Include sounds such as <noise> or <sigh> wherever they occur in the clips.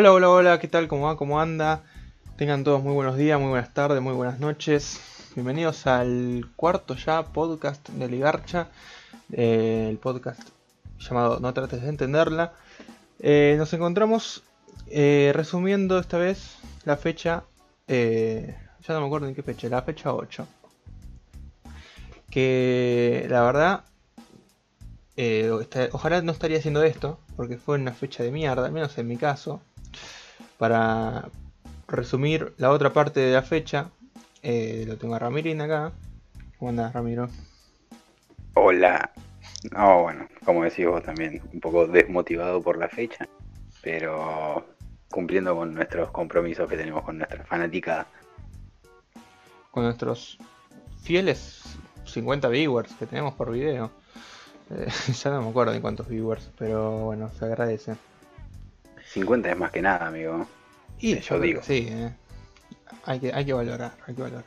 Hola, hola, hola, ¿qué tal? ¿Cómo va? ¿Cómo anda? Tengan todos muy buenos días, muy buenas tardes, muy buenas noches. Bienvenidos al cuarto ya podcast de Ligarcha, eh, el podcast llamado No trates de entenderla. Eh, nos encontramos eh, resumiendo esta vez la fecha, ya no me acuerdo en qué fecha, la fecha 8. Que la verdad, ojalá no estaría haciendo esto, porque fue una fecha de mierda, al menos en mi caso. Para resumir la otra parte de la fecha, eh, lo tengo a Ramirín acá. ¿Cómo andas, Ramiro? Hola. No, bueno, como decís vos también, un poco desmotivado por la fecha, pero cumpliendo con nuestros compromisos que tenemos con nuestra fanática. Con nuestros fieles 50 viewers que tenemos por video. Eh, <laughs> ya no me acuerdo de cuántos viewers, pero bueno, se agradece. 50 es más que nada, amigo. Y yo digo. Sí, eh. hay, que, hay que valorar, hay que valorar.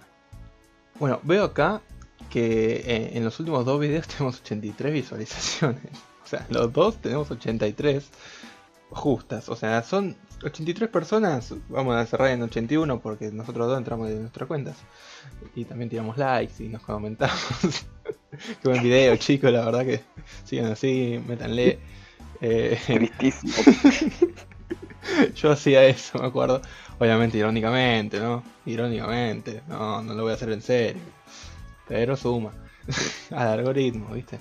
Bueno, veo acá que eh, en los últimos dos videos <laughs> tenemos 83 visualizaciones. O sea, los dos tenemos 83 justas. O sea, son 83 personas. Vamos a cerrar en 81 porque nosotros dos entramos de nuestras cuentas. Y también tiramos likes y nos comentamos. <laughs> Qué buen video, chicos. La verdad que sigan así, métanle. <laughs> Eh, Tristísimo. <laughs> Yo hacía eso, me acuerdo. Obviamente, irónicamente, ¿no? Irónicamente. No, no lo voy a hacer en serio. Pero suma. <laughs> Al algoritmo, ¿viste?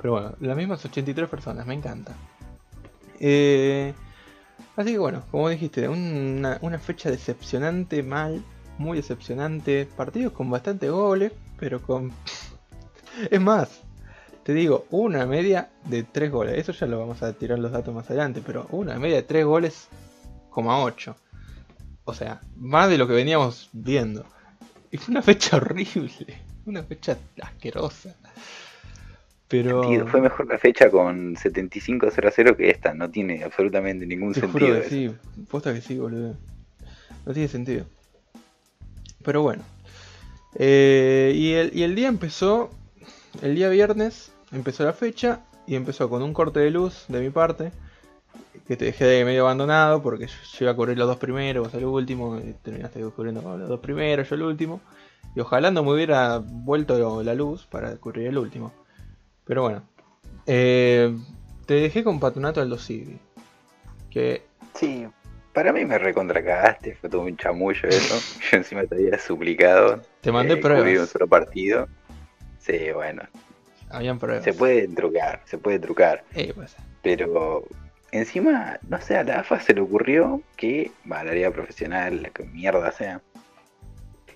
Pero bueno, las mismas 83 personas, me encanta. Eh, así que bueno, como dijiste, una, una fecha decepcionante, mal, muy decepcionante. Partidos con bastante goles, pero con... <laughs> es más, te digo, una media de 3 goles. Eso ya lo vamos a tirar los datos más adelante, pero una media de 3 goles, 8. O sea, más de lo que veníamos viendo. Y fue una fecha <laughs> horrible, una fecha asquerosa. Pero... Fue mejor la fecha con 75-0-0 que esta, no tiene absolutamente ningún sentido. Juro que sí, posta que sí, boludo. No tiene sentido. Pero bueno. Eh, y, el, y el día empezó, el día viernes, empezó la fecha y empezó con un corte de luz de mi parte que te dejé de medio abandonado porque yo, iba a cubrir los dos primeros, vos el último, y terminaste cubriendo los dos primeros, yo el último. Y ojalá no me hubiera vuelto la luz para cubrir el último. Pero bueno. Eh, te dejé con Patronato Aldo Civi. Que. Sí, para mí me recontracagaste, fue todo un chamullo eso. <laughs> yo encima te había suplicado. Te mandé eh, pruebas. un solo partido. Sí, bueno, se puede trucar, se puede trucar. Pues. Pero encima, no sé, a la AFA se le ocurrió que, va, la liga profesional, la que mierda sea,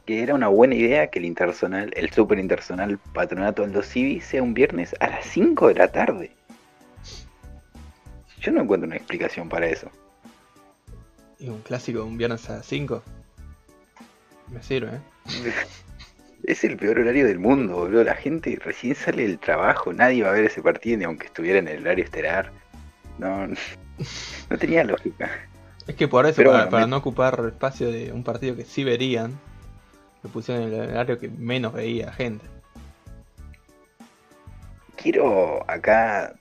que era una buena idea que el intersonal, el super intersonal patronato Aldo Civi sea un viernes a las 5 de la tarde. Yo no encuentro una explicación para eso. ¿Y un clásico un viernes a las 5? Me sirve, ¿eh? <laughs> Es el peor horario del mundo, boludo. La gente recién sale del trabajo, nadie va a ver ese partido ni aunque estuviera en el horario estelar. No, <laughs> no tenía lógica. Es que por eso, para, no ocupar espacio de un partido que sí verían, lo pusieron en el horario que menos veía gente. Quiero acá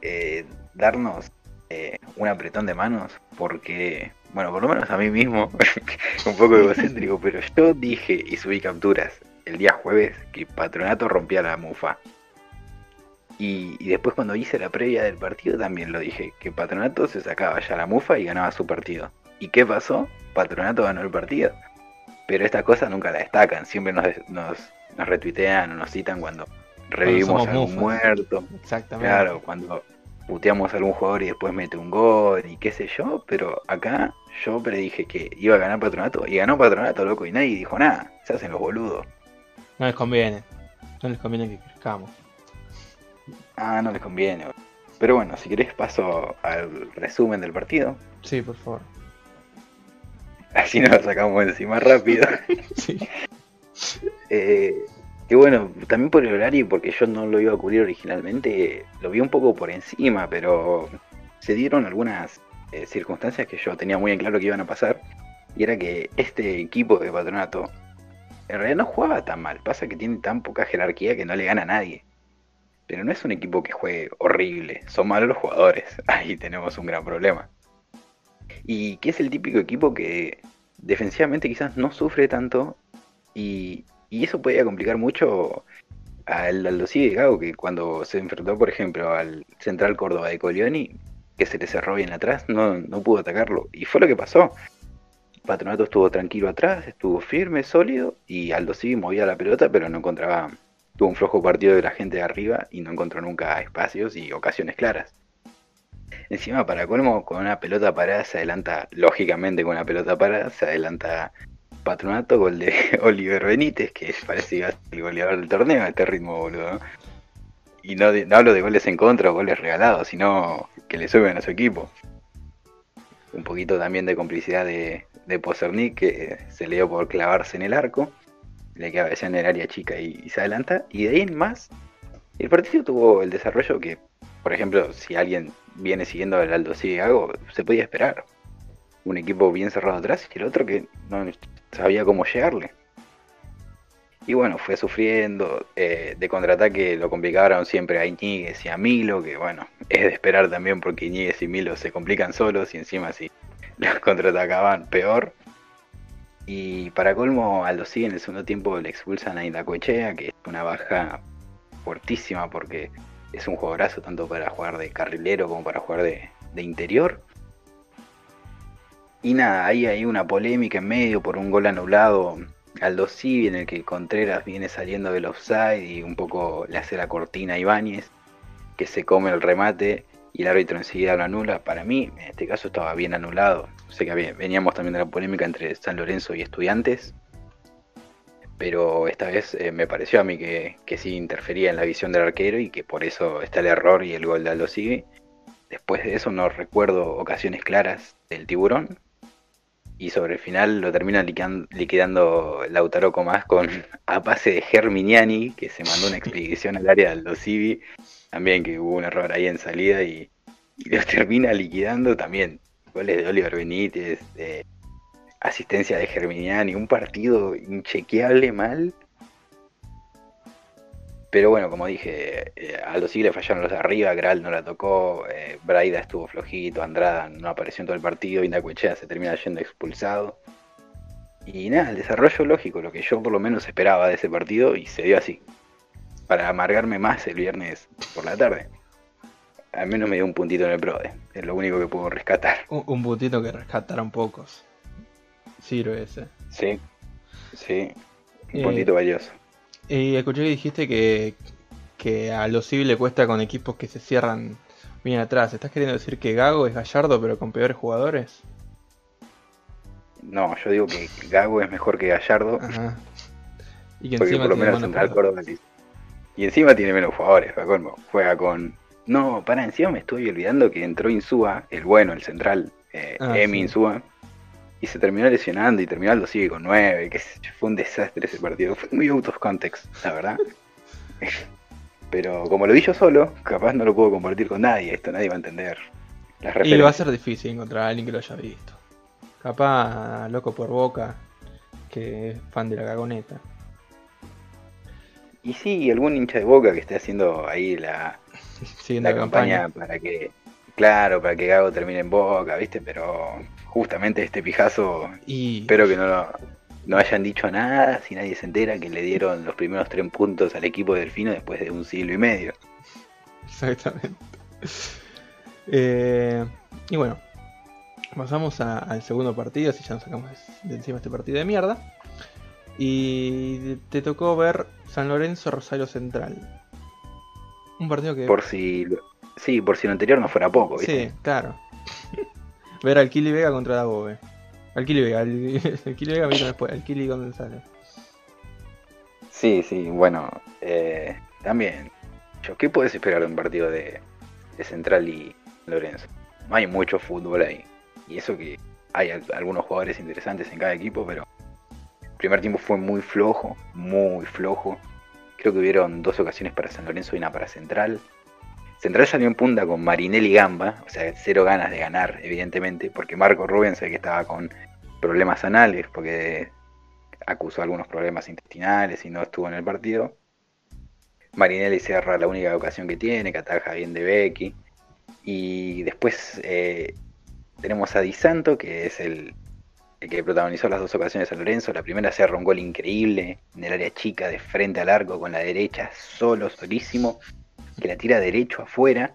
eh, darnos eh, un apretón de manos porque, bueno, por lo menos a mí mismo, <laughs> un poco egocéntrico, pero yo dije y subí capturas el día jueves que Patronato rompía la mufa. Y, después cuando hice la previa del partido también lo dije, que Patronato se sacaba ya la mufa y ganaba su partido. ¿Y qué pasó? Patronato ganó el partido. Pero estas cosas nunca la destacan, siempre nos, nos, nos retuitean o nos citan cuando revivimos a algún muerto. Exactamente. Claro, cuando puteamos a algún jugador y después mete un gol y qué sé yo, pero acá yo predije que iba a ganar Patronato y ganó Patronato, loco, y nadie dijo nada, se hacen los boludos. No les conviene. No les conviene que crezcamos. Ah, no les conviene. Pero bueno, si querés paso al resumen del partido. Sí, por favor. Así nos lo sacamos encima rápido. <laughs> sí. Eh, y bueno, también por el horario porque yo no lo iba a cubrir originalmente, lo vi un poco por encima, pero se dieron algunas eh, circunstancias que yo tenía muy en claro que iban a pasar. Y era que este equipo de patronato en realidad no jugaba tan mal, pasa que tiene tan poca jerarquía que no le gana a nadie. Pero no es un equipo que juegue horrible, son malos los jugadores, <laughs> ahí tenemos un gran problema. Y que es el típico equipo que defensivamente quizás no sufre tanto y, eso podía complicar mucho al Aldo de Gago, que cuando se enfrentó, por ejemplo, al Central Córdoba de Colioni, que se le cerró bien atrás, no, no pudo atacarlo. Y fue lo que pasó. Patronato estuvo tranquilo atrás, estuvo firme, sólido, y Aldo Civi movía la pelota, pero no encontraba, tuvo un flojo partido de la gente de arriba y no encontró nunca espacios y ocasiones claras. Encima, para colmo, con una pelota parada se adelanta, lógicamente con una pelota parada, se adelanta Patronato, gol de <laughs> Oliver Benítez, que parece el goleador del torneo a este ritmo, boludo. Y no hablo de goles en contra o goles regalados, sino que le suben a su equipo. Un poquito también de complicidad de, de Posernik, que se le dio por clavarse en el arco. Le queda en el área chica y, se adelanta. Y de ahí en más, el partido tuvo el desarrollo que, por ejemplo, si alguien viene siguiendo al Aldo Cigago, se podía esperar. Un equipo bien cerrado atrás y el otro que no sabía cómo llegarle. Y bueno, fue sufriendo. Eh, de contraataque lo complicaron siempre a Iñiguez y a Milo, que bueno, es de esperar también porque Iñiguez y Milo se complican solos y encima si los <laughs> contraatacaban peor. Y para colmo, Aldo sigue en el segundo tiempo le expulsan a Indacoechea, que es una baja fuertísima porque es un jugadorazo tanto para jugar de carrilero como para jugar de, interior. Y nada, ahí hay una polémica en medio por un gol anulado Aldo en el que Contreras viene saliendo del offside y un poco le hace la cortina a Ibáñez, que se come el remate y el árbitro enseguida lo anula. Para mí, en este caso estaba bien anulado. Sé que veníamos también de la polémica entre San Lorenzo y Estudiantes, pero esta vez eh, me pareció a mí que, sí interfería en la visión del arquero y que por eso está el error y el gol de Aldo sigue. Después de eso no recuerdo ocasiones claras del tiburón. Y sobre el final lo termina liquidando, Lautaro Comás con <laughs> a pase de Germiniani, que se mandó una <laughs> expedición al área de Aldo Civi también que hubo un error ahí en salida y, los <laughs> termina liquidando también. Goles de Oliver Benítez, asistencia de Germiniani, un partido inchequeable mal. Pero bueno, como dije, eh, a los le fallaron los de arriba, Gral no la tocó, eh, Braida estuvo flojito, Andrada no apareció en todo el partido, Indacuechea se termina yendo expulsado. Y nada, el desarrollo lógico, lo que yo por lo menos esperaba de ese partido y se dio así para amargarme más el viernes por la tarde. Al menos me dio un puntito en el PRODE, es lo único que puedo rescatar. Un, puntito que rescataron pocos. Sirve ese. Sí, sí, un eh, puntito valioso. Y escuché que dijiste que, que a los civiles le cuesta con equipos que se cierran bien atrás. ¿Estás queriendo decir que Gago es Gallardo pero con peores jugadores? No, yo digo que Gago es mejor que Gallardo. Y que porque por lo menos Central Córdoba y encima tiene menos jugadores, Juega con. No, para encima me estoy olvidando que entró Insúa, el bueno, el central, eh, ah, Emi Insúa, y se terminó lesionando y terminó lo sigue con 9, que fue un desastre ese partido. Fue muy out of context, la verdad. <laughs> Pero como lo vi yo solo, capaz no lo puedo compartir con nadie, esto nadie va a entender. y va a ser difícil encontrar a alguien que lo haya visto. Capaz, loco por boca, que es fan de la cagoneta. Y sí, algún hincha de boca que esté haciendo ahí la, <laughs> la campaña, para que, claro, para que Gago termine en boca, ¿viste? Pero justamente este pijazo, espero que no, no hayan dicho nada, si nadie se entera que le dieron los primeros tres puntos al equipo de Delfino después de un siglo y medio. Exactamente. <laughs> Eh, y bueno, pasamos al segundo partido, si ya nos sacamos de encima este partido de mierda. Y te tocó ver San Lorenzo Rosario Central. Un partido que. Por si. Sí, por si lo anterior no fuera poco, ¿viste? Sí, claro. <laughs> ver al Kili Vega contra Dagobe. Al Kili Vega, al, <laughs> Kili Vega vino después, al Kili González. Sí, sí, bueno. Eh, también. ¿Qué puedes esperar de un partido de, de Central y Lorenzo? Hay mucho fútbol ahí. Y eso que hay algunos jugadores interesantes en cada equipo, pero primer tiempo fue muy flojo, muy flojo. Creo que hubieron dos ocasiones para San Lorenzo y una para Central. Central salió en punta con Marinelli Gamba, o sea, cero ganas de ganar, evidentemente, porque Marco Rubens que estaba con problemas anales, porque acusó algunos problemas intestinales y no estuvo en el partido. Marinelli cierra la única ocasión que tiene, que ataja bien de Becky. Y después eh, tenemos a Di Santo, que es el, el que protagonizó las dos ocasiones a Lorenzo. La primera se un gol increíble en el área chica, de frente al arco, con la derecha, solo, solísimo, que la tira derecho afuera.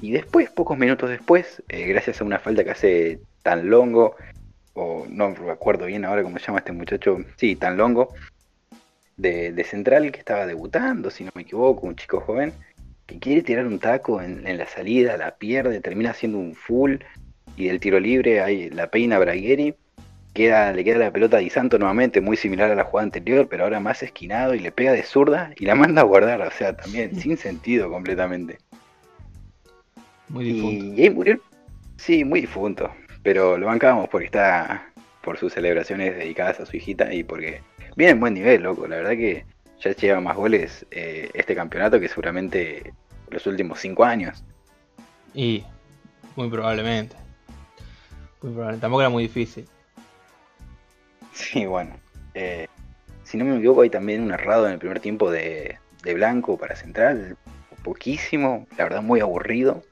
Y después, pocos minutos después, eh, gracias a una falta que hace Tan Longo, o no recuerdo bien ahora cómo se llama este muchacho, sí, Tan Longo, de, de Central, que estaba debutando, si no me equivoco, un chico joven, que quiere tirar un taco en, en la salida, la pierde, termina haciendo un full, y del tiro libre ahí la peina Bragueri. Queda, le queda la pelota a Di Santo nuevamente, muy similar a la jugada anterior, pero ahora más esquinado y le pega de zurda y la manda a guardar, o sea, también <laughs> sin sentido completamente. Muy difunto. Y ahí murió. Sí, muy difunto. Pero lo bancamos porque está por sus celebraciones dedicadas a su hijita y porque viene en buen nivel, loco. La verdad que ya lleva más goles eh, este campeonato que seguramente los últimos cinco años. Y muy probablemente. Muy probablemente. Tampoco era muy difícil. Sí, bueno. Eh, si no me equivoco, hay también un errado en el primer tiempo de, de Blanco para Central. Poquísimo, la verdad muy aburrido.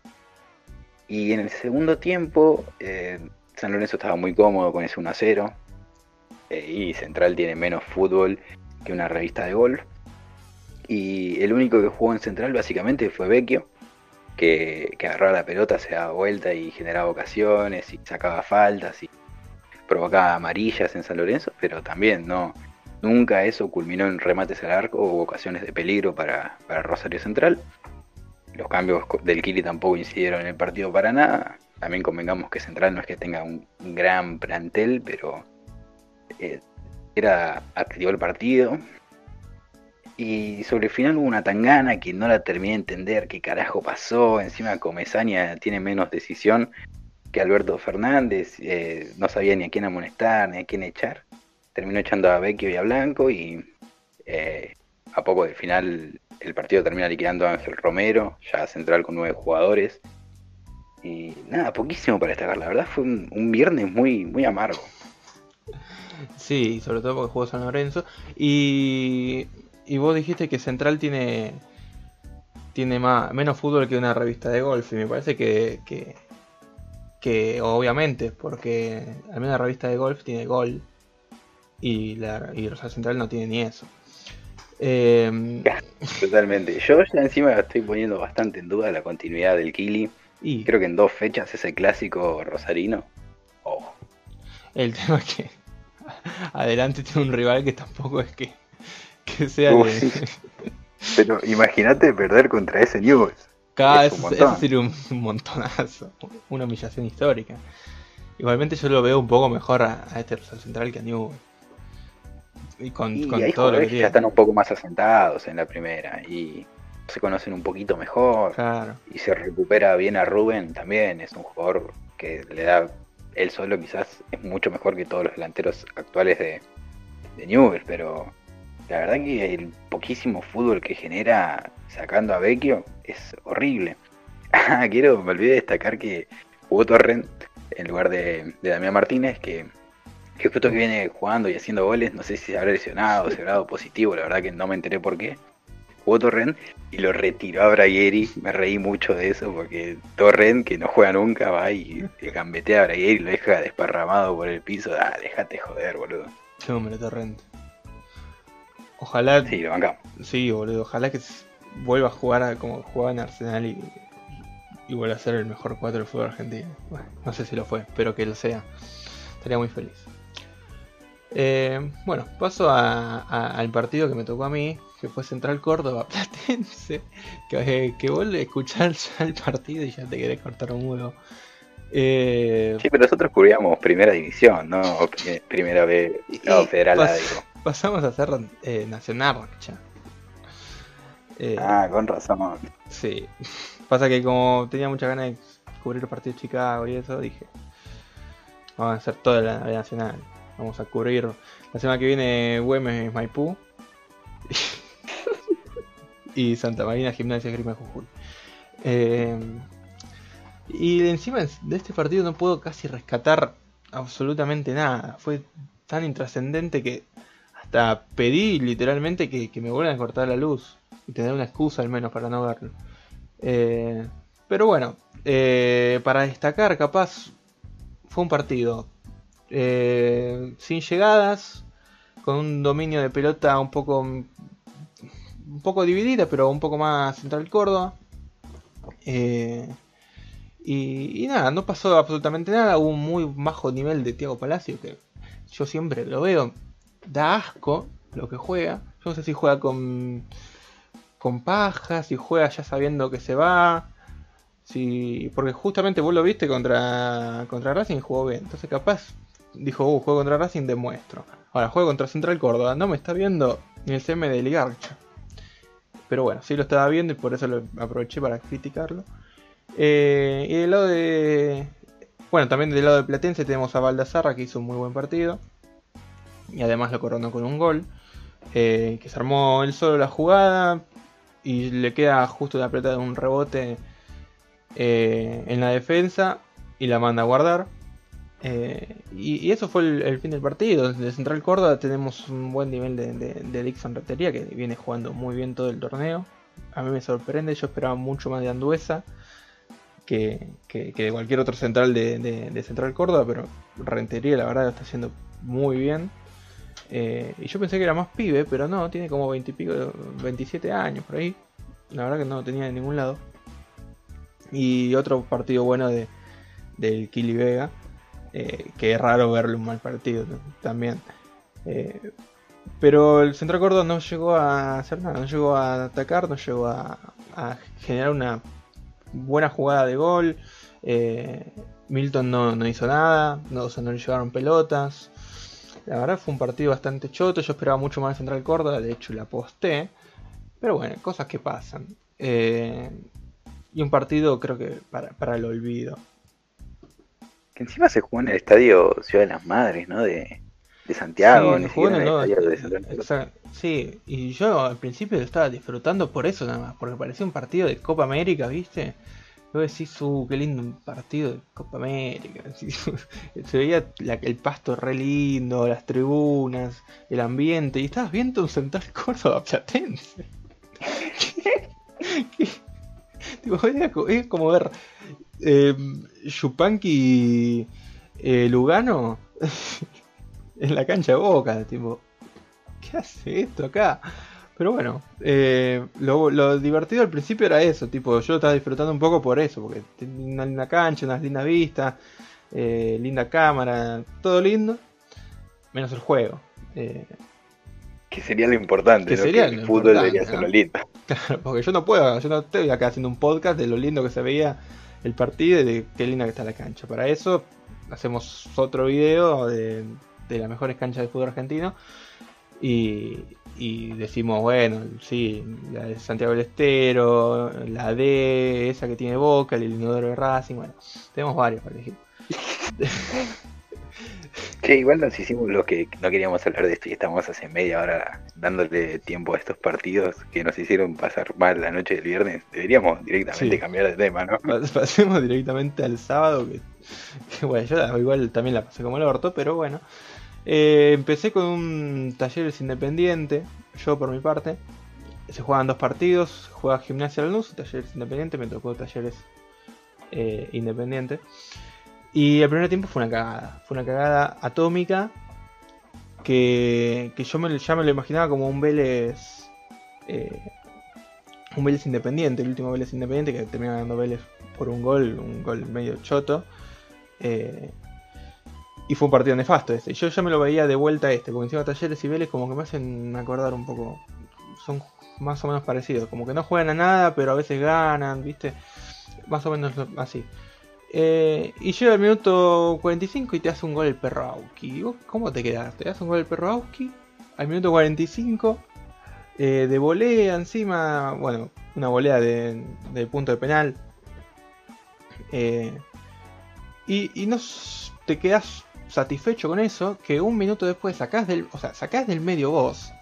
Y en el segundo tiempo, eh, San Lorenzo estaba muy cómodo con ese 1 a 0. Eh, y Central tiene menos fútbol que una revista de golf. Y el único que jugó en Central básicamente fue Vecchio, que, que agarraba la pelota, se daba vuelta y generaba ocasiones y sacaba faltas y provocaba amarillas en San Lorenzo, pero también no nunca eso culminó en remates al arco o ocasiones de peligro para, para Rosario Central. Los cambios del Kili tampoco incidieron en el partido para nada. También convengamos que Central no es que tenga un gran plantel, pero eh, era activo el partido. Y sobre el final hubo una tangana que no la terminé de entender qué carajo pasó. Encima Comesaña tiene menos decisión que Alberto Fernández. Eh, no sabía ni a quién amonestar, ni a quién echar. Terminó echando a Vecchio y a Blanco y eh, a poco del final el partido termina liquidando a Ángel Romero, ya central con nueve jugadores. Y nada, poquísimo para destacar. La verdad fue un, un viernes muy, muy amargo. Sí, sobre todo porque jugó San Lorenzo. Y, y vos dijiste que Central tiene tiene más, menos fútbol que una revista de golf. Y me parece que, que, que obviamente, porque al menos la revista de golf tiene gol. Y, la, y Rosario Central no tiene ni eso. Eh, <laughs> Totalmente. Yo ya encima estoy poniendo bastante en duda la continuidad del Kili. y Creo que en dos fechas ese clásico rosarino. Oh, el tema es que <laughs> adelante tiene un rival que tampoco es que, <laughs> que sea de- sí. <laughs> Pero imagínate perder contra ese Newell's. Cada Es eso sería un, <laughs> un montonazo, una humillación histórica. Igualmente yo lo veo un poco mejor a, a este Rosario Central que a Newell. Y con, Y con hay todo lo que ya están un poco más asentados en la primera y se conocen un poquito mejor. Claro. Y se recupera bien a Rubén también. Es un jugador que le da él solo quizás es mucho mejor que todos los delanteros actuales de, de Newell's, pero la verdad que el poquísimo fútbol que genera sacando a Vecchio es horrible. <laughs> Ah, quiero, me olvidé de destacar que jugó Torrent en lugar de, de Damián Martínez, que, que justo que viene jugando y haciendo goles, no sé si se habrá lesionado, si habrá dado positivo, la verdad que no me enteré por qué. Jugó Torrent y lo retiró a Bragueri, me reí mucho de eso porque Torrent, que no juega nunca, va y <laughs> le gambetea a Bragueri y lo deja desparramado por el piso. Ah, déjate joder, boludo. Qué hombre torrente. Ojalá, Sí, sí. lo bancamos. boludo, ojalá que vuelva a jugar a como jugaba en Arsenal y, y vuelva a ser el mejor 4 del fútbol argentino. Bueno, no sé si lo fue, pero que lo sea. Estaría muy feliz. Eh, bueno, paso a- a- al partido que me tocó a mí, que fue Central Córdoba <laughs> Platense. Que, que vos le escuchás ya el partido y ya te querés cortar un huevo. Eh, Sí, pero nosotros cubríamos primera división, ¿no? Primera B, no, federal, digo. Pasamos a hacer eh, Nacional. Eh, Ah, con razón. Sí. Pasa que como tenía muchas ganas de cubrir los partidos de Chicago y eso, dije, vamos a hacer toda la B nacional. Vamos a cubrir la semana que viene Güemes Maipú <laughs> y Santa Marina Gimnasia Grima Jujuy. Eh, y encima de este partido no puedo casi rescatar absolutamente nada. Fue tan intrascendente que pedí literalmente que, me vuelvan a cortar la luz y tener una excusa al menos para no verlo. Eh, pero bueno, eh, para destacar capaz fue un partido eh, sin llegadas, con un dominio de pelota un poco un poco dividida, pero un poco más central Córdoba. Eh, y, nada, no pasó absolutamente nada. Hubo un muy bajo nivel de Tiago Palacio, que yo siempre lo veo. Da asco lo que juega. Yo no sé si juega con, con paja, si juega ya sabiendo que se va. Si, porque justamente vos lo viste contra, contra Racing y jugó bien. Entonces capaz dijo, uh, juego contra Racing, demuestro. Ahora juego contra Central Córdoba. No me está viendo ni el CM de Ligarcha. Pero bueno, sí lo estaba viendo y por eso lo aproveché para criticarlo. Eh, y del lado de. Bueno, también del lado de Platense tenemos a Valdazarra que hizo un muy buen partido. Y además lo coronó con un gol. Eh, que se armó él solo la jugada. Y le queda justo la pelota de un rebote eh, en la defensa. Y la manda a guardar. y, eso fue el, fin del partido. De Central Córdoba tenemos un buen nivel de, de Dixon Retería que viene jugando muy bien todo el torneo. A mí me sorprende, yo esperaba mucho más de Anduesa que, de cualquier otro central de, Central Córdoba, pero Rentería la verdad lo está haciendo muy bien. Eh, y yo pensé que era más pibe, pero no, tiene como 20 y pico, 27 años por ahí. La verdad que no lo tenía de ningún lado. Y otro partido bueno de, del Kili Vega, eh, que es raro verle un mal partido también. Eh, pero el Central no llegó a hacer nada, no llegó a atacar, no llegó a generar una buena jugada de gol. Milton no, hizo nada, no, no le llevaron pelotas. La verdad fue un partido bastante choto. Yo esperaba mucho más de Central Córdoba, de hecho la aposté. Pero bueno, cosas que pasan. Eh, y un partido creo que para, el olvido. Que encima se jugó en el estadio Ciudad de las Madres, ¿no? De, Santiago. Sí, y yo al principio estaba disfrutando por eso nada más, porque parecía un partido de Copa América, ¿viste? Luego decís, uh, qué lindo un partido de Copa América. <laughs> Se veía el pasto re lindo, las tribunas, el ambiente, y estabas viendo un central <laughs> Córdoba platense. <laughs> es como ver Yupanqui eh, Lugano en la cancha de boca, tipo, ¿qué hace esto acá? Pero bueno, eh, lo, divertido al principio era eso, tipo, yo estaba disfrutando un poco por eso, porque tenía una linda cancha, unas lindas vistas, eh, linda cámara, todo lindo, menos el juego. Eh, que sería lo importante, que sería el fútbol debería ser lo lindo. <laughs> Claro, porque yo no puedo, yo no estoy acá haciendo un podcast de lo lindo que se veía el partido y de qué linda que está la cancha. Para eso hacemos otro video de, de las mejores canchas de fútbol argentino y, decimos, bueno, sí, la de Santiago del Estero, la D, esa que tiene Boca, el inodoro de Racing, bueno, tenemos varios para elegir. <laughs> Che, igual nos hicimos lo que no queríamos hablar de esto y estamos hace media hora dándole tiempo a estos partidos que nos hicieron pasar mal la noche del viernes. Deberíamos directamente cambiar de tema, ¿no? Pasemos directamente al sábado, que, bueno, yo igual también la pasé como el orto, pero bueno. Eh, empecé con un talleres independiente, yo por mi parte. Se juegan dos partidos, juega Gimnasia Lanús, talleres independiente, me tocó talleres eh, independiente. Y el primer tiempo fue una cagada, fue una cagada atómica que, yo me, ya me lo imaginaba como un Vélez. Eh, un Vélez independiente, el último Vélez independiente que termina ganando Vélez por un gol, un gol medio choto. Eh, y fue un partido nefasto este. Yo ya me lo veía de vuelta este, porque encima Talleres y Vélez como que me hacen acordar un poco. Son más o menos parecidos. Como que no juegan a nada, pero a veces ganan, ¿viste? Más o menos así. Eh, y llega el minuto 45 y te hace un gol el perro Auski. ¿Cómo te quedas? Te hace un gol el perro Auski. Al minuto 45. Eh, de volea encima. Bueno, una volea de, punto de penal. Eh, y no te quedas satisfecho con eso que un minuto después sacás del, o sea, sacás del medio vos,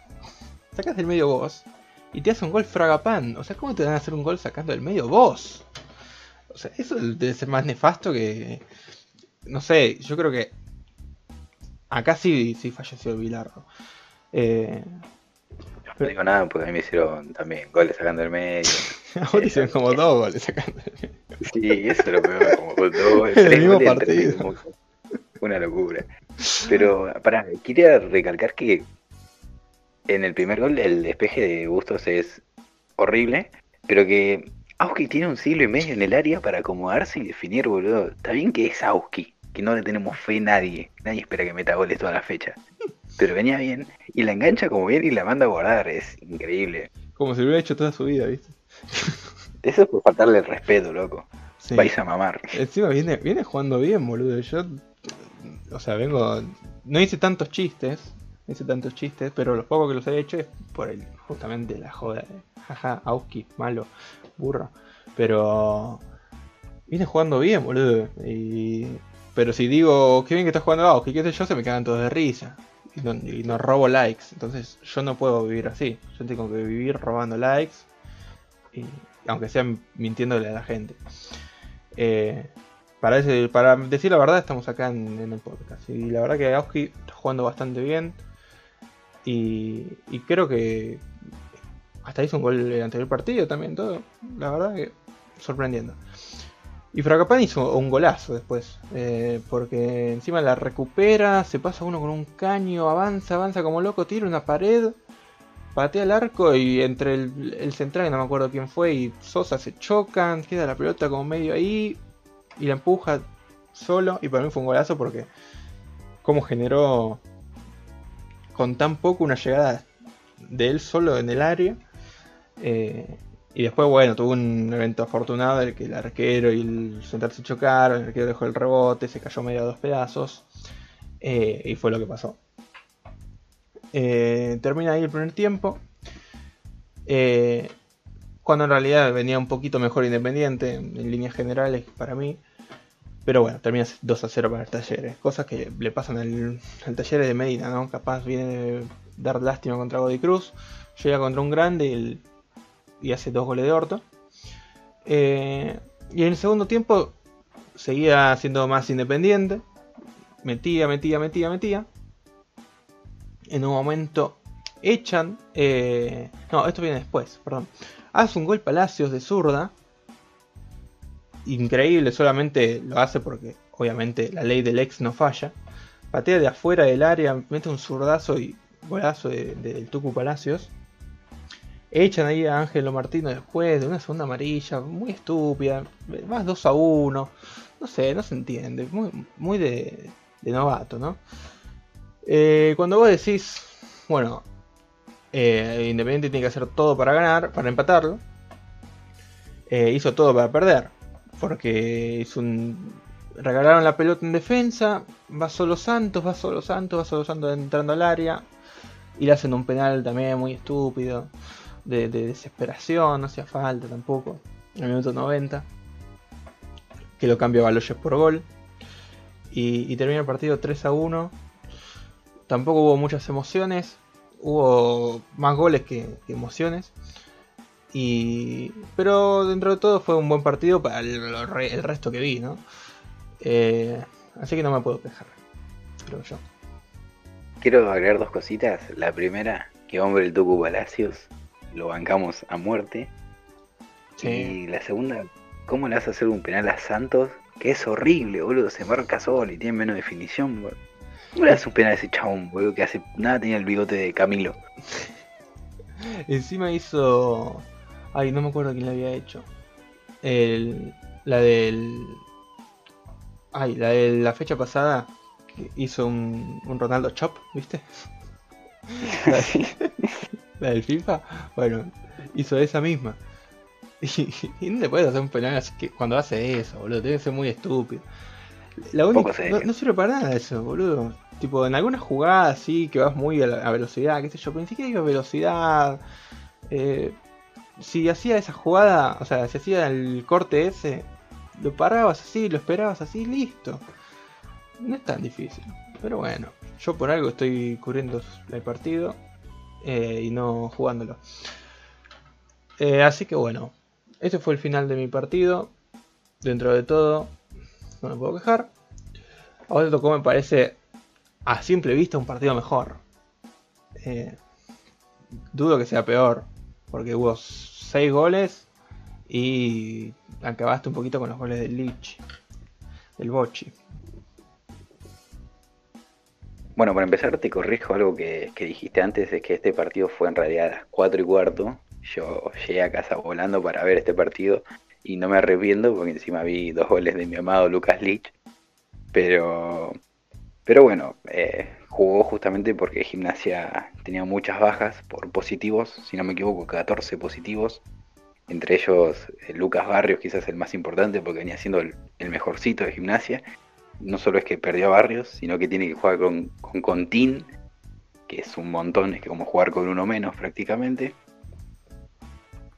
sacás del medio vos y te hace un gol fragapan. O sea, ¿cómo te van a hacer un gol sacando del medio vos? O sea, eso debe ser más nefasto que. No sé, yo creo que. Acá sí, sí falleció Bilardo. Eh, no digo nada porque a mí me hicieron también goles sacando del medio. <laughs> a hicieron como dos goles sacando del medio. Sí, eso es lo peor, como dos, <laughs> el mismo partido. Una locura. Pero, para, quería recalcar que en el primer gol el despeje de Bustos es horrible, pero que Auski tiene un siglo y medio en el área para acomodarse y definir, boludo. Está bien que es Auski, que no le tenemos fe a nadie. Nadie espera que meta goles toda la fecha. Pero venía bien y la engancha como bien y la manda a guardar. Es increíble. Como si lo hubiera hecho toda su vida, ¿viste? Eso es por faltarle el respeto, loco. Vais a mamar. Encima viene, viene jugando bien, boludo. Yo, o sea, vengo. No hice tantos chistes, no hice tantos chistes, pero los pocos que los he hecho es por el, justamente la joda de jaja, Auski, malo burro. Pero viene jugando bien, boludo. Y... Pero si digo, qué bien que está jugando Auski, qué sé yo, se me quedan todos de risa. Y no, y robo likes. Entonces yo no puedo vivir así. Yo tengo que vivir robando likes. Y, aunque sea mintiéndole a la gente. Eh, para, decir la verdad, estamos acá en, el podcast. Y la verdad que Auski está jugando bastante bien. Y, creo que, hasta hizo un gol el anterior partido también, todo. La verdad que sorprendiendo. Y Fracapan hizo un golazo después. Eh, porque encima la recupera, se pasa uno con un caño, avanza, avanza como loco, tira una pared, patea el arco y entre el, central, no me acuerdo quién fue, y Sosa se chocan, queda la pelota como medio ahí y la empuja solo. Y para mí fue un golazo porque como generó con tan poco una llegada de él solo en el área eh, y después, bueno, tuvo un evento afortunado en el que el arquero y el central se chocaron, el arquero dejó el rebote, se cayó medio a dos pedazos. Eh, y fue lo que pasó. Eh, termina ahí el primer tiempo. cuando en realidad venía un poquito mejor Independiente en, líneas generales para mí. Pero bueno, termina 2 a 0 para el Talleres. Cosas que le pasan al, al Talleres de Medina, ¿no? Capaz viene de dar lástima contra Godi Cruz. Llega contra un grande y hace dos goles de orto. Eh, y en el segundo tiempo seguía siendo más independiente. Metía, metía, metía, metía. En un momento echan. Eh, no, esto viene después, perdón. Hace un gol Palacios de zurda. Increíble, solamente lo hace porque obviamente la ley del ex no falla. Patea de afuera del área, mete un zurdazo y golazo del Tucu Palacios. Echan ahí a Ángelo Martino después de una segunda amarilla, muy estúpida, más 2 a 1. No sé, no se entiende, muy, muy de, novato, ¿no? Eh, cuando vos decís, bueno, eh, Independiente tiene que hacer todo para ganar, para empatarlo, eh, hizo todo para perder, porque hizo un, regalaron la pelota en defensa, va solo Santos, va solo Santos, va solo Santos entrando al área, y le hacen un penal también muy estúpido de, desesperación, no hacía falta tampoco, en el minuto 90, que lo cambia Baloyes por gol. Y, termina el partido 3 a 1. Tampoco hubo muchas emociones, hubo más goles que, emociones. Y, pero dentro de todo fue un buen partido para el, resto que vi, ¿no? Eh, así que no me puedo quejar, creo yo. Quiero agregar dos cositas. La primera, que hombre el Tucu Palacios lo bancamos a muerte. Y la segunda, ¿cómo le vas a hacer un penal a Santos? Que es horrible, boludo, se marca solo y tiene menos definición, boludo. ¿Cómo le das un penal a ese chabón, boludo, que hace nada tenía el bigote de Camilo? <laughs> Encima hizo... Ay, no me acuerdo quién le había hecho. El... La del... Ay, la de la fecha pasada hizo un, un Ronaldo Chop, ¿viste? <laughs> <laughs> la del FIFA, bueno, hizo esa misma. <laughs> Y, no le puedes hacer un penal así que cuando hace eso, boludo, tiene que ser muy estúpido. La única, no, sirve para nada eso, boludo. Tipo, en algunas jugadas sí que vas muy a, la, velocidad, qué sé yo, pero ni siquiera iba a velocidad. Eh, si hacía esa jugada, o sea, si hacía el corte ese, lo parabas así, lo esperabas así, listo. No es tan difícil. Pero bueno, yo por algo estoy cubriendo el partido eh, y no jugándolo. Eh, así que bueno, este fue el final de mi partido. Dentro de todo, no me puedo quejar. Ahora tocó, me parece, a simple vista, un partido mejor. Eh, dudo que sea peor, porque hubo 6 goles y acabaste un poquito con los goles del Lich, del Bochi. Bueno, para empezar te corrijo algo que, dijiste antes, de que este partido fue en realidad a las 4 y cuarto. Yo llegué a casa volando para ver este partido y no me arrepiento porque encima vi dos goles de mi amado Lucas Lich. Pero, pero bueno, eh, jugó justamente porque Gimnasia tenía muchas bajas por positivos, si no me equivoco, 14 positivos. Entre ellos eh, Lucas Barrios, quizás el más importante porque venía siendo el, mejorcito de Gimnasia no solo es que perdió a Barrios, sino que tiene que jugar con, con Contín, que es un montón, es que como jugar con uno menos prácticamente.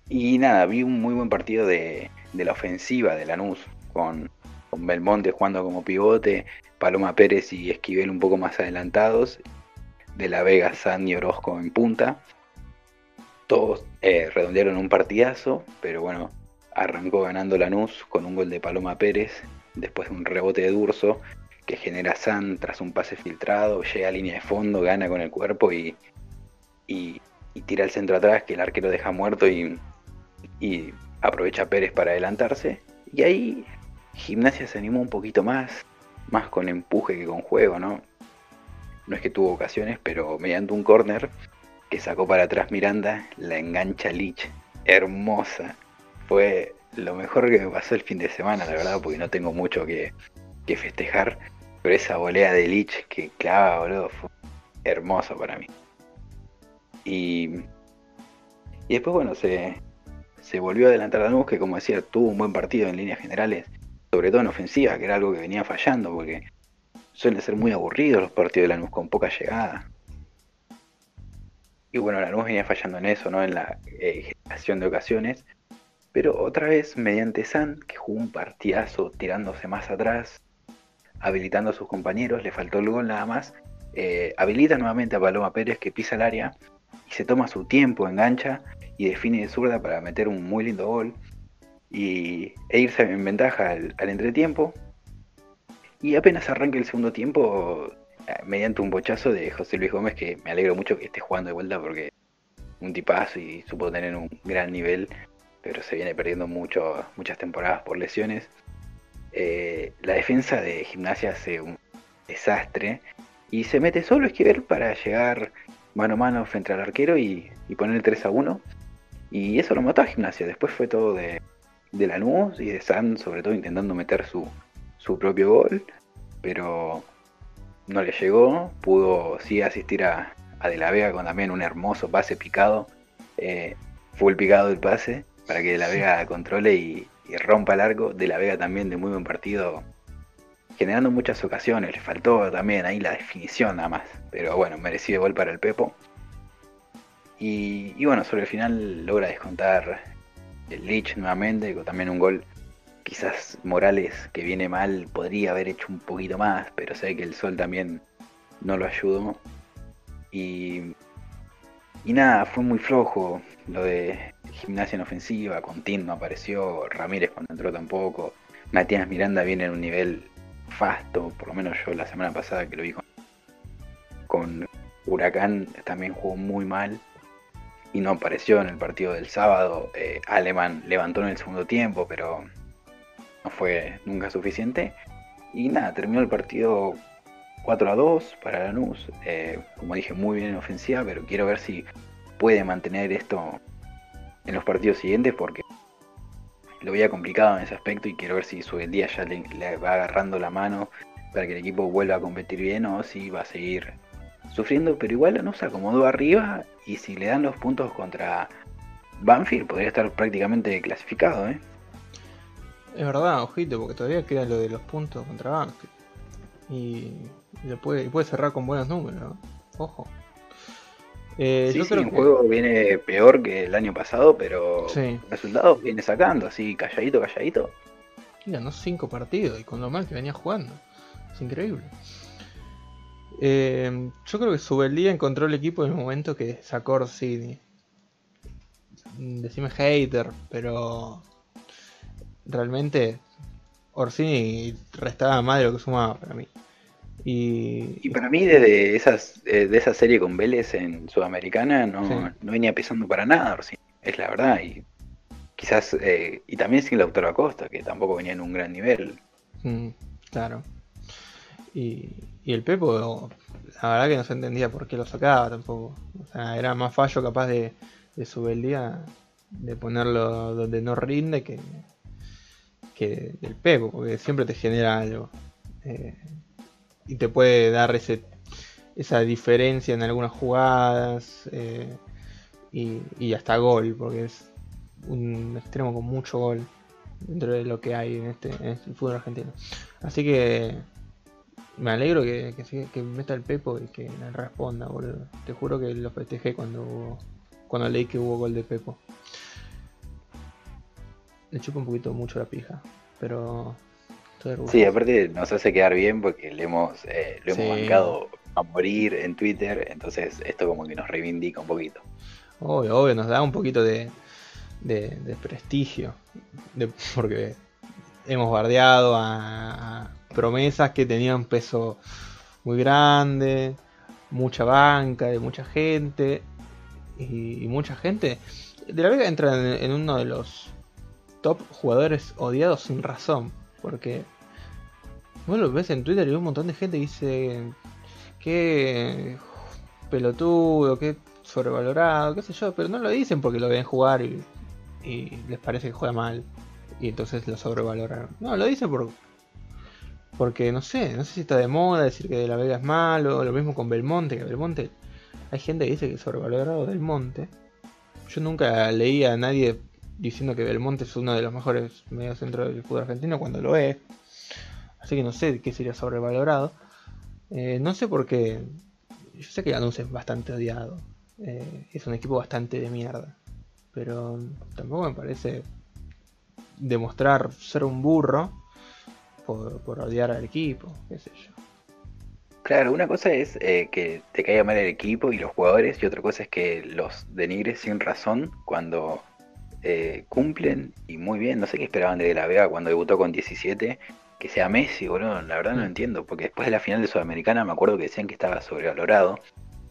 Y nada, vi un muy buen partido de, de la ofensiva de Lanús, con, con Belmonte jugando como pivote, Paloma Pérez y Esquivel un poco más adelantados, de la Vega, San y Orozco en punta. Todos eh, redondearon un partidazo, pero bueno, arrancó ganando Lanús con un gol de Paloma Pérez después de un rebote de Durso que genera San tras un pase filtrado, llega a línea de fondo, gana con el cuerpo y, y, tira el centro atrás que el arquero deja muerto y, y aprovecha Pérez para adelantarse. Y ahí Gimnasia se animó un poquito más, más con empuje que con juego, ¿no? No es que tuvo ocasiones, pero mediante un córner que sacó para atrás Miranda, la engancha Lich, hermosa. Fue lo mejor que me pasó el fin de semana, la verdad, porque no tengo mucho que, festejar. Pero esa volea de Lich que clava, boludo, fue hermoso para mí. Y, y después, bueno, se, se volvió a adelantar Lanús, que como decía, tuvo un buen partido en líneas generales, sobre todo en ofensiva, que era algo que venía fallando, porque suelen ser muy aburridos los partidos de Lanús con poca llegada. Y bueno, Lanús venía fallando en eso, ¿no? En la eh, generación de ocasiones. Pero otra vez, mediante San, que jugó un partidazo tirándose más atrás, habilitando a sus compañeros, le faltó el gol nada más, eh, habilita nuevamente a Paloma Pérez que pisa el área y se toma su tiempo, engancha y define de zurda para meter un muy lindo gol y, e irse en ventaja al, entretiempo. Y apenas arranca el segundo tiempo, eh, mediante un bochazo de José Luis Gómez, que me alegro mucho que esté jugando de vuelta porque un tipazo y supo tener un gran nivel pero se viene perdiendo mucho, muchas temporadas por lesiones. Eh, la defensa de gimnasia hace un desastre y se mete solo Esquivel para llegar mano a mano frente al arquero y, poner el 3 a 1. Y eso lo mató a gimnasia. Después fue todo de, de Lanús y de San, sobre todo intentando meter su, su propio gol, pero no le llegó. Pudo sí asistir a, a De la Vega con también un hermoso pase picado. Eh, fue el picado del pase para que De la Vega controle y, rompa el arco. De la Vega también de muy buen partido, generando muchas ocasiones. Le faltó también ahí la definición nada más. Pero bueno, merecido gol para el Pepo. Y, bueno, sobre el final logra descontar el Lich nuevamente, también un gol. Quizás Morales, que viene mal, podría haber hecho un poquito más, pero sé que el sol también no lo ayudó. Y, y nada, fue muy flojo lo de gimnasia en ofensiva, Contín no apareció, Ramírez cuando entró tampoco, Matías Miranda viene en un nivel fasto, por lo menos yo la semana pasada que lo vi con, Huracán también jugó muy mal y no apareció en el partido del sábado. Eh, Alemán levantó en el segundo tiempo, pero no fue nunca suficiente. Y nada, terminó el partido 4 a 2 para Lanús. Eh, como dije, muy bien en ofensiva, pero quiero ver si puede mantener esto en los partidos siguientes porque lo veía complicado en ese aspecto y quiero ver si su día ya le, va agarrando la mano para que el equipo vuelva a competir bien o si va a seguir sufriendo, pero igual no se acomodó arriba y si le dan los puntos contra Banfield podría estar prácticamente clasificado, ¿eh? Es verdad, ojito, porque todavía queda lo de los puntos contra Banfield. Y, puede, puede cerrar con buenos números, Ojo. Eh, sí, el juego viene peor que el año pasado, pero resultados viene sacando, así calladito, calladito. no cinco partidos y con lo mal que venía jugando. Es increíble. Eh, yo creo que Subeldía encontró el equipo en el momento que sacó Orsini. Decime hater, pero realmente Orsini restaba más de lo que sumaba para mí. Y, para mí desde esas, de esa serie con Vélez en Sudamericana no, venía pesando para nada, es la verdad. Y quizás, eh, y también sin Lautaro Acosta, que tampoco venía en un gran nivel. Mm, claro. Y, el Pepo, la verdad que no se entendía por qué lo sacaba tampoco. O sea, era más fallo capaz de, de su día de ponerlo donde no rinde que, que del Pepo, porque siempre te genera algo. Eh, y te puede dar ese, esa diferencia en algunas jugadas eh, y, y hasta gol, porque es un extremo con mucho gol dentro de lo que hay en este, fútbol argentino. Así que me alegro que, que, meta el Pepo y que le responda, boludo. Te juro que lo festejé cuando cuando leí que hubo gol de Pepo. Le chupa un poquito mucho la pija, pero Sí, aparte nos hace quedar bien porque le hemos, eh, lo hemos bancado a morir en Twitter, entonces esto como que nos reivindica un poquito. Obvio, obvio, nos da un poquito de, de, prestigio, porque hemos bardeado a, promesas que tenían peso muy grande, mucha banca, de mucha gente, y, mucha gente. De la Vega entra en, uno de los top jugadores odiados sin razón, porque vos lo ves en Twitter y un montón de gente dice que pelotudo, que sobrevalorado, qué sé yo, pero no lo dicen porque lo ven jugar y les parece que juega mal y entonces lo sobrevaloraron. No, lo dice por porque no sé, no sé si está de moda decir que De La Vega es malo, lo mismo con Belmonte, que Belmonte hay gente que dice que es sobrevalorado Belmonte. Yo nunca leí a nadie diciendo que Belmonte es uno de los mejores mediocentros del fútbol argentino cuando lo es. Así que no sé qué sería sobrevalorado. Eh, no sé por qué. Yo sé que Lanús es bastante odiado. Eh, es un equipo bastante de mierda pero tampoco me parece demostrar ser un burro por, odiar al equipo, qué sé yo. Claro, una cosa es eh, que te caiga mal el equipo y los jugadores, y otra cosa es que los denigres sin razón cuando eh, cumplen y muy bien. No sé qué esperaban de, la Vega cuando debutó con 17, que sea Messi, boludo. La verdad no mm. entiendo, porque después de la final de Sudamericana me acuerdo que decían que estaba sobrevalorado.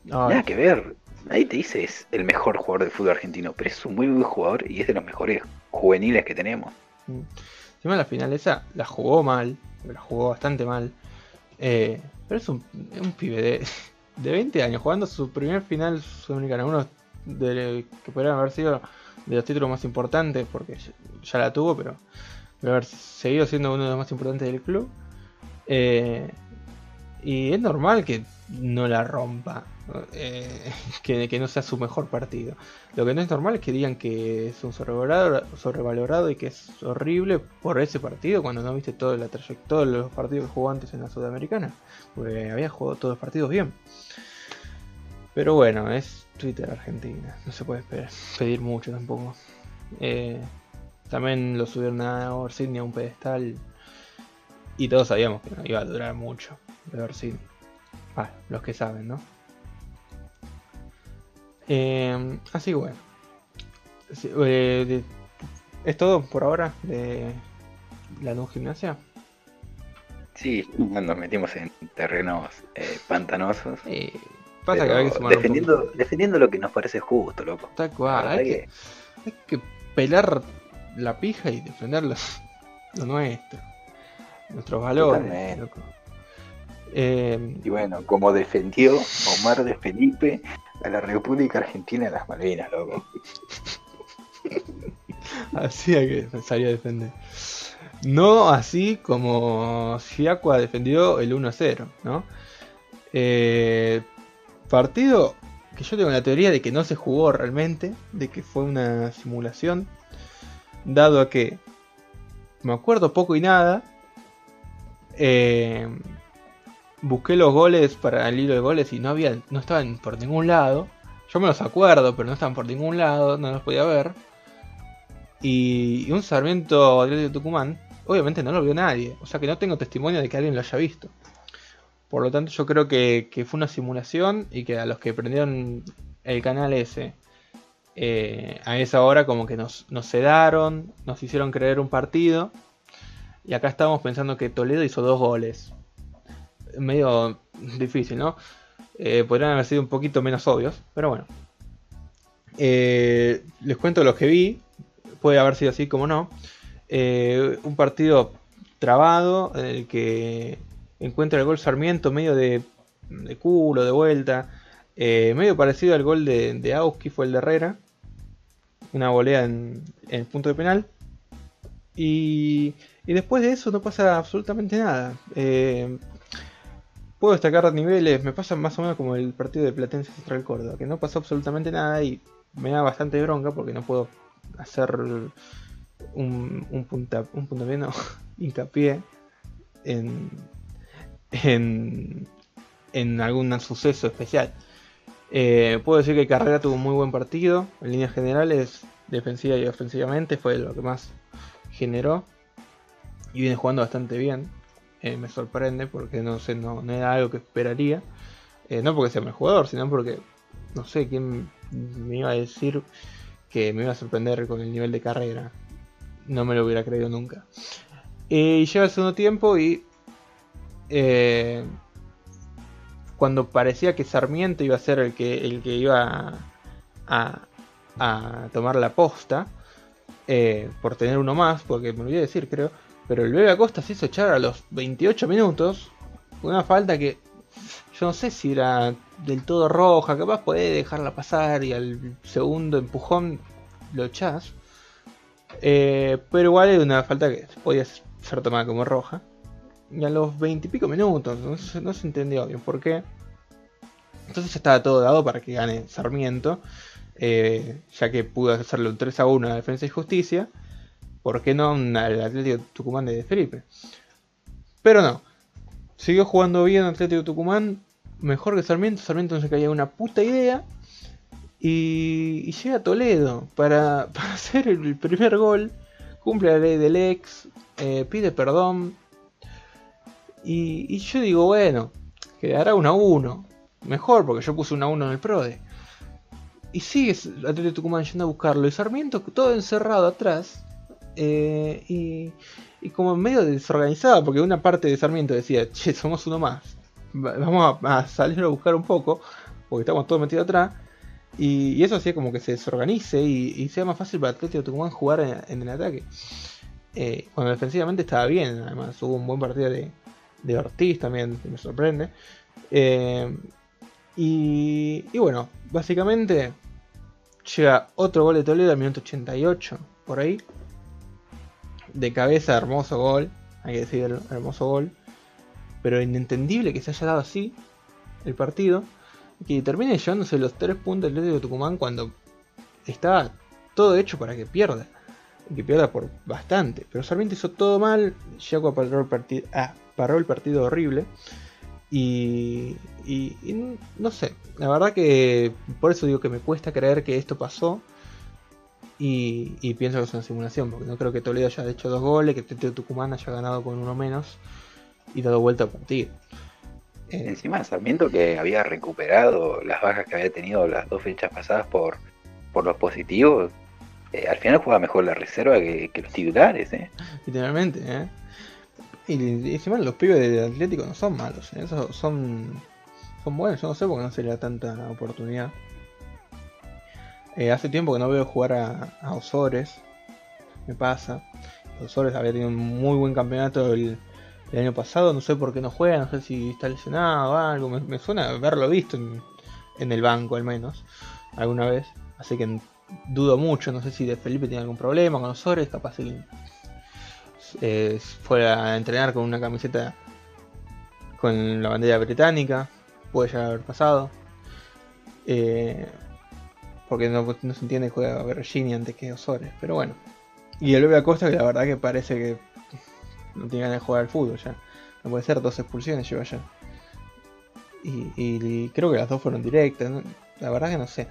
Nada que ver. Nadie te dice es el mejor jugador de fútbol argentino, pero es un muy buen jugador y es de los mejores juveniles que tenemos. Mm. Encima la final esa la jugó mal, la jugó bastante mal. Eh, pero es un, un pibe de, <laughs> de, 20 años jugando su primer final sudamericana, uno de, que podría haber sido de los títulos más importantes, porque ya, la tuvo, pero debe haber seguido siendo uno de los más importantes del club. Eh, y es normal que no la rompa. Eh, <laughs> que, no sea su mejor partido. Lo que no es normal es que digan que es un sobrevalorado, y que es horrible por ese partido cuando no viste toda la trayectoria, de los partidos que jugó antes en la Sudamericana. Porque había jugado todos los partidos bien. Pero bueno, es Twitter Argentina. No se puede pedir mucho tampoco. Eh, también lo subieron a Orsini a un pedestal. Y todos sabíamos que no iba a durar mucho de Orsini. Ah, los que saben, ¿no? Eh, así bueno. Eh, ¿Es todo por ahora de la nueva gimnasia? Sí, nos metimos en terrenos eh, pantanosos. pasa que hay que defendiendo, defendiendo lo que nos parece justo, loco. Está cual, hay que, hay que pelar la pija y defender lo, nuestro. Nuestros valores, loco. Eh, y bueno, como defendió Omar de Felipe a la República Argentina de las Malvinas, loco. <laughs> así que pensaría defender. No así como Siakua defendió el 1-0, ¿no? Eh, partido que yo tengo la teoría de que no se jugó realmente, de que fue una simulación, dado a que me acuerdo poco y nada. Eh, busqué los goles para el hilo de goles y no había, no estaban por ningún lado. Yo me los acuerdo, pero no estaban por ningún lado, no los podía ver. Y, un Sarmiento de Tucumán, obviamente no lo vio nadie. O sea que no tengo testimonio de que alguien lo haya visto. Por lo tanto, yo creo que, fue una simulación y que a los que prendieron el canal ese eh, a esa hora, como que nos, nos sedaron, nos hicieron creer un partido. Y acá estamos pensando que Toledo hizo dos goles medio difícil, ¿no? Eh, podrían haber sido un poquito menos obvios, pero bueno. Eh, les cuento lo que vi, puede haber sido así como no. Eh, un partido trabado en el que encuentra el gol Sarmiento medio de, de culo, de vuelta. Medio parecido al gol de, de Auski, fue el de Herrera. Una volea en, en el punto de penal. Y, y después de eso no pasa absolutamente nada. Puedo destacar niveles, me pasa más o menos como el partido de Platense Central Córdoba, que no pasó absolutamente nada y me da bastante bronca porque no puedo hacer un, un punta, un <laughs> hincapié en, en, en algún suceso especial. Eh, puedo decir que Carrera tuvo un muy buen partido, en líneas generales, defensiva y ofensivamente, fue lo que más generó y viene jugando bastante bien. Eh, me sorprende porque no sé, no, era algo que esperaría. Eh, no porque sea mi jugador, sino porque no sé quién me iba a decir que me iba a sorprender con el nivel de carrera. No me lo hubiera creído nunca. Eh, y llega el segundo tiempo y cuando parecía que Sarmiento iba a ser el que, el que iba a, a tomar la posta, por tener uno más, porque me olvidé decir, creo, pero el Bebe Acosta se hizo echar a los 28 minutos. Una falta que yo no sé si era del todo roja. Capaz podés dejarla pasar y al segundo empujón lo echás. Eh, pero igual es una falta que podía ser tomada como roja. Y a los 20 y pico minutos, no se, no se entendió bien por qué. Entonces estaba todo dado para que gane Sarmiento. Eh, ya que pudo hacerle un 3 a 1 a Defensa y Justicia. ¿Por qué no al Atlético Tucumán de Felipe? Pero no. Siguió jugando bien Atlético Tucumán. Mejor que Sarmiento. Sarmiento no se caía una puta idea. Y, llega Toledo <laughs> para, hacer el primer gol. Cumple la ley del ex. Eh, pide perdón. Y, yo digo, bueno, quedará 1 a 1. Mejor porque yo puse 1 a 1 en el PRODE. Y sigue Atlético Tucumán yendo a buscarlo. Y Sarmiento todo encerrado atrás. Eh, y, como medio desorganizada, porque una parte de Sarmiento decía, che, somos uno más, vamos a, salir a buscar un poco, porque estamos todos metidos atrás. Y, eso hacía como que se desorganice y, sea más fácil para Atlético Tucumán jugar en, el ataque. Eh, cuando defensivamente estaba bien, además hubo un buen partido de, Ortiz también, me sorprende. Eh, y, y, bueno, básicamente llega otro gol de Toledo al minuto 88, por ahí de cabeza, hermoso gol, hay que decir, hermoso gol, pero inentendible que se haya dado así el partido, que termine llevándose los tres puntos del Atlético de Tucumán cuando estaba todo hecho para que pierda, que pierda por bastante, pero Sarmiento hizo todo mal, Jaco paró el, partido, ah, paró el partido horrible, y, y, y no sé, la verdad que por eso digo que me cuesta creer que esto pasó, y, pienso que es una simulación, porque no creo que Toledo haya hecho dos goles, que Tete Tucumán haya ganado con uno menos y dado vuelta al partido. Eh, Encima Sarmiento que había recuperado las bajas que había tenido las dos fechas pasadas por, por los positivos, eh, al final juega mejor la reserva que, los titulares. ¿eh? Literalmente, ¿eh? Y, encima los pibes de Atlético no son malos, ¿eh? son, son buenos, yo no sé por qué no se le da tanta oportunidad. Eh, hace tiempo que no veo jugar a, Osores. Me pasa. Osores había tenido un muy buen campeonato el, año pasado. No sé por qué no juega. No sé si está lesionado o algo. Me, suena haberlo visto en, el banco al menos. Alguna vez. Así que dudo mucho. No sé si de Felipe tiene algún problema con Osores. Capaz que eh, fue a entrenar con una camiseta con la bandera británica. Puede ya haber pasado. Eh, porque no, se entiende que juega Bergini antes que Osores, pero bueno. Y el Bebe Acosta que la verdad que parece que no tiene ganas de jugar al fútbol ya. No puede ser, dos expulsiones lleva ya. Y, creo que las dos fueron directas, la verdad que no sé.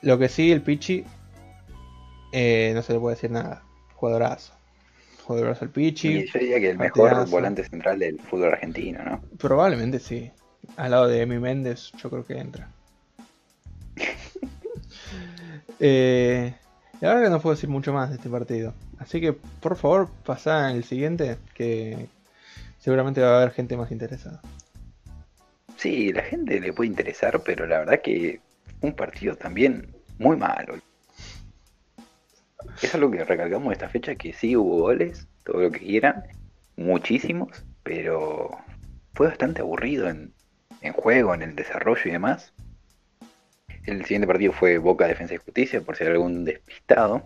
Lo que sí, el Pichi, eh, no se le puede decir nada. Jugadorazo. Jugadorazo el Pichi. Y yo diría que el mejor volante central del fútbol argentino, ¿no? Probablemente sí. Al lado de Emi Méndez, yo creo que entra. <laughs> eh, la verdad que no puedo decir mucho más de este partido. Así que por favor pasá el siguiente que seguramente va a haber gente más interesada. Sí, la gente le puede interesar, pero la verdad que un partido también muy malo. Es algo que recalcamos esta fecha, que sí hubo goles, todo lo que quieran, muchísimos, pero fue bastante aburrido en, en juego, en el desarrollo y demás. El siguiente partido fue Boca Defensa y Justicia, por si hay algún despistado.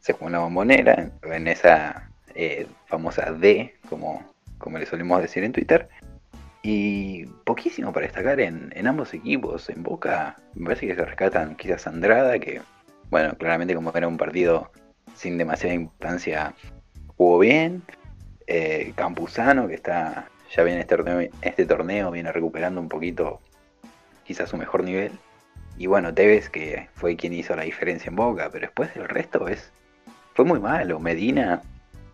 Se jugó en la bombonera, en esa eh, famosa D, como, como le solemos decir en Twitter. Y poquísimo para destacar en, ambos equipos. En Boca me parece que se rescatan quizás Andrada, que, bueno, claramente como era un partido sin demasiada importancia, jugó bien. Eh, Campuzano, que está ya viene este torneo, este torneo, viene recuperando un poquito quizás su mejor nivel. Y bueno, Tevez, que fue quien hizo la diferencia en Boca, pero después el resto es fue muy malo. Medina,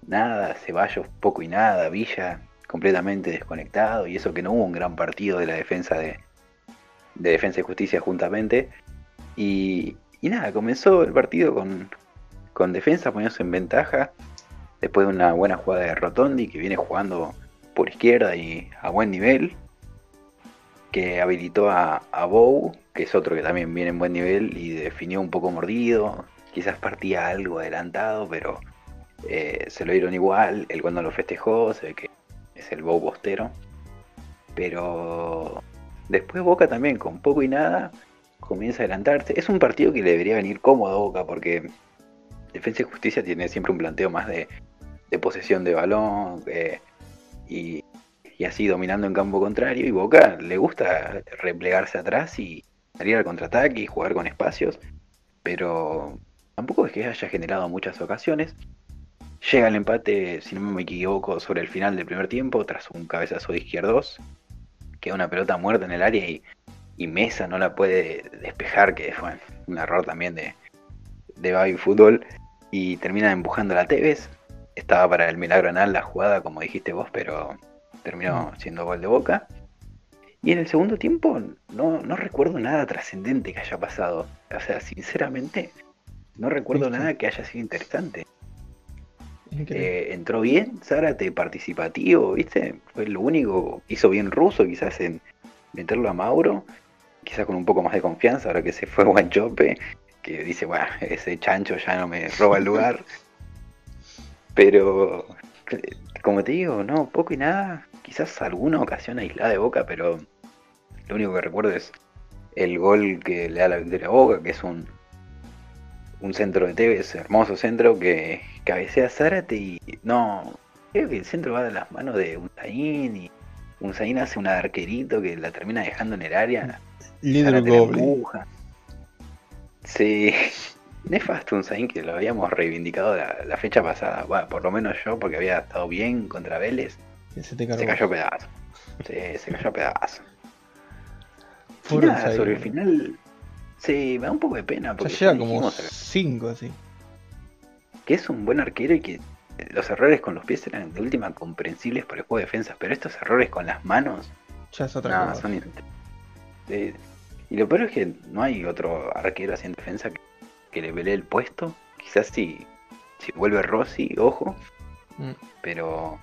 nada, Ceballos, poco y nada, Villa, completamente desconectado, y eso que no hubo un gran partido de la defensa de, de Defensa y Justicia juntamente. Y, y nada, comenzó el partido con, con defensa poniéndose en ventaja, después de una buena jugada de Rotondi, que viene jugando por izquierda y a buen nivel, que habilitó a, a Bow, que es otro que también viene en buen nivel y definió un poco mordido, quizás partía algo adelantado, pero eh, se lo dieron igual, él cuando lo festejó, se ve que es el Bow bostero, pero después Boca también con poco y nada comienza a adelantarse, es un partido que le debería venir cómodo a Boca porque Defensa y Justicia tiene siempre un planteo más de, posesión de balón, eh, y, así dominando en campo contrario. Y Boca le gusta replegarse atrás y salir al contraataque y jugar con espacios, pero tampoco es que haya generado muchas ocasiones. Llega el empate, si no me equivoco, sobre el final del primer tiempo, tras un cabezazo de izquierdos. Queda una pelota muerta en el área y, Mesa no la puede despejar, que fue un error también de, de Baby Fútbol. Y termina empujando a la Tevez estaba para el milagro anal la jugada, como dijiste vos, pero terminó mm. siendo gol de boca. Y en el segundo tiempo no, no recuerdo nada trascendente que haya pasado. O sea, sinceramente, no recuerdo nada que haya sido interesante. Eh, entró bien, Zárate participativo, ¿viste? Fue lo único que hizo bien ruso, quizás en meterlo a Mauro, quizás con un poco más de confianza, ahora que se fue <laughs> Guanchope, que dice, bueno, ese chancho ya no me roba el lugar. <laughs> Pero, como te digo, no, poco y nada. Quizás alguna ocasión aislada de Boca, pero lo único que recuerdo es el gol que le da la victoria a Boca, que es un, un centro de Tevez, hermoso centro, que cabecea Zárate y no, creo que el centro va de las manos de Unzaín y Unzaín hace un arquerito que la termina dejando en el área. Little Goblin. Sí, <laughs> nefasto un Zayn que lo habíamos reivindicado la, fecha pasada. Bueno, por lo menos yo, porque había estado bien contra Vélez. Se, te cayó pedazo. Sí, se cayó pedazo. sobre el final. Sí, me da un poco de pena. Porque ya lleva como 5 así. Que es un buen arquero y que los errores con los pies eran de última comprensibles por el juego de defensa, pero estos errores con las manos. Ya es otra cosa. Son... y lo peor es que no hay otro arquero así en defensa que que le pelee el puesto. Quizás si, si vuelve Rossi, ojo. Mm. Pero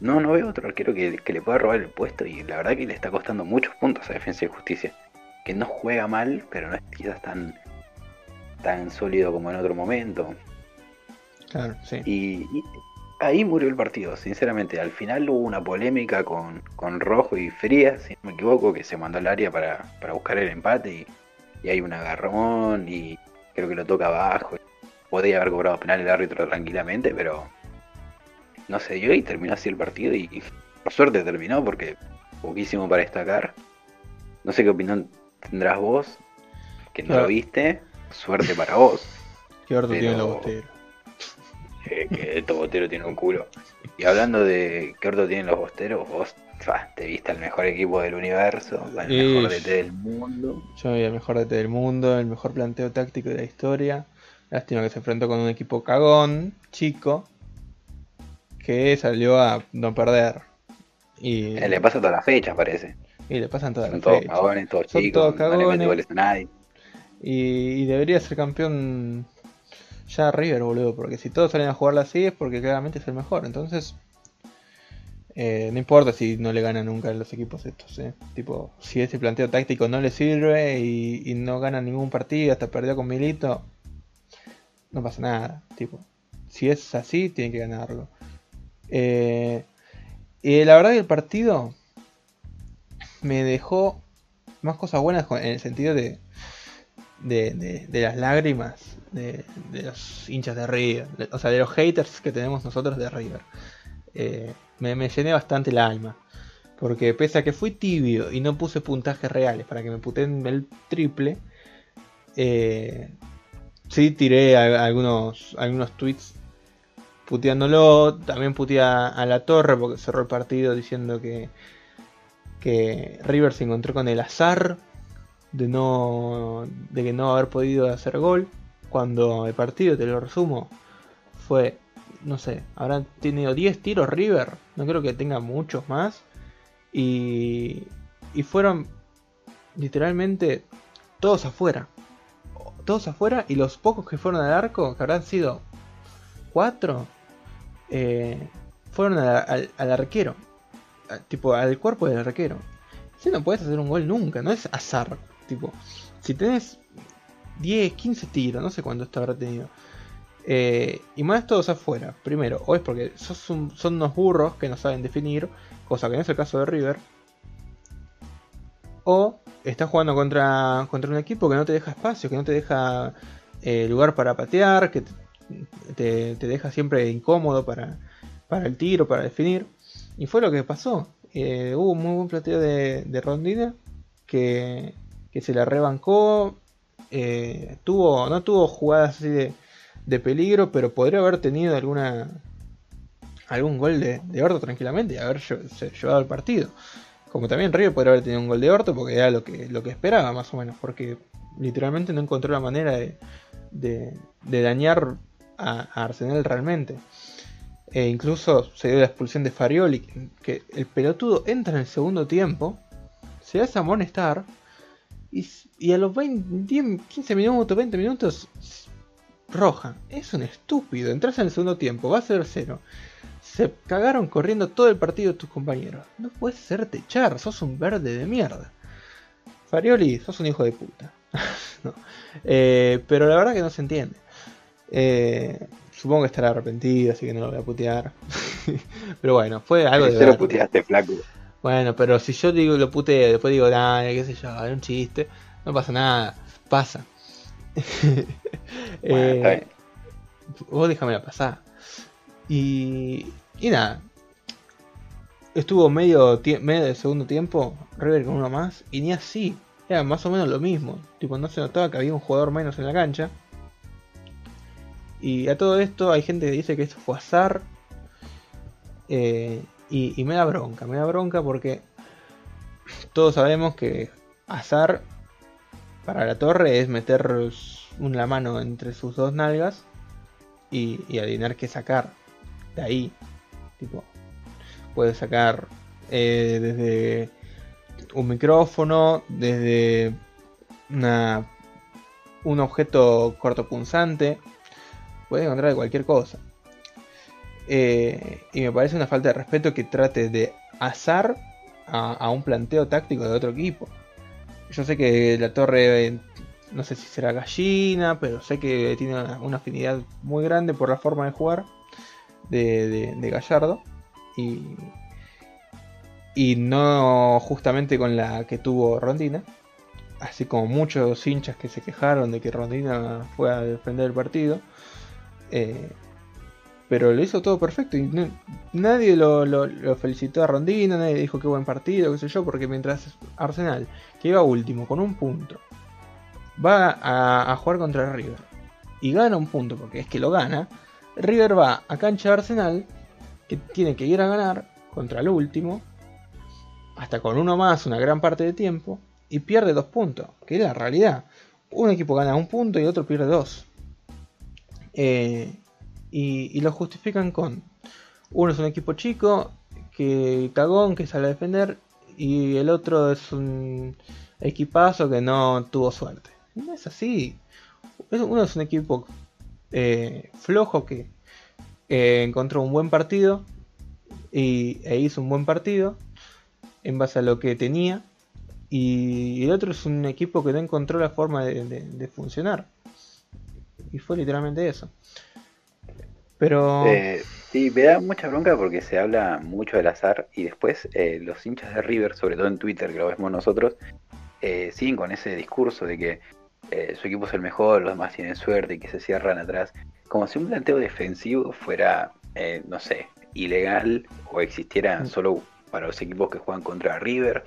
no, no veo otro arquero que, le pueda robar el puesto y la verdad que le está costando muchos puntos a Defensa y Justicia. Que no juega mal, pero no es quizás tan, tan sólido como en otro momento. Claro, sí. Y, ahí murió el partido, sinceramente. Al final hubo una polémica con, con Rojo y Frías, si no me equivoco, que se mandó al área para, para buscar el empate y, y hay un agarrón y creo que lo toca abajo. Podría haber cobrado penal el árbitro tranquilamente, pero no se dio y terminó así el partido y, por suerte terminó porque poquísimo para destacar. No sé qué opinión tendrás vos, que no lo viste. Suerte para vos. Qué orto tiene el bostero. <laughs> que estos bosteros tienen un culo. Y hablando de qué orto tienen los bosteros, vos te viste el mejor equipo del universo, el mejor DT del mundo. Yo vi el mejor DT del mundo, el mejor planteo táctico de la historia. Lástima que se enfrentó con un equipo cagón, chico, que salió a no perder. Y eh, le pasa todas las fechas, parece. Y le pasan todas las fechas. Todos cagones, todos Son chicos, todos cagones. nadie. Y, y, debería ser campeón ya River, boludo. Porque si todos salen a jugarla así es porque claramente es el mejor. Entonces, eh, no importa si no le gana nunca a los equipos estos, ¿eh? Tipo, si ese planteo táctico no le sirve y, no gana ningún partido, hasta perdió con Milito, no pasa nada. Tipo, si es así, tiene que ganarlo. Eh, Eh, la verdad que el partido me dejó más cosas buenas en el sentido de, de, las lágrimas de, los hinchas de River, o sea, de los haters que tenemos nosotros de River. Eh, me, me, llené bastante el alma. Porque pese a que fui tibio y no puse puntajes reales para que me puten el triple, eh, sí tiré algunos, algunos tweets puteándolo. También puteé a la torre porque cerró el partido diciendo que, que River se encontró con el azar de no de que no haber podido hacer gol cuando el partido te lo resumo fue no sé habrán tenido 10 tiros River no creo que tenga muchos más y, y fueron literalmente todos afuera. Todos afuera y los pocos que fueron al arco, que habrán sido cuatro, eh, fueron al, arquero. tipo, al cuerpo del arquero. Si no puedes hacer un gol nunca, no es azar. Tipo, si tenés 10, 15 tiros, no sé cuánto esto habrá tenido. Eh, y más todos afuera. Primero, o es porque son unos burros que no saben definir, cosa que no es el caso de River. O estás jugando contra, contra un equipo que no te deja espacio, que no te deja eh, lugar para patear, que te, deja siempre incómodo para, para, el tiro, para definir. Y fue lo que pasó. Eh, hubo un muy buen plateo de, Rondina que, que, se la rebancó. Eh, tuvo, no tuvo jugadas así de, de peligro, pero podría haber tenido alguna algún gol de, de Orto tranquilamente y haber llevado el partido. Como también River podría haber tenido un gol de Orto porque era lo que, lo que esperaba más o menos, porque literalmente no encontró la manera de, de, dañar a, Arsenal realmente. E incluso se dio la expulsión de Farioli, que el pelotudo entra en el segundo tiempo, se hace amonestar y, y a los 20, 15 minutos, 20 minutos, roja. Es un estúpido, entras en el segundo tiempo, va a ser cero. Se cagaron corriendo todo el partido tus compañeros. No puedes hacerte echar, sos un verde de mierda. Farioli, sos un hijo de puta. <laughs> Eh, pero la verdad que no se entiende. Eh, supongo que estará arrepentido, así que no lo voy a putear. <laughs> pero bueno, fue algo de. lo puteaste, flaco. Bueno, pero si yo digo lo puteo, después digo, nada, qué sé yo, era un chiste, no pasa nada, pasa. <laughs> eh, vos déjamela pasar. Y, y nada. Estuvo medio, medio de segundo tiempo, River con uno más, y ni así. Era más o menos lo mismo. Tipo, no se notaba que había un jugador menos en la cancha. Y a todo esto hay gente que dice que esto fue azar. Eh, y, me da bronca, me da bronca porque todos sabemos que azar para la torre es meter una mano entre sus dos nalgas y, y adivinar qué sacar de ahí. Tipo, puedes sacar eh, desde un micrófono, desde una, un objeto cortopunzante, puedes encontrar de cualquier cosa. Eh, y me parece una falta de respeto que trate de azar a, un planteo táctico de otro equipo. Yo sé que la torre, no sé si será gallina, pero sé que tiene una afinidad muy grande por la forma de jugar de, Gallardo y, y no justamente con la que tuvo Rondina. Así como muchos hinchas que se quejaron de que Rondina fue a defender el partido. Eh, pero lo hizo todo perfecto y nadie lo, felicitó a Rondina, nadie dijo qué buen partido, qué sé yo, porque mientras Arsenal, que iba último con un punto, va a, jugar contra River y gana un punto, porque es que lo gana, River va a cancha de Arsenal, que tiene que ir a ganar contra el último, hasta con uno más una gran parte de tiempo, y pierde dos puntos, que es la realidad. Un equipo gana un punto y otro pierde dos. Eh, y, lo justifican con, uno es un equipo chico, que cagón, que sale a defender, y el otro es un equipazo que no tuvo suerte. No es así. Uno es un equipo eh, flojo que encontró un buen partido y, e hizo un buen partido en base a lo que tenía. Y el otro es un equipo que no encontró la forma de, funcionar. Y fue literalmente eso. Pero... Eh, Sí, me da mucha bronca porque se habla mucho del azar y después eh, los hinchas de River, sobre todo en Twitter, que lo vemos nosotros, eh, siguen con ese discurso de que su equipo es el mejor, los demás tienen suerte y que se cierran atrás. Como si un planteo defensivo fuera, no sé, ilegal o existiera solo para los equipos que juegan contra River.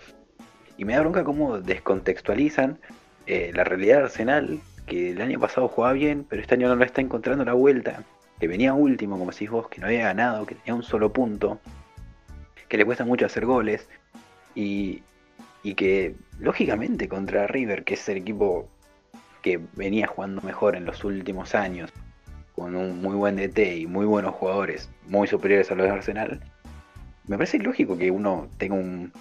Y me da bronca cómo descontextualizan la realidad de Arsenal, que el año pasado jugaba bien, pero este año no lo está encontrando la vuelta. Que venía último, como decís vos, que no había ganado, que tenía un solo punto, que le cuesta mucho hacer goles. Y, y que, lógicamente, contra River, que es el equipo que venía jugando mejor en los últimos años, con un muy buen DT y muy buenos jugadores, muy superiores a los de Arsenal, me parece lógico que uno tenga un,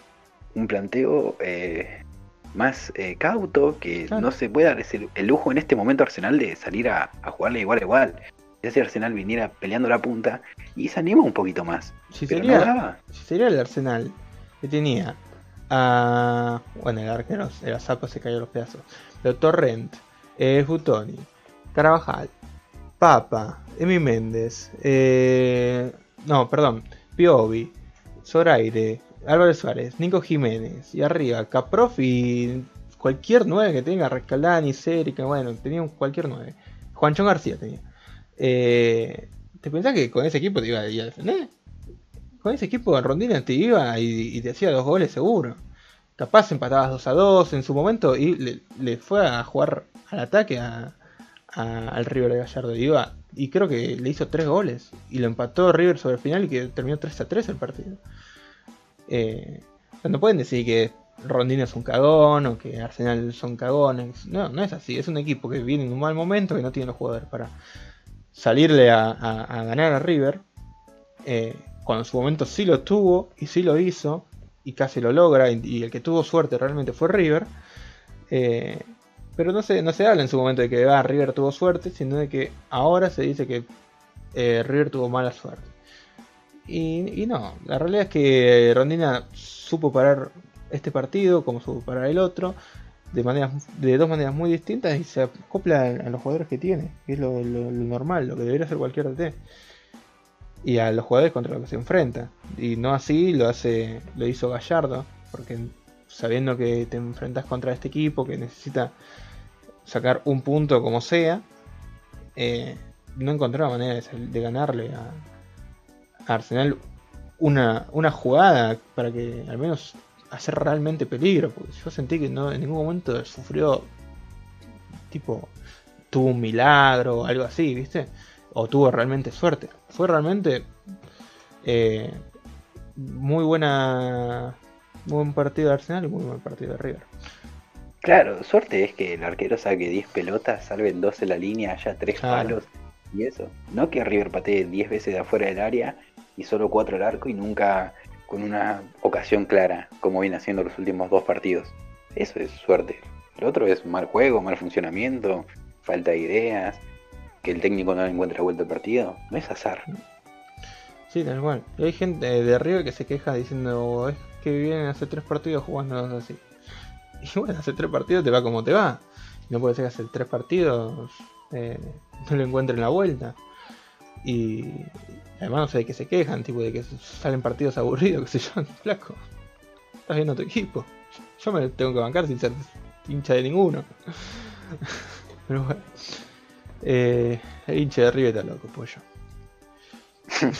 un planteo eh, más eh, cauto, que Claro. no se pueda el lujo en este momento Arsenal de salir a, a jugarle igual a igual. Ya si Arsenal viniera peleando la punta y se anima un poquito más. Si sería, no si sería el Arsenal que tenía a. Bueno, el arquero era saco, se cayó a los pedazos. Pero Torrent, eh, Futoni, Carvajal, Papa, Emi Méndez, eh, no, perdón, Piovi, Zoraire, Álvaro Suárez, Nico Jiménez, y arriba Caprof y cualquier 9 que tenga, Rescalani, Cérica, bueno, tenía cualquier 9. Juancho García tenía. Eh, ¿Te pensás que con ese equipo te iba a defender? Con ese equipo en Rondina te iba y, te hacía dos goles seguro. Capaz empatabas 2 a 2 en su momento y le, fue a jugar al ataque a, al River de Gallardo. Y, iba, y creo que le hizo 3 goles. Y lo empató River sobre el final y que terminó 3 a 3 el partido. Eh, no pueden decir que Rondina es un cagón o que Arsenal son cagones. No, no es así. Es un equipo que viene en un mal momento que no tiene los jugadores para salirle a, ganar a River. Eh, cuando en su momento sí lo tuvo y sí lo hizo y casi lo logra y, el que tuvo suerte realmente fue River. Eh, pero no se, no se habla en su momento de que ah, River tuvo suerte, sino de que ahora se dice que River tuvo mala suerte. Y, no, la realidad es que Rondina supo parar este partido como supo parar el otro de maneras de dos maneras muy distintas y se acopla a los jugadores que tiene, que es lo, normal, lo que debería hacer cualquier DT. Y a los jugadores contra los que se enfrenta. Y no así lo hace, lo hizo Gallardo, porque sabiendo que te enfrentas contra este equipo que necesita sacar un punto como sea, eh, no encontró manera de, de ganarle a Arsenal una, una jugada para que al menos hacer realmente peligro, porque yo sentí que no en ningún momento sufrió tipo tuvo un milagro o algo así, ¿viste? O tuvo realmente suerte. Fue realmente eh, muy buena muy buen partido de Arsenal y muy buen partido de River. Claro, suerte es que el arquero saque 10 pelotas, salven 12 la línea, haya 3 Claro. palos y eso. No que River patee 10 veces de afuera del área y solo 4 al arco y nunca con una ocasión clara, como viene haciendo los últimos dos partidos. Eso es suerte. Lo otro es mal juego, mal funcionamiento, falta de ideas, que el técnico no encuentra vuelta al partido. No es azar. Sí, tal cual. Hay gente de River que se queja diciendo es que vienen hace tres partidos jugando así. <laughs> Y bueno, hace tres partidos te va como te va. No puede ser que hace tres partidos eh, no le encuentren la vuelta. Y además no sé de qué se quejan, tipo de que salen partidos aburridos, <laughs> que se yo, flaco. Estás viendo tu equipo. Yo me tengo que bancar sin ser hincha de ninguno. <laughs> Pero bueno. Eh, el hincha de River está loco, pollo. <laughs>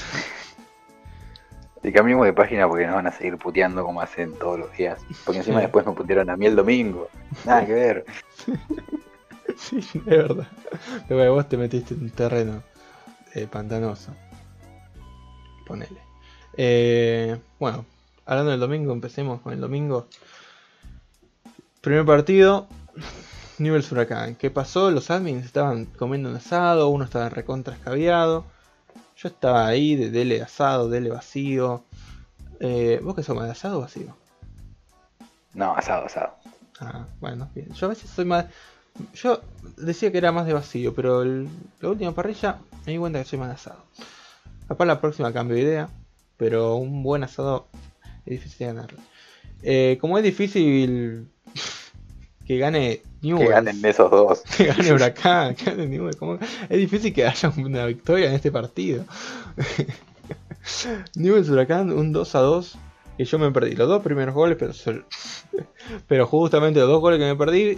Y cambiemos de página porque nos van a seguir puteando como hacen todos los días. Porque encima después me putearon a mí el domingo. Nada que ver. Sí, es verdad. Pero vos te metiste en un terreno eh, pantanoso. Ponele. Eh, bueno, hablando del domingo, empecemos con el domingo. Primer partido, Newell's Huracán. ¿Qué pasó? Los admins estaban comiendo un asado, uno estaba recontra escabeado. Yo estaba ahí, de dele asado, dele vacío. Eh, ¿Vos qué sos más de asado o vacío? No, asado, asado. Ah, bueno, bien. Yo a veces soy más. Yo decía que era más de vacío, pero el- la última parrilla me di cuenta que soy más de asado. Capaz la próxima cambio de idea, pero un buen asado es difícil de ganarle. Eh, como es difícil <laughs> que gane Newell's, Que ganen esos dos. <laughs> que gane Huracán, que gane Newell's, como- es difícil que haya una victoria en este partido. <laughs> Newell's Huracán, un 2 a 2. Y yo me perdí los dos primeros goles, pero, pero justamente los dos goles que me perdí,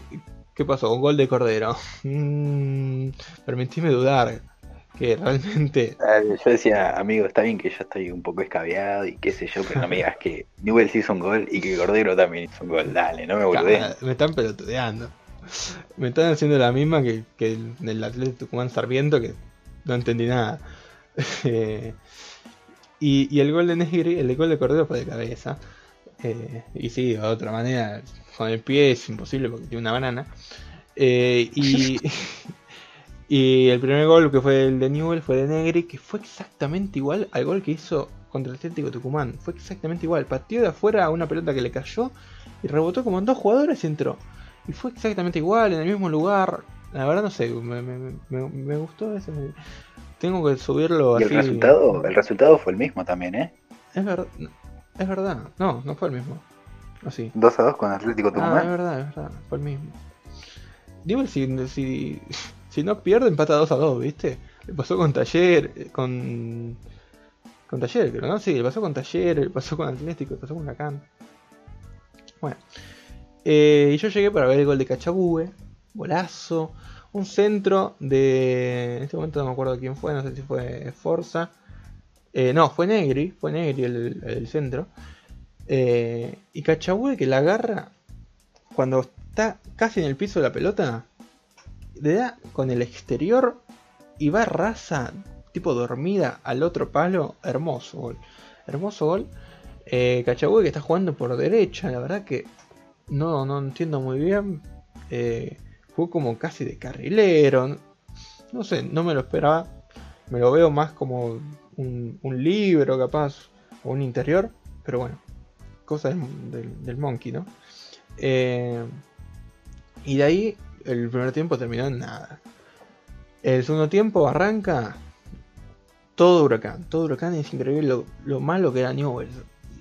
¿qué pasó? Un gol de Cordero. Mm, permitime dudar que realmente. <laughs> Yo decía, amigo, está bien que yo estoy un poco escabeado y qué sé yo, pero no me digas que Newell's hizo un gol y que Cordero también hizo un gol. Dale, no me volvés. Me están pelotudeando. Me están haciendo la misma que, que el, Atlético Tucumán Sarmiento, que no entendí nada. <laughs> Eh, y, el gol de Negri, el gol de Cordero fue de cabeza. Eh, y sí, de otra manera, con el pie es imposible porque tiene una banana. Eh, y, <laughs> y el primer gol que fue el de Newell fue de Negri, que fue exactamente igual al gol que hizo contra el Atlético Tucumán. Fue exactamente igual. Partió de afuera a una pelota que le cayó y rebotó como en dos jugadores y entró. Y fue exactamente igual, en el mismo lugar. La verdad no sé, me, me, me, gustó ese. Tengo que subirlo ¿Y el resultado? El resultado fue el mismo también, ¿eh? Es, verdad es verdad. No, no fue el mismo. Así. 2 a 2 con Atlético ah, Tucumán. Ah, es verdad, es verdad. Fue el mismo. Digo, si, si, si no pierde, empata 2 a 2, ¿viste? Le pasó con Taller, eh, con... Con Taller, creo, ¿no? Sí, le pasó con Taller, le <laughs> pasó con Atlético, le pasó con Lacan. Bueno. Eh, y yo llegué para ver el gol de Cachabue. Golazo un centro de. En este momento no me acuerdo quién fue, no sé si fue Forza. Eh, no, fue Negri, fue Negri el, centro. Eh, y Cachabue que la agarra cuando está casi en el piso de la pelota, le da con el exterior y va rasa, tipo dormida, al otro palo. Hermoso gol. Hermoso gol. Eh, que está jugando por derecha, la verdad que no, no entiendo muy bien. Eh, fue como casi de carrilero. No sé, no me lo esperaba. Me lo veo más como un, libro capaz, o un interior. Pero bueno, cosas del, monkey, ¿no? Eh, y de ahí el primer tiempo terminó en nada. El segundo tiempo arranca todo huracán. Todo huracán es increíble lo, malo que era Newell's.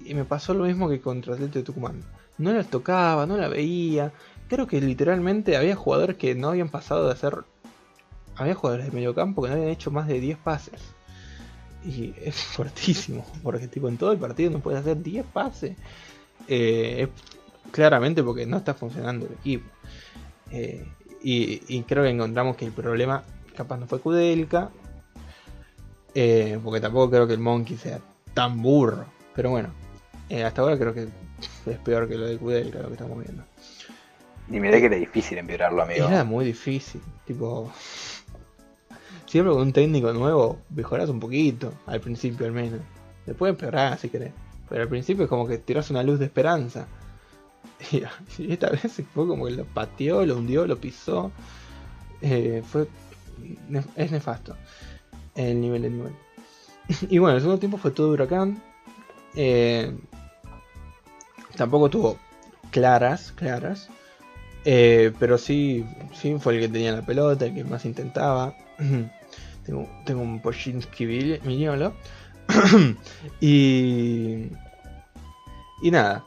Y me pasó lo mismo que contra Atlético de Tucumán. No la tocaba, no la veía creo que literalmente había jugadores que no habían pasado de hacer. Había jugadores de medio campo que no habían hecho más de 10 pases. Y <laughs> es fuertísimo, porque tipo en todo el partido no puede hacer 10 pases. Eh, claramente porque no está funcionando el equipo. Eh, y, creo que encontramos que el problema capaz no fue Kudelka. Eh, porque tampoco creo que el Monkey sea tan burro. Pero bueno, hasta ahora creo que es peor que lo de Kudelka lo que estamos viendo. Y mirá que era difícil empeorarlo, amigo. Era muy difícil, tipo... Siempre con un técnico nuevo mejoras un poquito, al principio al menos. Después empeorar si querés. Pero al principio es como que tiras una luz de esperanza. <laughs> Esta vez fue como que lo pateó, lo hundió, lo pisó. Eh, fue es nefasto el nivel de nivel. <laughs> Y bueno, el segundo tiempo fue todo huracán. Eh, tampoco tuvo claras, claras. Eh, pero sí, sí fue el que tenía la pelota, el que más intentaba. <clears throat> tengo, tengo un Pochinski Miñolo. <clears throat> y. Y nada.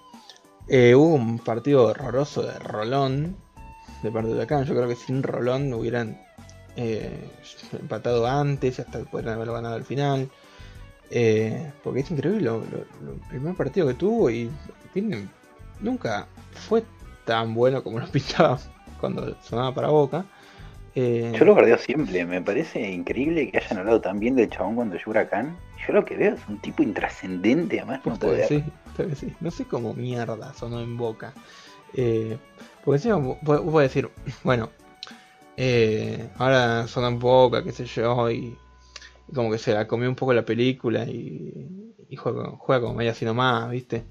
Eh, hubo un partido horroroso de Rolón. De parte de acá. Yo creo que sin Rolón hubieran eh, empatado antes. Hasta podrían haberlo ganado al final. porque es increíble el primer partido que tuvo. Y nunca fue tan bueno como lo <laughs> pintaba cuando sonaba para Boca. Eh, yo lo guardeo siempre, me parece increíble que hayan hablado tan bien del chabón cuando yo Huracán. Yo lo que veo es un tipo intrascendente, además no puede sí, <laughs> No sé cómo mierda sonó en Boca. Eh, porque encima puedo decir, bueno, eh, ahora suena en Boca, qué sé yo, y, como que se la comió un poco la película y, juega, juega como medio así nomás, ¿viste?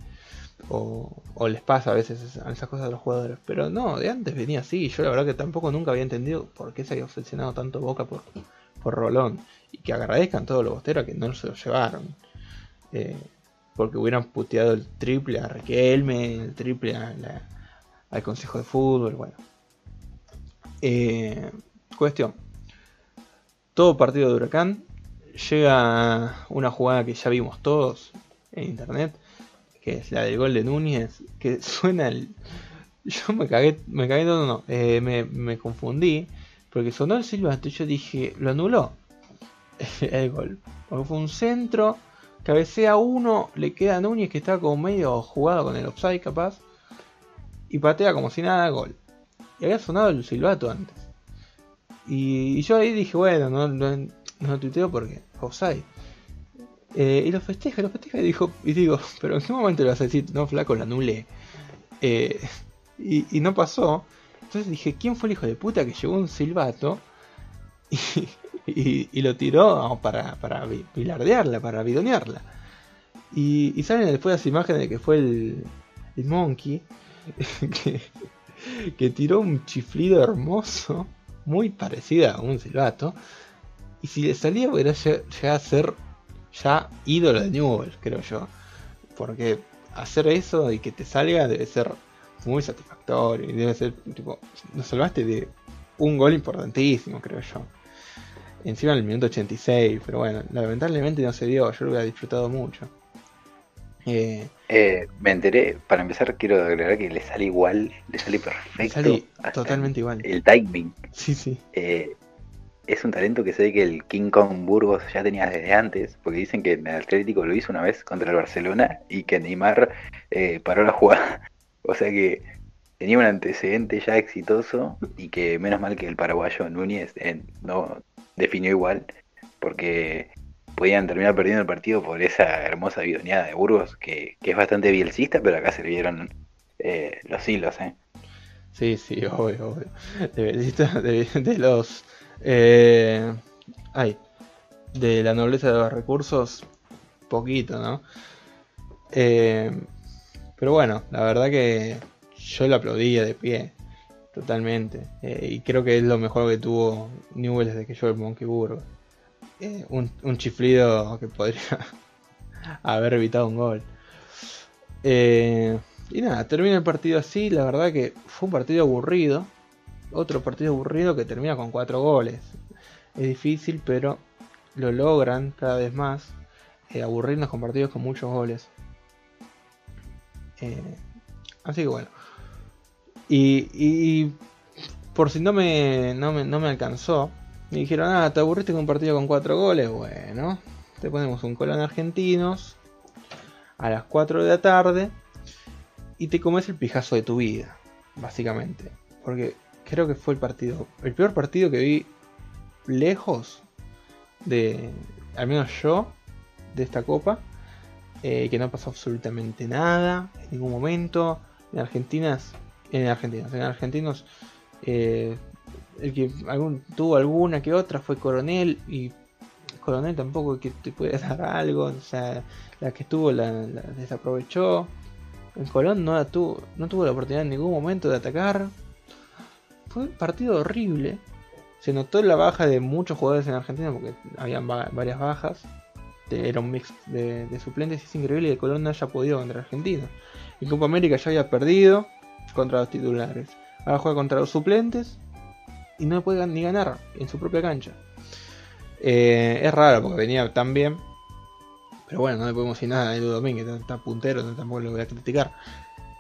o, les pasa a veces a esas cosas a los jugadores. Pero no, de antes venía así. Yo la verdad que tampoco nunca había entendido por qué se había obsesionado tanto Boca por, por Rolón. Y que agradezcan todos los bosteros que no se lo llevaron. Eh, porque hubieran puteado el triple a Requelme, el triple al Consejo de Fútbol. Bueno. Eh, cuestión. Todo partido de Huracán llega una jugada que ya vimos todos en internet que es la del gol de Núñez, que suena el... Yo me cagué, me cagué, no, no, no, eh, me, me, confundí, porque sonó el silbato yo dije, lo anuló <laughs> el gol, porque fue un centro cabecea uno, le queda a Núñez que está como medio jugado con el offside capaz. Y patea como si nada, gol. Y había sonado el silbato antes. Y, yo ahí dije, bueno, no, no, tuiteo porque offside. Eh, y lo festeja, lo festeja y, dijo, y digo, <laughs> pero en qué momento le vas a decir, no, flaco, la anulé. Eh, <laughs> y, no pasó. Entonces dije, ¿quién fue el hijo de puta que llevó un silbato <laughs> y, <laughs> lo tiró para, para para bidonearla? Y, salen después las imágenes de que fue el, el Monkey <laughs> que, que tiró un chiflido hermoso, muy parecido a un silbato. Y si le salía, podría llegar a ser ya ídolo de Newell, creo yo. Porque hacer eso y que te salga debe ser muy satisfactorio. Y debe ser, tipo, nos salvaste de un gol importantísimo, creo yo. Encima en el minuto 86, pero bueno, lamentablemente no se dio, yo lo hubiera disfrutado mucho. Eh, eh, me enteré, para empezar quiero agregar que le sale igual, le sale perfecto. Le sale totalmente igual. El timing. Sí, sí. Eh, es un talento que sé que el King Kong Burgos ya tenía desde antes, porque dicen que en el Atlético lo hizo una vez contra el Barcelona y que Neymar paró la jugada. <laughs> O sea que tenía un antecedente ya exitoso y que menos mal que el paraguayo Núñez no definió igual, porque podían terminar perdiendo el partido por esa hermosa bidoneada de Burgos, que, es bastante bielcista, pero acá se le vieron eh, los hilos. ¿eh? Sí, sí, obvio, obvio. De, de los eh, ay, de la nobleza de los recursos, poquito, ¿no? Eh, pero bueno, la verdad que yo lo aplaudía de pie, totalmente. Eh, y creo que es lo mejor que tuvo Newell desde que yo el Monkey Burgo. Eh, un, un, chiflido que podría <laughs> haber evitado un gol. y nada, termina el partido así. La verdad que fue un partido aburrido otro partido aburrido que termina con cuatro goles. Es difícil, pero lo logran cada vez más. Eh, aburrirnos con partidos con muchos goles. Eh, así que bueno. Y, por si no me, no me, alcanzó, me dijeron, ah, te aburriste con un partido con cuatro goles. Bueno, te ponemos un colón argentinos a las 4 de la tarde y te comes el pijazo de tu vida, básicamente. Porque creo que fue el partido, el peor partido que vi lejos de, al menos yo, de esta copa. Eh, que no pasó absolutamente nada en ningún momento. En Argentinas, en Argentinas, en Argentinos, eh, el que algún, tuvo alguna que otra fue Coronel y Coronel tampoco que te puede <laughs> dar algo. O sea, la que estuvo la, desaprovechó. En Colón no, tuvo, no tuvo la oportunidad en ningún momento de atacar fue un partido horrible. Se notó la baja de muchos jugadores en Argentina porque habían varias bajas. Era un mix de, suplentes y es increíble que Colón no haya podido contra Argentina. En Copa América ya había perdido contra los titulares. Ahora juega contra los suplentes y no puede ni ganar en su propia cancha. Eh, es raro porque venía tan bien. Pero bueno, no le podemos decir nada a Edu Domínguez, está puntero, tampoco lo voy a criticar.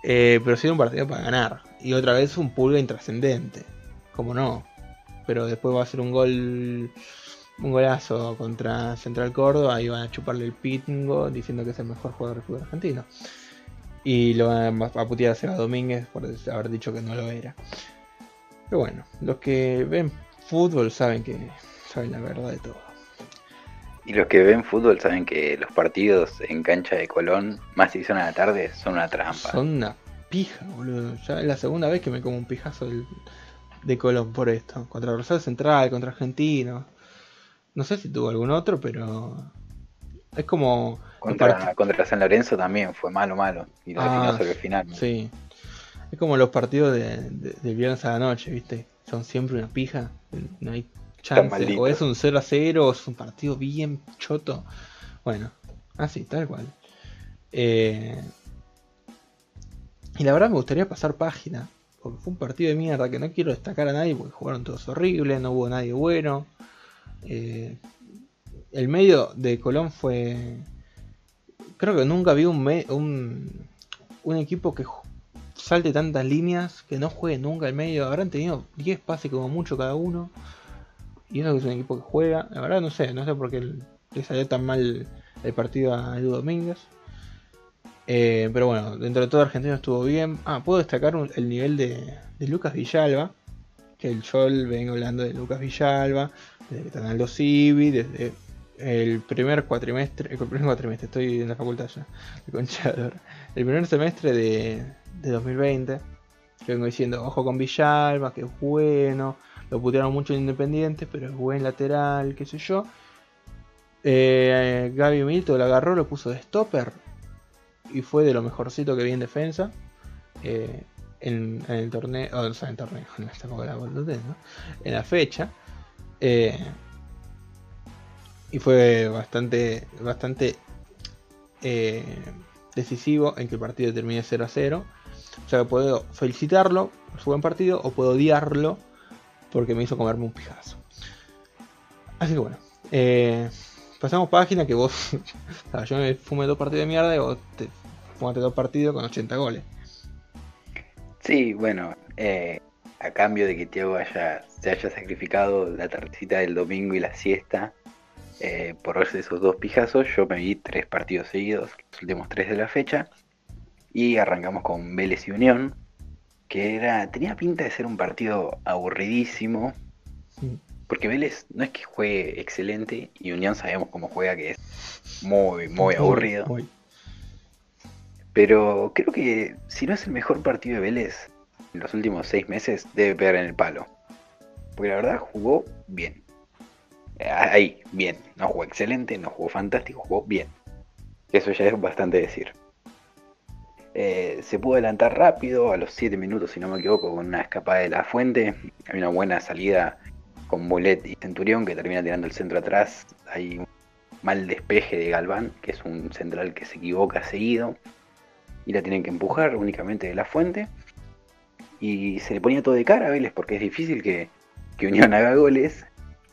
Eh, pero sí un partido para ganar. Y otra vez un pulga intrascendente. Como no. Pero después va a ser un gol. Un golazo contra Central Córdoba. Y van a chuparle el pingo diciendo que es el mejor jugador de fútbol argentino. Y lo van a putear a Seba Domínguez por haber dicho que no lo era. Pero bueno, los que ven fútbol saben que saben la verdad de todo. Y los que ven fútbol saben que los partidos en cancha de Colón, más si son a la tarde, son una trampa. Son una pija, boludo. Ya es la segunda vez que me como un pijazo de Colón por esto. Contra Rosario Central, contra Argentino. No sé si tuvo algún otro, pero es como... Contra, contra San Lorenzo también fue malo, malo. Y lo ah, sobre el final. Sí. Es como los partidos de, de, viernes a la noche, ¿viste? Son siempre una pija. No hay chance. O es un 0 a 0 o es un partido bien choto. Bueno, así, tal cual. Eh, y la verdad me gustaría pasar página. Porque fue un partido de mierda que no quiero destacar a nadie porque jugaron todos horribles, no hubo nadie bueno. Eh, el medio de Colón fue. Creo que nunca vi un, equipo que salte tantas líneas, que no juegue nunca el medio. Habrán tenido 10 pases como mucho cada uno. Y eso es un equipo que juega. La verdad no sé, no sé por qué le salió tan mal el partido a Edu Domínguez. Eh, pero bueno, dentro de todo Argentino estuvo bien. Ah, puedo destacar el nivel de, Lucas Villalba. Que el Sol vengo hablando de Lucas Villalba, desde que está en Aldo Civi, desde el primer cuatrimestre, el primer cuatrimestre, estoy en la facultad ya, de Conchador. El primer semestre de, de 2020, que vengo diciendo, ojo con Villalba, que es bueno, lo putearon mucho en Independiente, pero es buen lateral, qué sé yo. Eh, Gaby Milito lo agarró, lo puso de stopper y fue de lo mejorcito que vi en defensa. Eh, en, el torneo, o sea, en el torneo, en la fecha. Eh, y fue bastante, bastante eh, decisivo en que el partido termine 0 a 0. O sea puedo felicitarlo por su buen partido o puedo odiarlo porque me hizo comerme un pijazo. Así que bueno, eh, pasamos página que vos, <laughs> yo me fumé dos partidos de mierda y vos te fumaste dos partidos con 80 goles. Sí, bueno, eh, a cambio de que Thiago haya, se haya sacrificado la tardecita del domingo y la siesta eh, por esos dos pijazos, yo me vi tres partidos seguidos, los últimos tres de la fecha, y arrancamos con Vélez y Unión, que era tenía pinta de ser un partido aburridísimo, porque Vélez no es que juegue excelente, y Unión sabemos cómo juega, que es muy, muy aburrido. Pero creo que si no es el mejor partido de Vélez en los últimos seis meses, debe pegar en el palo. Porque la verdad jugó bien. Ahí, bien. No jugó excelente, no jugó fantástico, jugó bien. Eso ya es bastante decir. Eh, se pudo adelantar rápido, a los 7 minutos, si no me equivoco, con una escapada de la fuente. Hay una buena salida con Bolet y Centurión que termina tirando el centro atrás. Hay un mal despeje de Galván, que es un central que se equivoca seguido. Y la tienen que empujar únicamente de la fuente. Y se le ponía todo de cara a Vélez porque es difícil que, que Unión haga goles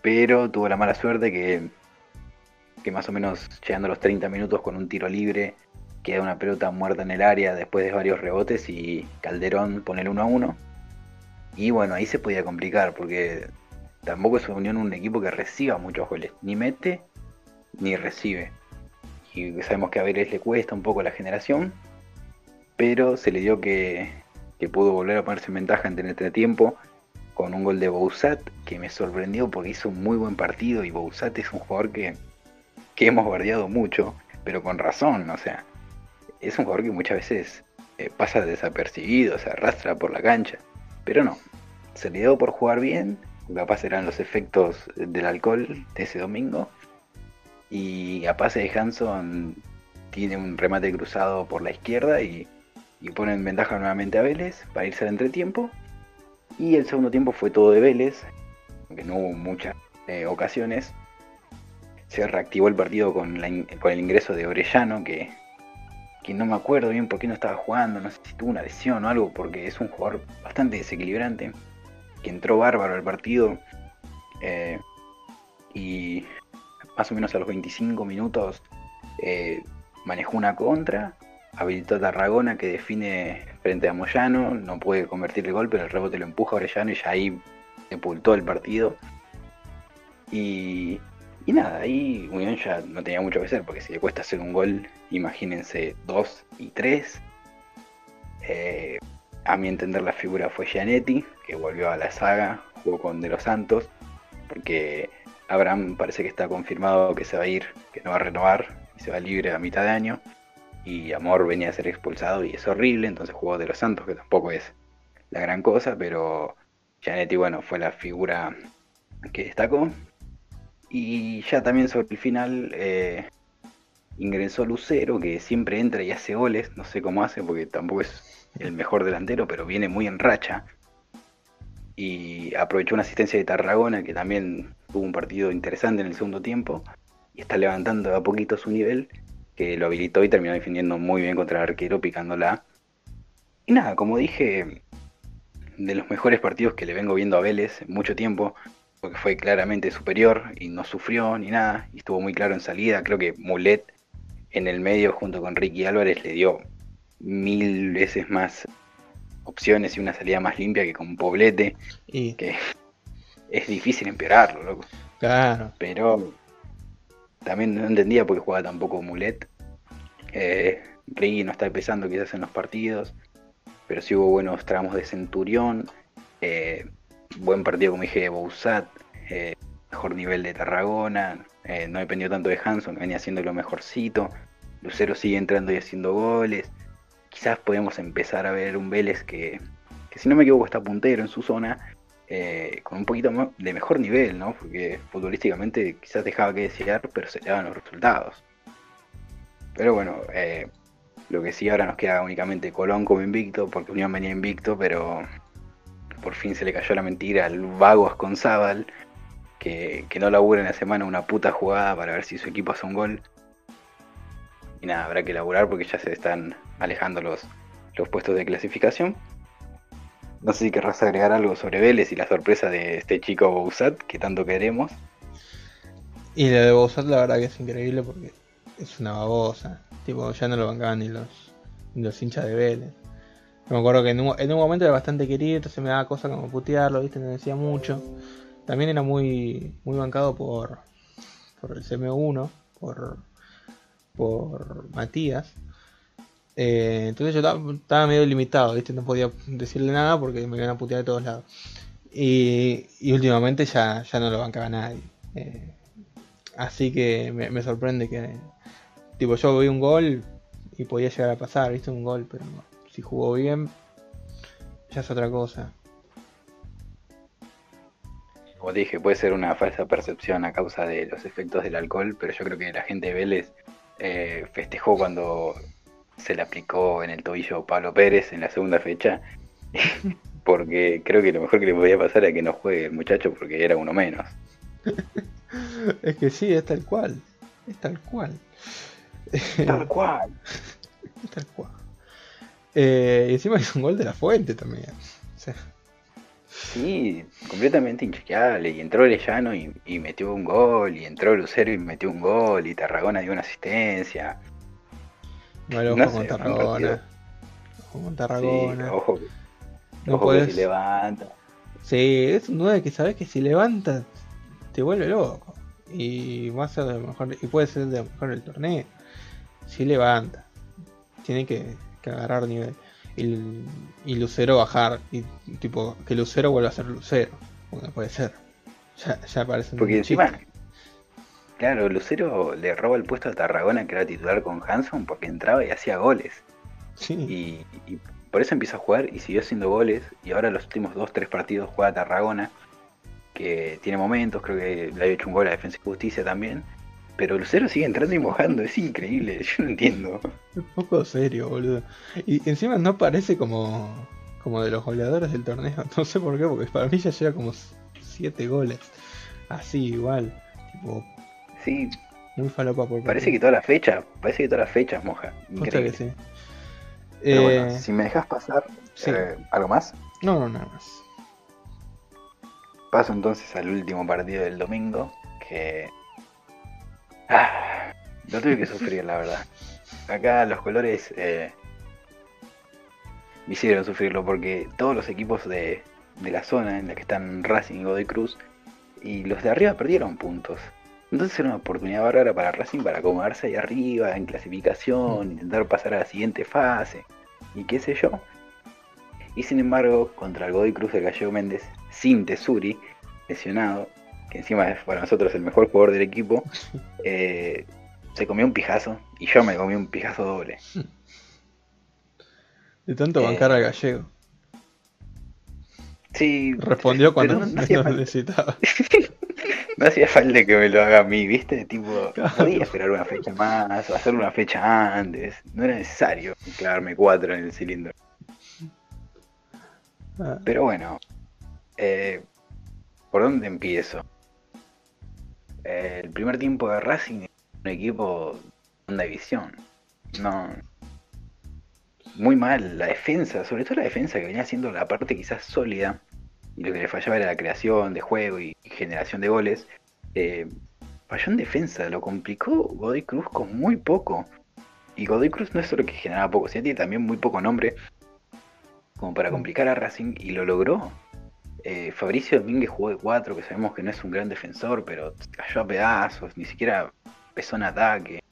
pero tuvo la mala suerte que, que más o menos llegando a los 30 minutos con un tiro libre queda una pelota muerta en el área después de varios rebotes y Calderón pone el 1 a 1. Y bueno, ahí se podía complicar porque tampoco es Unión un equipo que reciba muchos goles, ni mete ni recibe. Y sabemos que a Vélez le cuesta un poco la generación, pero se le dio que, que pudo volver a ponerse en ventaja en tener tiempo con un gol de Bouzat que me sorprendió porque hizo un muy buen partido y Bouzat es un jugador que, hemos guardiado mucho, pero con razón, o sea, es un jugador que muchas veces eh, pasa desapercibido, se arrastra por la cancha, pero no, se le dio por jugar bien, capaz eran los efectos del alcohol de ese domingo, y pase de Hanson tiene un remate cruzado por la izquierda y, y pone en ventaja nuevamente a Vélez para irse al entretiempo y el segundo tiempo fue todo de Vélez, aunque no hubo muchas eh, ocasiones. Se reactivó el partido con, el ingreso de Orellano, que, no me acuerdo bien por qué no estaba jugando, no sé si tuvo una lesión o algo, porque es un jugador bastante desequilibrante, que entró bárbaro al partido. Eh, y más o menos a los 25 minutos eh, manejó una contra habilitó a Tarragona que define frente a Moyano, no puede convertir el gol, pero el rebote lo empuja a Orellano y ya ahí sepultó el partido. Y, nada, ahí Unión ya no tenía mucho que hacer, porque si le cuesta hacer un gol, imagínense dos y tres. Eh, a mi entender la figura fue Gianetti, que volvió a la saga, jugó con De los Santos, porque Abraham parece que está confirmado que se va a ir, que no va a renovar y se va libre a mitad de año y Amor venía a ser expulsado y es horrible, entonces jugó de los Santos, que tampoco es la gran cosa, pero Janetti, bueno, fue la figura que destacó. Y ya también sobre el final eh, ingresó Lucero, que siempre entra y hace goles, no sé cómo hace, porque tampoco es el mejor delantero, pero viene muy en racha. Y aprovechó una asistencia de Tarragona, que también tuvo un partido interesante en el segundo tiempo, y está levantando a poquito su nivel que lo habilitó y terminó defendiendo muy bien contra el arquero, picándola. Y nada, como dije, de los mejores partidos que le vengo viendo a Vélez en mucho tiempo, porque fue claramente superior y no sufrió ni nada, y estuvo muy claro en salida. Creo que Mulet en el medio junto con Ricky Álvarez le dio mil veces más opciones y una salida más limpia que con Poblete, y... que <laughs> es difícil empeorarlo, loco. Claro. Pero también no entendía por qué jugaba tampoco Mulet. Eh, no está empezando quizás en los partidos, pero sí hubo buenos tramos de Centurión. Eh, buen partido, como dije, de Bouzat. Eh, mejor nivel de Tarragona. Eh, no dependió tanto de Hanson, venía haciendo lo mejorcito. Lucero sigue entrando y haciendo goles. Quizás podemos empezar a ver un Vélez que, que si no me equivoco, está puntero en su zona. eh, con un poquito de mejor nivel, ¿no? Porque futbolísticamente quizás dejaba que desear, pero se le daban los resultados. Pero bueno, eh, lo que sí ahora nos queda únicamente Colón como invicto, porque Unión venía invicto, pero por fin se le cayó la mentira al vago Asconzábal, que, que no labura en la semana una puta jugada para ver si su equipo hace un gol. Y nada, habrá que laburar porque ya se están alejando los, los puestos de clasificación. No sé si querrás agregar algo sobre Vélez y la sorpresa de este chico Bouzat que tanto queremos. Y lo de Bozat la verdad que es increíble porque es una babosa. Tipo, ya no lo bancaban ni los, ni los hinchas de Vélez. Me acuerdo que en un, en un momento era bastante querido, entonces me daba cosa como putearlo, viste, me decía mucho. También era muy, muy bancado por, por el CM1, por, por Matías. Eh, entonces yo estaba, medio limitado, ¿viste? No podía decirle nada porque me iban a putear de todos lados. Y, y últimamente ya, ya no lo bancaba nadie. Eh, así que me sorprende que. Tipo, yo vi un gol y podía llegar a pasar, ¿viste? Un gol, pero si jugó bien, ya es otra cosa. Como te dije, puede ser una falsa percepción a causa de los efectos del alcohol, pero yo creo que la gente de Vélez eh, festejó cuando se le aplicó en el tobillo Pablo Pérez en la segunda fecha, <laughs> porque creo que lo mejor que le podía pasar era que no juegue el muchacho porque era uno menos. <laughs> Es que sí, es tal cual. Es tal cual. Tal <laughs> cual. Tal cual. Eh, y encima hizo un gol de la fuente también. O sea, Sí, completamente inchequeable. Y entró Lejano y, y metió un gol, y entró Lucero y metió un gol, y Tarragona dio una asistencia. mal ojo No con sé, Tarragona. Ojo con Sí, Tarragona. ojo, no ojo podés- que se levanta. Sí, es un 9 que sabes que si levanta te vuelve loco. Y va a ser de lo mejor, y puede ser de mejor el torneo. Si levanta, tiene que, que agarrar nivel. Y, y Lucero bajar. Y tipo, que Lucero vuelva a ser Lucero. Puede ser. Ya, ya parece Porque encima, claro, Lucero le roba el puesto a Tarragona, que era titular con Hanson, porque entraba y hacía goles. Sí, Y, y por eso empieza a jugar y siguió haciendo goles. Y ahora los últimos 2-3 partidos juega Tarragona, que tiene momentos, creo que le ha hecho un gol a Defensa y Justicia también. Pero Lucero sigue entrando y mojando, es increíble, <laughs> yo no entiendo. un poco serio, boludo. Y encima no parece como, como de los goleadores del torneo. <laughs> No sé por qué, porque para mí ya lleva como 7 goles. Así, igual. Tipo, Sí, muy falopa por parece que toda la fecha, parece que todas las fechas moja. Increíble. que sí. Pero Eh, bueno, si me dejas pasar, sí. eh, ¿algo más? No, no, nada más. Paso entonces al último partido del domingo, que... Ah, lo tuve que sufrir, la verdad. Acá los colores eh, me hicieron sufrirlo porque todos los equipos de, de la zona en la que están Racing y Godoy Cruz y los de arriba perdieron puntos. Entonces era una oportunidad bárbara para Racing para acomodarse ahí arriba en clasificación, intentar pasar a la siguiente fase y qué sé yo. Y sin embargo, contra el Godoy Cruz de Gallego Méndez, sin Tesuri, lesionado, que encima es para nosotros el mejor jugador del equipo, <laughs> eh, se comió un pijazo y yo me comí un pijazo doble. <laughs> De tanto Eh, bancar al gallego. Sí, Respondió cuando no, lo <laughs> necesitaba. no hacía falta que me lo haga a mí, ¿viste? Tipo, Claro. podía esperar una fecha más o hacer una fecha antes. No era necesario clavarme cuatro en el cilindro. Ah, Pero bueno, eh, ¿por dónde empiezo? Eh, el primer tiempo de Racing es un equipo de onda división. No. Muy mal, la defensa, sobre todo la defensa que venía siendo la parte quizás sólida, y lo que le fallaba era la creación de juego y generación de goles. eh, falló en defensa, lo complicó Godoy Cruz con muy poco. Y Godoy Cruz no es solo que generaba poco, sino tiene también muy poco nombre como para complicar a Racing y lo logró. Eh, Fabricio Domínguez jugó de 4, que sabemos que no es un gran defensor, pero cayó a pedazos, ni siquiera empezó en ataque.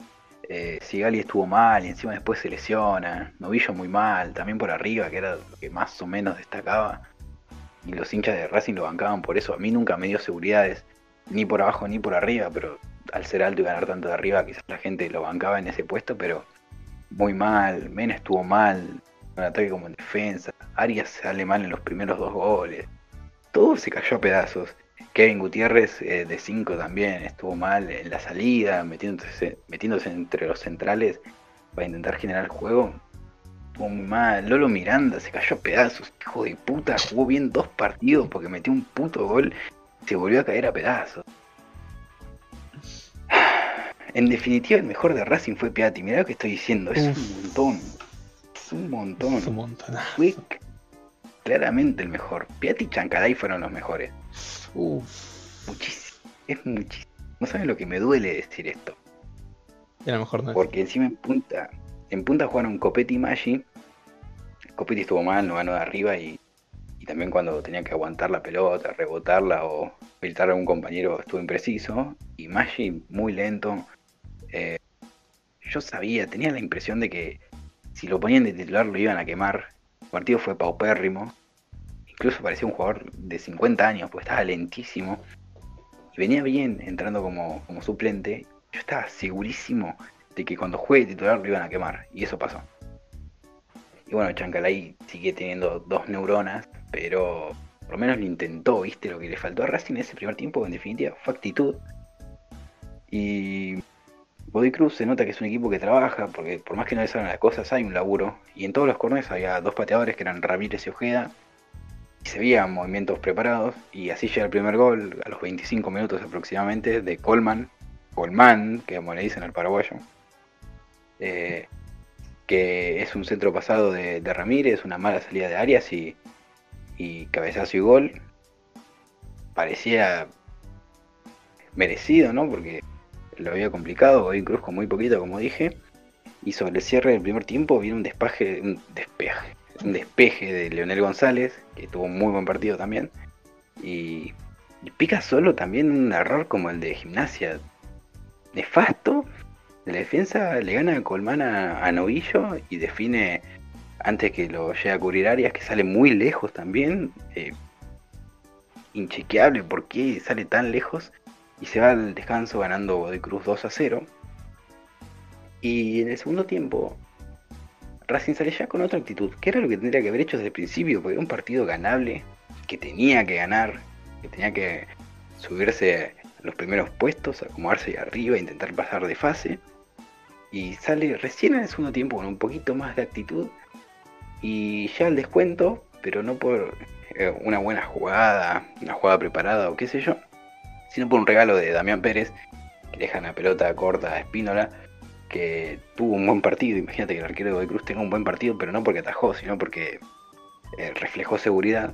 Eh, Sigali estuvo mal y encima después se lesiona. Novillo muy mal, también por arriba, que era lo que más o menos destacaba. Y los hinchas de Racing lo bancaban por eso. A mí nunca me dio seguridades, ni por abajo ni por arriba, pero al ser alto y ganar tanto de arriba, quizás la gente lo bancaba en ese puesto, pero muy mal. Mena estuvo mal, en ataque como en defensa. Arias sale mal en los primeros dos goles. Todo se cayó a pedazos. Kevin Gutiérrez eh, de 5 también estuvo mal en la salida, metiéndose, metiéndose entre los centrales para intentar generar el juego. Estuvo muy mal. Lolo Miranda se cayó a pedazos. Hijo de puta, jugó bien dos partidos porque metió un puto gol. Se volvió a caer a pedazos. En definitiva, el mejor de Racing fue Piatti. Mirá lo que estoy diciendo, es un montón. Es un montón. Es un montón. Fue claramente el mejor. Piatti y Chancalay fueron los mejores. Uf, Muchísimo. Es muchísimo. No saben lo que me duele decir esto. era mejor no. Porque encima en punta, en punta jugaron Copetti y Maggi. Copetti estuvo mal, no ganó de arriba y, y también cuando tenía que aguantar la pelota, rebotarla o filtrar a un compañero estuvo impreciso. Y Maggi muy lento. Eh, yo sabía, tenía la impresión de que si lo ponían de titular lo iban a quemar. El partido fue paupérrimo. Incluso parecía un jugador de 50 años, pues estaba lentísimo. Y venía bien entrando como, como suplente. Yo estaba segurísimo de que cuando juegue titular lo iban a quemar. Y eso pasó. Y bueno, Chancalay sigue teniendo dos neuronas, pero por lo menos lo intentó, ¿viste? Lo que le faltó a Racing en ese primer tiempo, en definitiva, fue actitud. Y Godoy Cruz se nota que es un equipo que trabaja, porque por más que no le salgan las cosas, hay un laburo. Y en todos los corners había dos pateadores que eran Ramírez y Ojeda. Y se veían movimientos preparados. Y así llega el primer gol a los 25 minutos aproximadamente de Colman. Colman, que como le dicen al paraguayo. Eh, que es un centro pasado de, de Ramírez, una mala salida de Arias y, y cabezazo y gol. Parecía merecido, ¿no? Porque lo había complicado, Godoy Cruz con muy poquito, como dije. Y sobre el cierre del primer tiempo viene un despaje, un despeje, un despeje de Leonel González, que tuvo un muy buen partido también. Y, y pica solo también un error como el de gimnasia. Nefasto. La defensa le gana Colmán a, a Novillo y define antes que lo llegue a cubrir áreas, que sale muy lejos también. Eh, inchequeable por qué sale tan lejos. Y se va al descanso ganando Godoy Cruz 2 a 0. Y en el segundo tiempo, Racing sale ya con otra actitud, que era lo que tendría que haber hecho desde el principio, porque era un partido ganable, que tenía que ganar, que tenía que subirse a los primeros puestos, acomodarse arriba, intentar pasar de fase. Y sale recién en el segundo tiempo con un poquito más de actitud. Y ya el descuento, pero no por eh, una buena jugada, una jugada preparada o qué sé yo, sino por un regalo de Damián Pérez, que deja una pelota corta a Espínola, que tuvo un buen partido. Imagínate que el arquero de Godoy Cruz tenga un buen partido, pero no porque atajó, sino porque eh, reflejó seguridad.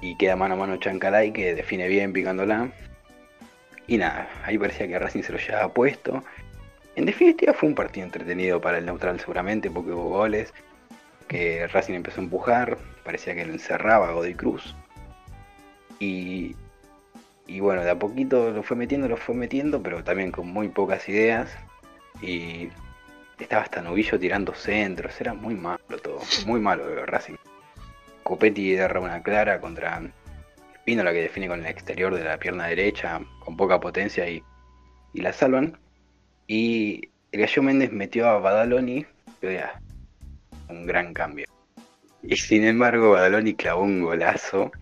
Y queda mano a mano Chancalay, que define bien picándola. Y nada, ahí parecía que Racing se lo llevaba puesto. En definitiva fue un partido entretenido para el neutral seguramente, porque hubo goles. Que Racing empezó a empujar, parecía que lo encerraba Godoy Cruz. Y, y bueno, de a poquito lo fue metiendo, lo fue metiendo, pero también con muy pocas ideas. Y estaba hasta Novillo tirando centros, era muy malo todo, muy malo de Racing. Copetti derra una clara contra Espínola que define con el exterior de la pierna derecha, con poca potencia y, y la salvan. Y el Gallo Méndez metió a Badaloni, que un gran cambio. Y sin embargo, Badaloni clavó un golazo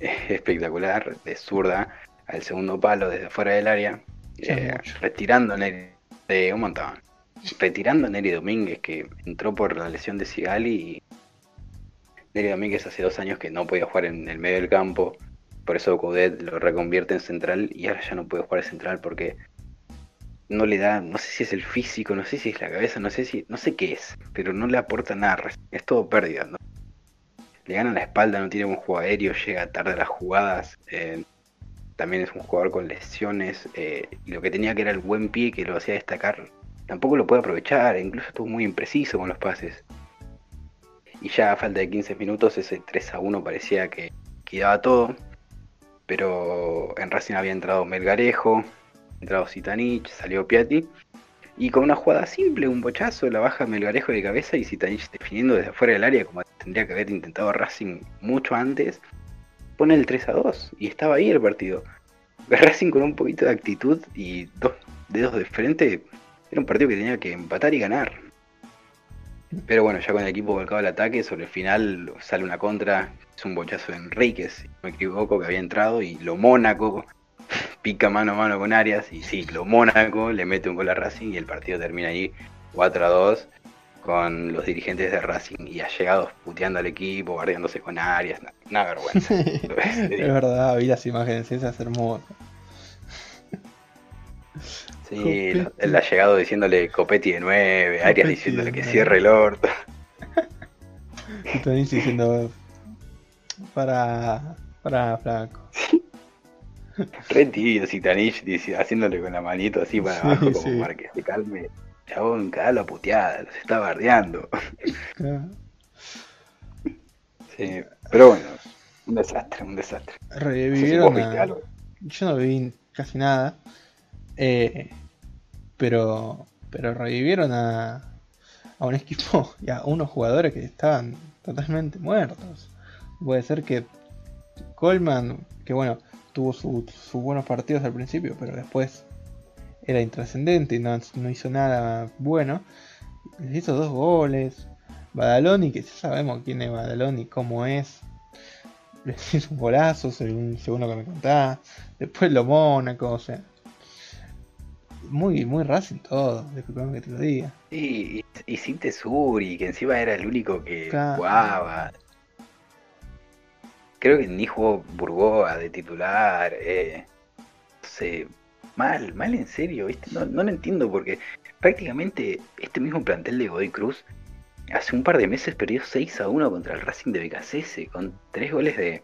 <laughs> espectacular de zurda al segundo palo desde fuera del área, eh, retirando a Neri de un montón. Retirando a Neri Domínguez que entró por la lesión de Sigali y Neri Domínguez hace dos años que no podía jugar en el medio del campo, por eso Coudet lo reconvierte en central y ahora ya no puede jugar en central porque no le da, no sé si es el físico, no sé si es la cabeza, no sé si, no sé qué es, pero no le aporta nada, es todo pérdida, ¿no? Le gana la espalda, no tiene buen juego aéreo, llega tarde a las jugadas, eh, también es un jugador con lesiones, eh, y lo que tenía que era el buen pie que lo hacía destacar, tampoco lo puede aprovechar, incluso estuvo muy impreciso con los pases. Y ya a falta de 15 minutos ese 3 a 1 parecía que quedaba todo, pero en Racing había entrado Melgarejo, entrado Zitanich, salió Piatti. Y con una jugada simple, un bochazo, la baja Melgarejo de cabeza y Zitanich definiendo desde fuera del área como tendría que haber intentado Racing mucho antes, pone el 3 a 2 y estaba ahí el partido. <laughs> Racing con un poquito de actitud y dos dedos de frente, era un partido que tenía que empatar y ganar. Pero bueno, ya con el equipo volcado al ataque, sobre el final sale una contra, es un bochazo de Enrique, si no me equivoco, que había entrado, y lo Mónaco <laughs> pica mano a mano con Arias, y sí, lo Mónaco le mete un gol a Racing y el partido termina ahí 4 a 2 con los dirigentes de Racing y allegados puteando al equipo, bardeándose con Arias, una, vergüenza. <laughs> es verdad, vi las imágenes esas hermosas. Sí, el allegado diciéndole Copetti de 9, Arias diciéndole que cierre el orto. Tony diciendo para para flaco. <laughs> <laughs> Re tío, Tanich haciéndole con la manito así para abajo como para que se calme. Chabón, cagalo a puteada, los está bardeando. Sí, pero bueno, un desastre, un desastre. Revivieron Yo no vi casi nada. Eh, pero pero revivieron a, a un equipo <laughs> y a unos jugadores que estaban totalmente muertos. Puede ser que Coleman, que bueno, tuvo sus buenos partidos al principio, pero después era intrascendente y no, hizo nada bueno. Les hizo dos goles. Badaloni, que ya sabemos quién es Badaloni, cómo es. Les hizo un golazo, según, según lo que me contaba. Después lo Mónaco, o sea. Muy, muy Racing todo, disculpame que te lo diga. y, y sin Tesuri, que encima era el único que jugaba. Creo que ni jugó Burgoa de titular. Eh, no mal, mal en serio, ¿viste? No, no lo entiendo porque prácticamente este mismo plantel de Godoy Cruz hace un par de meses perdió 6 a 1 contra el Racing de Becasese con tres goles de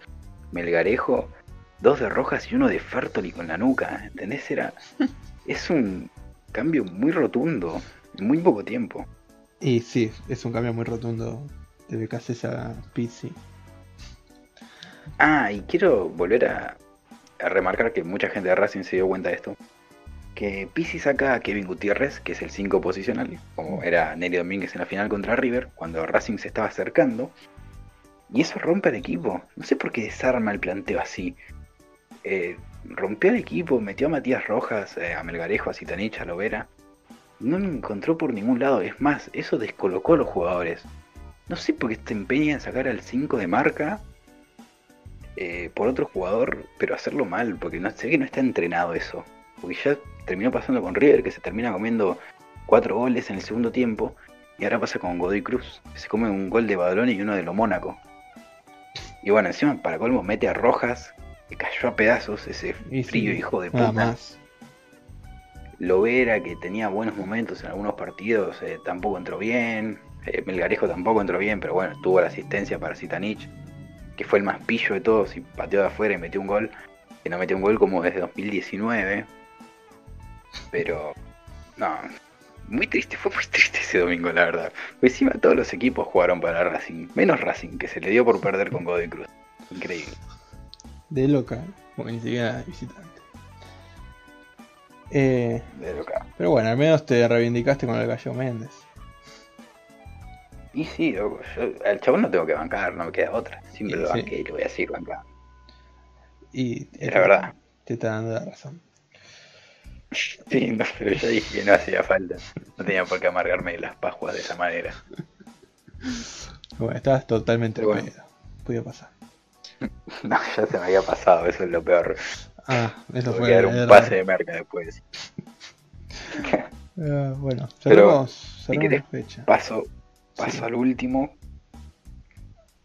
Melgarejo, dos de Rojas y uno de Fertoli con la nuca, ¿entendés? Era, <laughs> es un cambio muy rotundo en muy poco tiempo. Y sí, es un cambio muy rotundo de Becasese a Pizzi. Ah, y quiero volver a, remarcar que mucha gente de Racing se dio cuenta de esto. Que Pisi saca a Kevin Gutiérrez, que es el 5 posicional, como era Nelly Domínguez en la final contra River, cuando Racing se estaba acercando. Y eso rompe el equipo. No sé por qué desarma el planteo así. Eh, rompió el equipo, metió a Matías Rojas, eh, a Melgarejo, a Citanich, a Lovera. No lo encontró por ningún lado. Es más, eso descolocó a los jugadores. No sé por qué se empeña en sacar al 5 de marca eh, por otro jugador, pero hacerlo mal, porque no sé que no está entrenado eso. Porque ya terminó pasando con River, que se termina comiendo cuatro goles en el segundo tiempo, y ahora pasa con Godoy Cruz, que se come un gol de Badaloni y uno de lo Mónaco. Y bueno, encima para colmo mete a Rojas, que cayó a pedazos, ese frío hijo de puta. Más. Lovera, que tenía buenos momentos en algunos partidos, eh, tampoco entró bien. Eh, Melgarejo tampoco entró bien, pero bueno, tuvo la asistencia para Zitanich que fue el más pillo de todos y pateó de afuera y metió un gol, que no metió un gol como desde 2019. Pero, no, muy triste, fue muy triste ese domingo, la verdad. Pues encima todos los equipos jugaron para Racing, menos Racing, que se le dio por perder con Godoy Cruz. Increíble. De local, porque ni siquiera visitante. Eh, de local. Pero bueno, al menos te reivindicaste con el Gallo Méndez. Y sí, yo, al chabón no tengo que bancar, no me queda otra. Siempre lo banqué y lo voy a seguir bancando. Y es la verdad. Te está dando la razón. Sí, no, pero ya dije que no hacía falta. No tenía por qué amargarme las pascuas de esa manera. Bueno, estabas totalmente bueno. Podía pasar. <laughs> No, ya se me había pasado, eso es lo peor. Ah, eso fue. Que dar un pase de merca después. Uh, bueno, cerramos, Pero, si fecha. Paso, Paso al último,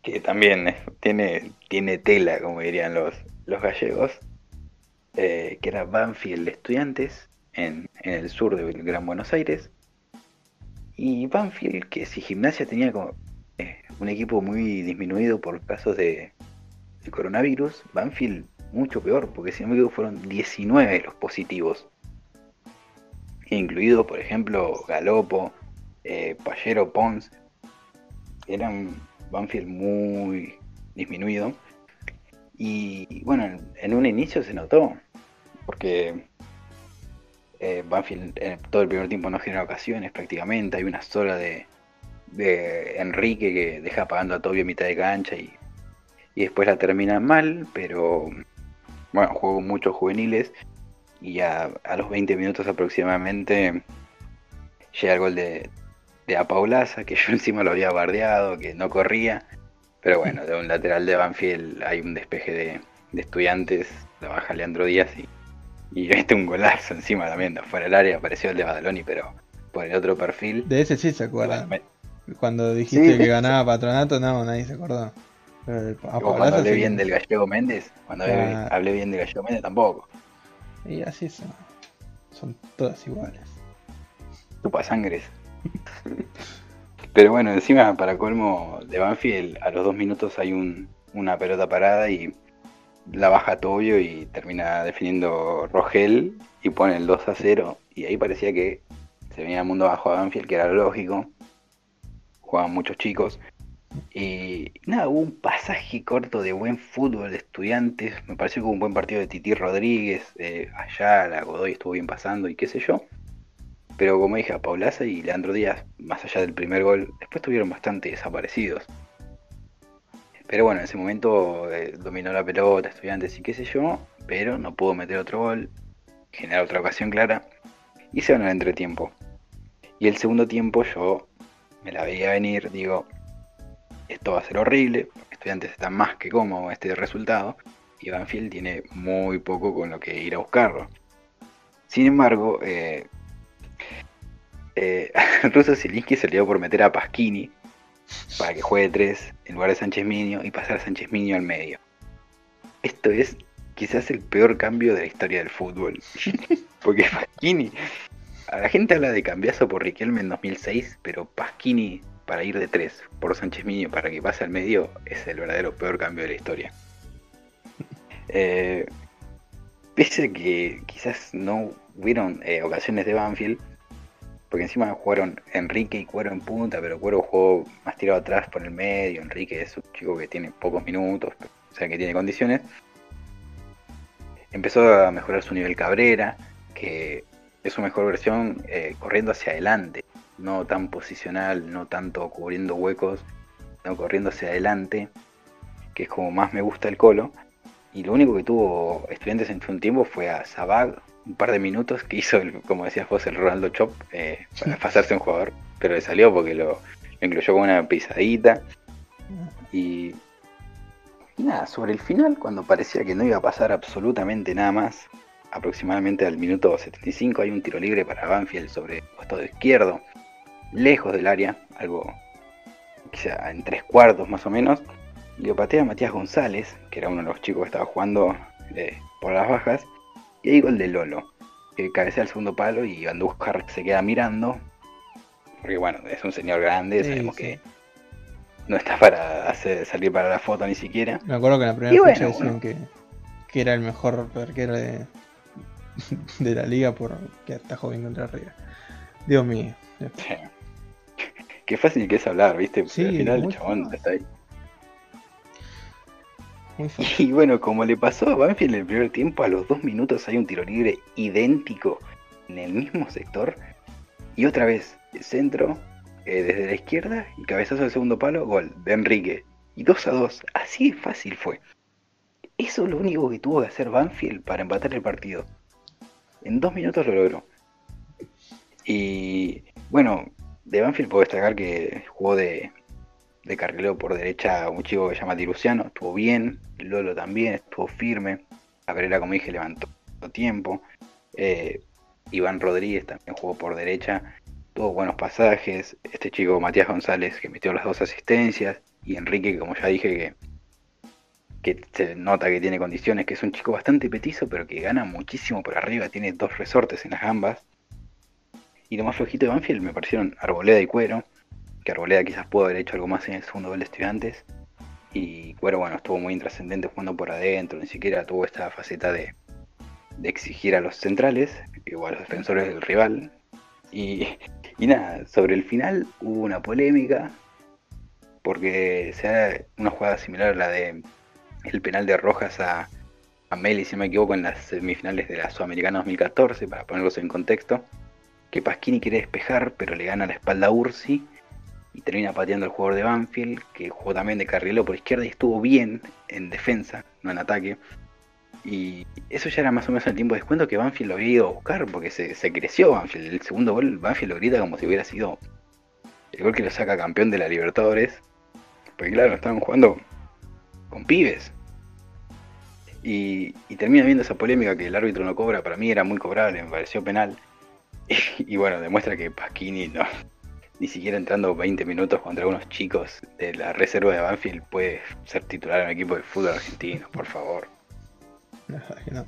que también tiene, tiene tela, como dirían los, los gallegos, eh, que era Banfield Estudiantes en, el sur de Gran Buenos Aires. Y Banfield, que si Gimnasia tenía como, eh, un equipo muy disminuido por casos de, de, coronavirus, Banfield mucho peor, porque si no me equivoco fueron 19 los positivos. Incluido, por ejemplo, Galopo, eh, Pallero Pons, era un Banfield muy disminuido. Y bueno, en un inicio se notó, porque Eh, Banfield en todo el primer tiempo no genera ocasiones prácticamente. Hay una sola de, de Enrique que deja pagando a Tobio a mitad de cancha y, y después la termina mal, pero bueno, juego muchos juveniles y ya a los 20 minutos aproximadamente llega el gol de, de Apaulaza, que <laughs> yo encima lo había bardeado, que no corría. Pero bueno, de un lateral de Banfield hay un despeje de, de estudiantes, la baja Leandro Díaz y, y este un golazo encima también, de fuera del área apareció el de Badaloni, pero por el otro perfil. De ese sí se acuerda. Cuando dijiste Sí, que ganaba Patronato, no, nadie se acordó. Pero cuando hablé sí bien del gallego Méndez, cuando hablé- Claro. hablé bien del gallego Méndez tampoco. Y así son. Son todas iguales. Chupa sangres. <laughs> Pero bueno, encima para colmo de Banfield, a los dos minutos hay un, una pelota parada y la baja Tobio y termina definiendo Rogel y pone el 2 a 0. Y ahí parecía que se venía el mundo abajo a Banfield, que era lógico. Jugaban muchos chicos. Y nada, hubo un pasaje corto de buen fútbol de estudiantes. Me pareció que hubo un buen partido de Titi Rodríguez. Eh, Ayala, Godoy estuvo bien pasando y qué sé yo. Pero como dije, Paulaza y Leandro Díaz, más allá del primer gol, después estuvieron bastante desaparecidos. Pero bueno, en ese momento eh, dominó la pelota, estudiantes y qué sé yo, pero no pudo meter otro gol, generar otra ocasión clara, y se van al entretiempo. Y el segundo tiempo yo me la veía venir, digo, esto va a ser horrible, estudiantes están más que cómodos este resultado, y Banfield tiene muy poco con lo que ir a buscarlo. Sin embargo, eh, eh, <laughs> Russo Zielinski se le dio por meter a Pasquini para que juegue 3 en lugar de Sánchez Miño y pasar a Sánchez Miño al medio. Esto es quizás el peor cambio de la historia del fútbol. <laughs> Porque Pasquini, a la gente habla de cambiazo por Riquelme en 2006, pero Pasquini para ir de 3 por Sánchez Miño para que pase al medio es el verdadero peor cambio de la historia. <laughs> Eh, pese a que quizás no hubieron eh, ocasiones de Banfield, porque encima jugaron Enrique y Cuero en punta, pero Cuero jugó más tirado atrás por el medio. Enrique es un chico que tiene pocos minutos, o sea que tiene condiciones. Empezó a mejorar su nivel Cabrera, que es su mejor versión eh, corriendo hacia adelante, no tan posicional, no tanto cubriendo huecos, no corriendo hacia adelante, que es como más me gusta el colo. Y lo único que tuvo estudiantes en un tiempo fue a Zabag, un par de minutos que hizo, el, como decías vos, el Ronaldo Chop eh, para pasarse un jugador, pero le salió porque lo, lo incluyó con una pisadita. Y, y nada, sobre el final, cuando parecía que no iba a pasar absolutamente nada más, aproximadamente al minuto 75 hay un tiro libre para Banfield sobre el costado izquierdo, lejos del área, algo quizá en tres cuartos más o menos. Lo patea Matías González, que era uno de los chicos que estaba jugando eh, por las bajas. Y ahí gol de Lolo, que cabecea el segundo palo y Andújar se queda mirando. Porque bueno, es un señor grande, Sí, sabemos sí. que no está para hacer, salir para la foto ni siquiera. Me acuerdo que en la primera fecha bueno, decían que, que era el mejor arquero de, <laughs> de la liga por que atajó bien contra River. Dios mío. Qué fácil que es hablar, ¿viste? Porque Sí, al final el chabón está ahí. <laughs> Y bueno, como le pasó a Banfield en el primer tiempo, a los dos minutos hay un tiro libre idéntico en el mismo sector. Y otra vez, el centro, eh, desde la izquierda, y cabezazo del segundo palo, gol de Enrique. Y 2 a 2, así de fácil fue. Eso es lo único que tuvo que hacer Banfield para empatar el partido. En dos minutos lo logró. Y bueno, de Banfield puedo destacar que jugó de, de carrilero por derecha un chico que se llama Diluciano, estuvo bien, Lolo también, estuvo firme, Cabrera como dije levantó tiempo, eh, Iván Rodríguez también jugó por derecha, tuvo buenos pasajes, este chico Matías González que metió las dos asistencias, y Enrique como ya dije que, que se nota que tiene condiciones, que es un chico bastante petizo pero que gana muchísimo por arriba, tiene dos resortes en las gambas, y lo más flojito de Banfield me parecieron Arboleda y Cuero, que Arboleda quizás pudo haber hecho algo más en el segundo gol de estudiantes. Y Cuero, bueno, estuvo muy intrascendente jugando por adentro, ni siquiera tuvo esta faceta de, exigir a los centrales o a los defensores del rival. Y, y nada, sobre el final hubo una polémica, porque se da una jugada similar a la de el penal de Rojas a, a Meli, si no me equivoco, en las semifinales de la Sudamericana 2014, para ponerlos en contexto, que Pasquini quiere despejar, pero le gana la espalda a Ursi y termina pateando al jugador de Banfield, que jugó también de carrilero por izquierda y estuvo bien en defensa, no en ataque. Y eso ya era más o menos el tiempo de descuento que Banfield lo había ido a buscar, porque se, creció Banfield. El segundo gol, Banfield lo grita como si hubiera sido el gol que lo saca campeón de la Libertadores. Porque claro, estaban jugando con pibes. Y, y termina viendo esa polémica que el árbitro no cobra, para mí era muy cobrable, me pareció penal. <laughs> Y, bueno, demuestra que Pasquini no, ni siquiera entrando 20 minutos contra unos chicos de la reserva de Banfield puede ser titular en un equipo de fútbol argentino, por favor. No.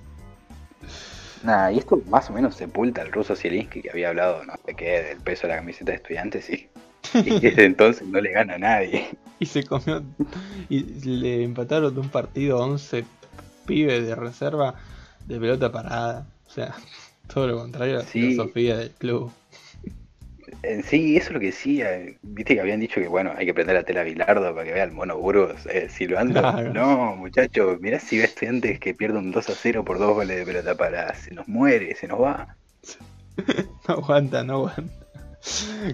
Nada, y esto más o menos sepulta al ruso Zielinski que había hablado no sé qué del peso de la camiseta de estudiantes y, y desde entonces no le gana a nadie. Y se comió. Y le empataron de un partido 11 pibes de reserva de pelota parada. O sea, todo lo contrario a la Sí. filosofía del club. En sí, eso es lo que decía. Viste que habían dicho que bueno, hay que prender la tela a Bilardo para que vea el mono Burgos eh, silbando. Claro. No, muchacho, mirá si ve estudiantes que pierde un 2 a 0 por dos goles de pelota para. Se nos muere, se nos va. <laughs> No aguanta, no aguanta.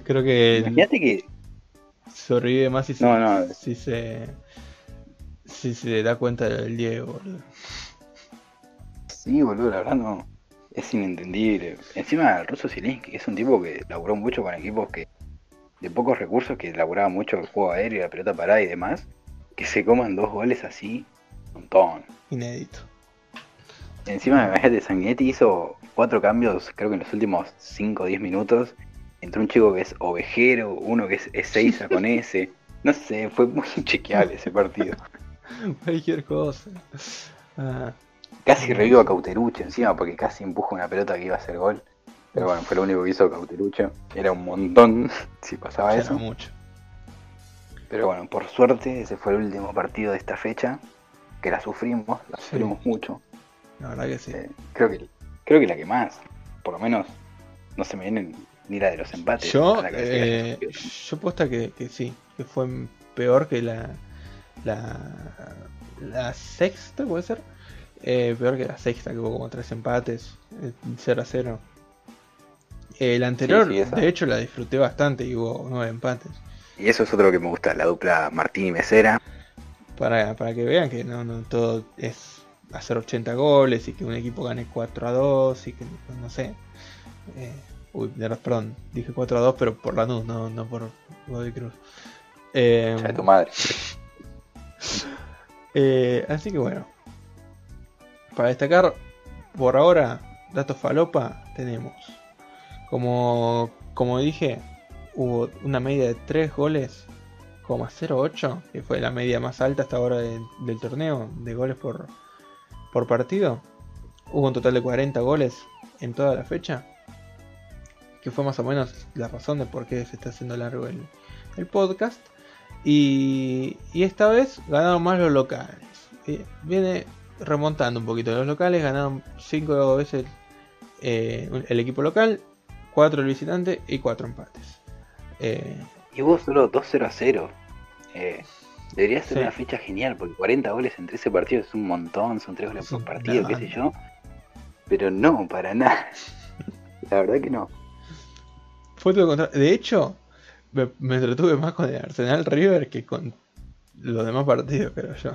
Creo que Imagínate que. sobrevive más si se, No, no. si se si se da cuenta del Diego, boludo. Sí, boludo, la verdad no. Es inentendible. Encima, el ruso Zielinski, es un tipo que laburó mucho con equipos que de pocos recursos, que laburaba mucho el juego aéreo, la pelota parada y demás, que se coman dos goles así, un montón. Inédito. Encima, imagínate, Sanguinetti hizo cuatro cambios, creo que en los últimos 5 o 10 minutos. Entró un chico que es ovejero, uno que es Ezeiza con <laughs> S. No sé, fue muy <laughs> chequeable ese partido. Cualquier cosa. Ah, Casi revivo a Cauterucho encima porque casi empuja una pelota que iba a ser gol. Pero bueno, fue lo único que hizo Cauterucho. Era un montón <laughs> si pasaba eso. mucho. Pero bueno, por suerte ese fue el último partido de esta fecha. Que la sufrimos, la Sí. sufrimos mucho. La verdad que sí. Eh, creo que creo que la que más. Por lo menos no se me viene ni la de los empates. Yo, la eh, yo posta que, que sí, que fue peor que la, la, la sexta, puede ser. Eh, peor que la sexta, que hubo como tres empates, eh, 0 a 0. Eh, la anterior, Sí, sí, de hecho, la disfruté bastante y hubo nueve empates. Y eso es otro que me gusta, la dupla Martín y Mesera. Para, para que vean que no, no todo es hacer 80 goles y que un equipo gane 4 a 2 y que no sé. Eh, uy, perdón, dije 4 a 2, pero por Lanús, no, no por Godoy Cruz. Eh, de tu madre. <laughs> eh, así que bueno, para destacar, por ahora, datos falopa tenemos. Como, como dije, hubo una media de 3 goles, 08, que fue la media más alta hasta ahora de- del torneo, de goles por, por partido. Hubo un total de 40 goles en toda la fecha, que fue más o menos la razón de por qué se está haciendo largo el, el podcast. Y, y esta vez ganaron más los locales. Eh, Viene remontando un poquito los locales, ganaron 5 veces eh, el equipo local, 4 el visitante y 4 empates. Eh, Y hubo solo 2-0 a 0. Eh, debería ser Sí. una fecha genial, porque 40 goles en 13 partidos es un montón, son 3 goles Es por partido, qué sé yo. Pero no, para nada. <laughs> La verdad que no. fue todo contrario. De hecho, me, me entretuve más con el Arsenal River que con los demás partidos, creo yo.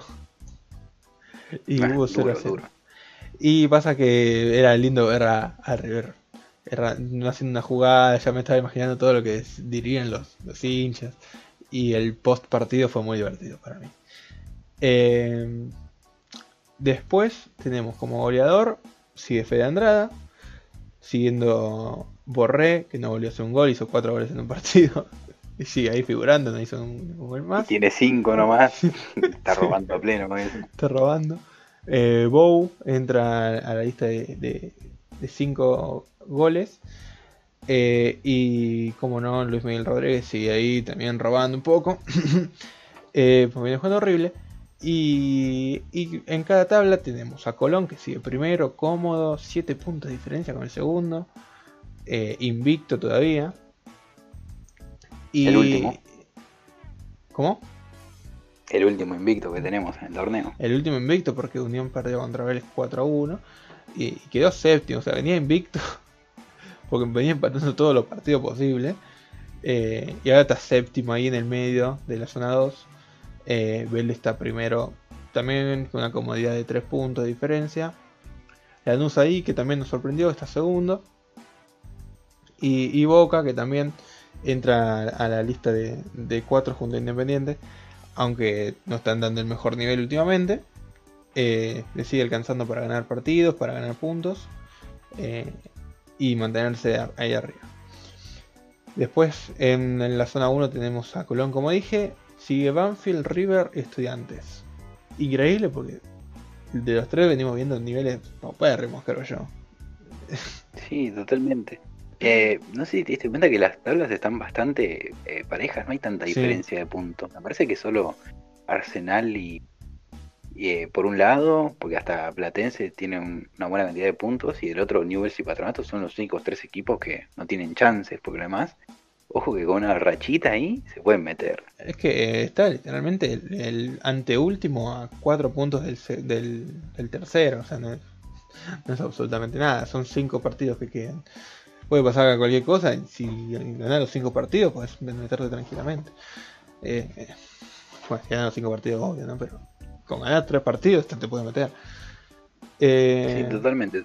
Y Ah, hubo 0 a duro, 0. duro. Y pasa que era lindo ver a, a River era- no haciendo una jugada, ya me estaba imaginando todo lo que dirían los, los hinchas. Y el post partido fue muy divertido para mí. Eh, después tenemos como goleador, sigue Fede Andrada, siguiendo Borré, que no volvió a hacer un gol, hizo cuatro goles en un partido. Y sigue ahí figurando, no hizo un, gol Y más. tiene 5 nomás. <laughs> Está robando a pleno con eso. Está robando. Eh, Bow entra a la lista de, de, de cinco goles. Eh, y como no, Luis Miguel Rodríguez sigue ahí también robando un poco. <coughs> eh, pues viene jugando horrible. Y, y en cada tabla tenemos a Colón que sigue primero, cómodo, 7 puntos de diferencia con el segundo. eh, invicto todavía. Y, El último. ¿Cómo? El último invicto que tenemos en el torneo. El último invicto porque Unión perdió contra Vélez 4 a 1 y quedó séptimo, o sea, venía invicto <laughs> porque venía empatando todos los partidos posibles. Eh, y ahora está séptimo ahí en el medio de la zona 2. Eh, Vélez está primero también con una comodidad de 3 puntos de diferencia. Lanús ahí que también nos sorprendió, está segundo. Y, Boca que también entra a la lista de, de 4 junto a Independiente. Aunque no están dando el mejor nivel últimamente. Eh, le sigue alcanzando para ganar partidos, para ganar puntos. Eh, y mantenerse ahí arriba. Después en, la zona 1 tenemos a Colón, como dije. Sigue Banfield, River, Estudiantes. Increíble porque de los tres venimos viendo niveles paupérrimos, creo yo. Sí, totalmente. Eh, no sé si te diste cuenta que las tablas están bastante eh, parejas, no hay tanta diferencia de puntos. Me parece que solo Arsenal y, eh, por un lado, porque hasta Platense tiene una buena cantidad de puntos, y el otro Newell's y Patronato son los únicos tres equipos que no tienen chances, porque además Ojo que con una rachita ahí se pueden meter. Es que eh, está literalmente el, anteúltimo a cuatro puntos del, del, tercero. O sea, no es, absolutamente nada. Son cinco partidos que quedan. Puede pasar cualquier cosa. Y si ganas los cinco partidos, puedes meterte tranquilamente. Eh, eh, bueno, si ganas los cinco partidos, obvio, ¿no? Pero con ganar tres partidos te puedes meter. sí, totalmente.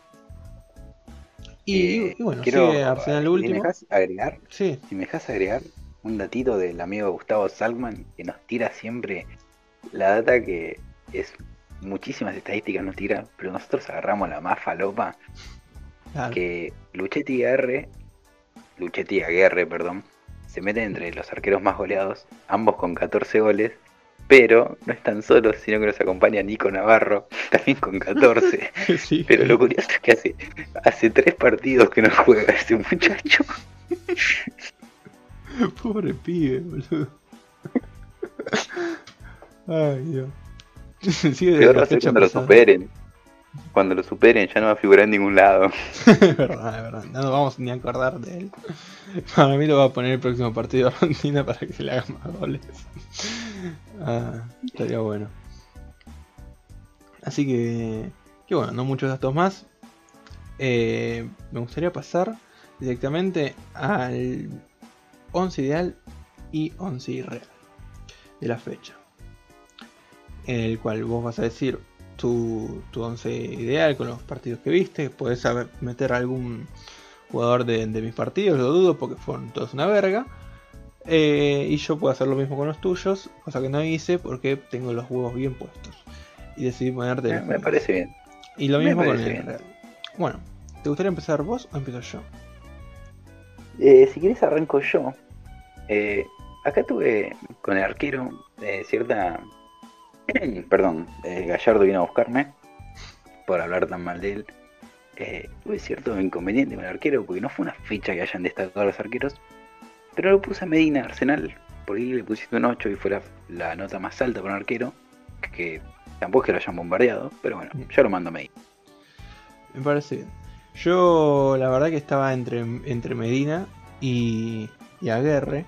Y, bueno, quiero, Arsenal último. Si me dejas agregar, sí. si me dejas agregar un datito del amigo Gustavo Salman que nos tira siempre la data que es muchísimas estadísticas nos tira, pero nosotros agarramos la más falopa que Luchetti Aguerre, Luchetti Aguerre, perdón, se meten entre los arqueros más goleados, ambos con 14 goles, pero no están solos, sino que nos acompaña Nico Navarro, <laughs> también con 14. <laughs> pero lo curioso es que hace, hace tres partidos que no juega este muchacho. <laughs> Pobre pibe, boludo. Ay, Dios. Sí, Peor va a ser cuando lo superen. Cuando lo superen ya no va a figurar en ningún lado. <laughs> <laughs> es verdad, es verdad. No nos vamos ni a acordar de él. Para mí lo va a poner el próximo partido de Argentina para que le haga más goles. Ah, estaría bueno. Así que, que bueno, no muchos datos más. Eh, me gustaría pasar directamente al 11 ideal y 11 irreal de la fecha. En el cual vos vas a decir tu, tu 11 ideal con los partidos que viste. Puedes meter algún jugador de, de mis partidos, lo dudo porque fueron todos una verga. Eh, y yo puedo hacer lo mismo con los tuyos, cosa que no hice porque tengo los huevos bien puestos. Y decidí ponerte Me parece bien. Y lo mismo con el real. Bueno, ¿te gustaría empezar vos o empiezo yo? Eh, si quieres arranco yo. Eh, acá tuve con el arquero cierta... <clears throat> Perdón, Gallardo vino a buscarme por hablar tan mal de él. tuve cierto inconveniente con el arquero porque no fue una ficha que hayan destacado los arqueros, pero lo puse a Medina Arsenal, porque le pusiste un 8 y fue la, nota más alta para un arquero, que tampoco es que lo hayan bombardeado, pero bueno, ya lo mando a Medina. Me parece bien. Yo la verdad que estaba entre, entre Medina y, y Aguerre,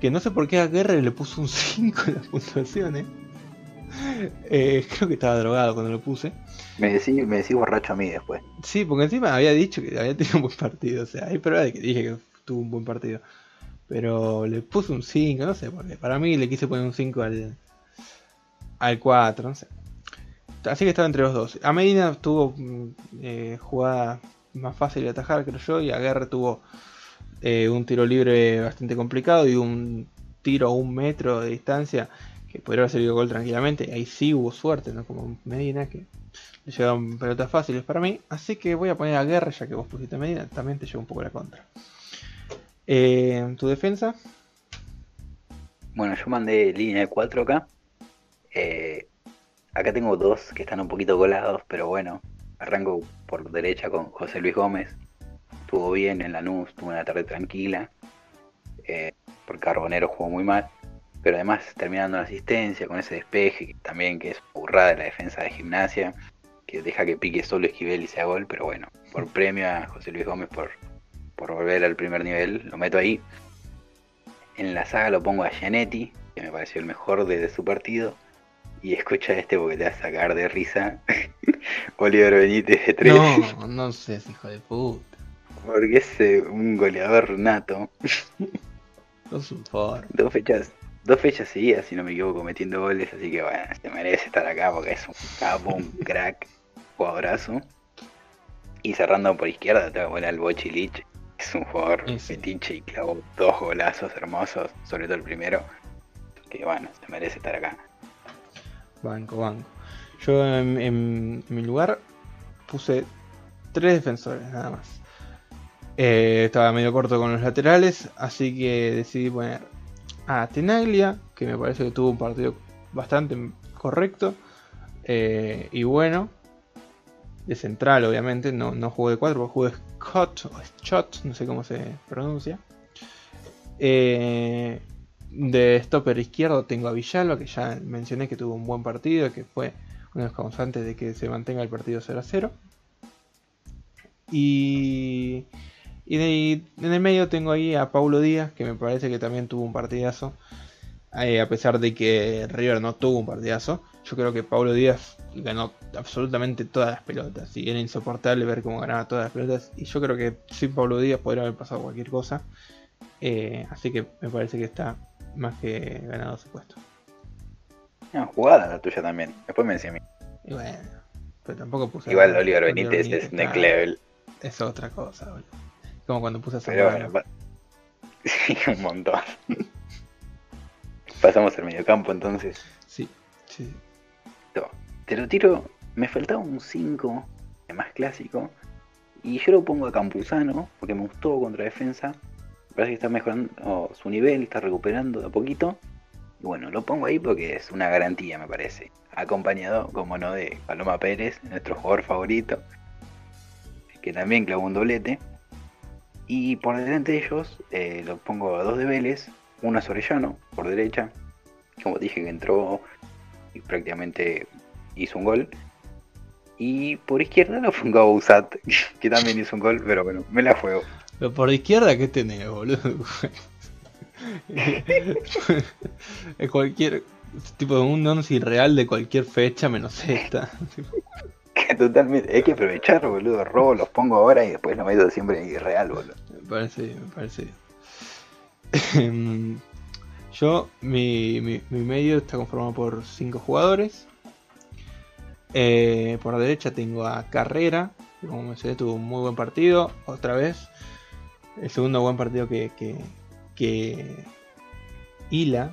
que no sé por qué a Aguerre le puso un 5 en las puntuaciones. Eh, <laughs> creo que estaba drogado cuando lo puse. Me decís, me borracho a mí después. Sí, porque encima había dicho que había tenido un buen partido. O sea, hay pruebas de que dije que tuvo un buen partido. Pero le puse un 5, no sé, porque para mí le quise poner un 5 al, al 4, no sé. Así que estaba entre los dos. A Medina tuvo mm, eh, jugada más fácil de atajar, creo yo, y a Guerra tuvo eh, un tiro libre bastante complicado y un tiro a un metro de distancia que podría haber salido gol tranquilamente. Ahí sí hubo suerte, ¿no? Como Medina, que le llegaron pelotas fáciles para mí. Así que voy a poner a Guerra, ya que vos pusiste Medina, también te llevo un poco la contra. Eh, ¿Tu defensa? Bueno, yo mandé línea de 4 acá. Eh, acá tengo dos que están un poquito colados, pero bueno, arranco por derecha con José Luis Gómez. Estuvo bien en la NUS, tuvo una tarde tranquila. Eh, por Carbonero jugó muy mal. Pero además terminando la asistencia con ese despeje, también que es burrada de la defensa de gimnasia, que deja que pique solo Esquivel y sea gol, pero bueno, por premio a José Luis Gómez por por volver al primer nivel, lo meto ahí. En la saga lo pongo a Gianetti, que me pareció el mejor de, su partido. Y escucha este porque te va a sacar de risa. <laughs> Oliver Benítez de 3. No, no sé, hijo de puta. Porque es eh, un goleador nato. <laughs> Es un. Dos fechas, dos fechas seguidas, si no me equivoco, metiendo goles. Así que bueno, se merece estar acá porque es un capo, un crack, jugadorazo. Y cerrando por izquierda, tengo que poner al Bochilich. Es un jugador fetiche y clavó dos golazos hermosos, sobre todo el primero. Que bueno, se merece estar acá. Banco, banco. Yo en mi lugar puse tres defensores nada más. Eh, estaba medio corto con los laterales, así que decidí poner a Tenaglia, que me parece que tuvo un partido bastante correcto eh, y bueno. De central, obviamente, no, no jugué de 4, porque jugué Scott o Schott, no sé cómo se pronuncia. Eh, de stopper izquierdo tengo a Villalba, que ya mencioné que tuvo un buen partido, que fue uno de los causantes de que se mantenga el partido 0 a 0. Y, y de- en el medio tengo ahí a Paulo Díaz, que me parece que también tuvo un partidazo. Eh, a pesar de que River no tuvo un partidazo, yo creo que Paulo Díaz ganó absolutamente todas las pelotas. Y era insoportable ver cómo ganaba todas las pelotas. Y yo creo que sin Paulo Díaz podría haber pasado cualquier cosa. Eh, así que me parece que está más que ganado su puesto. Una jugada la tuya también. Después me decía a mí. Y bueno, pero tampoco puse. Igual Oliver a Benítez es next level. Es otra cosa, boludo. Como cuando puse a Zambrano. <laughs> sí, un montón. <laughs> Pasamos al mediocampo entonces. Sí, sí. No, Te lo tiro, me faltaba un 5 más clásico. Y yo lo pongo a Campuzano, porque me gustó contra defensa. Me parece que está mejorando su nivel, está recuperando de a poquito. Y bueno, lo pongo ahí porque es una garantía, me parece. Acompañado, como no, de Paloma Pérez, nuestro jugador favorito. Que también clavó un doblete. Y por delante de ellos, eh, lo pongo a dos de Vélez. Uno a Sorellano, por derecha. Como dije que entró y prácticamente hizo un gol. Y por izquierda lo pongo a Usat, <laughs> que también hizo un gol, pero bueno, me la juego. Pero por izquierda, ¿qué tenés, boludo? es cualquier tipo de un once irreal de cualquier fecha menos esta. Que <laughs> totalmente, hay que aprovechar, boludo. Robo, los pongo ahora y después lo meto siempre en real, boludo. Me parece bien. <laughs> Yo, mi, mi, medio está conformado por 5 jugadores. Eh, por derecha tengo a Carrera, que como mencioné tuvo un muy buen partido, otra vez. El segundo buen partido que, que, que hila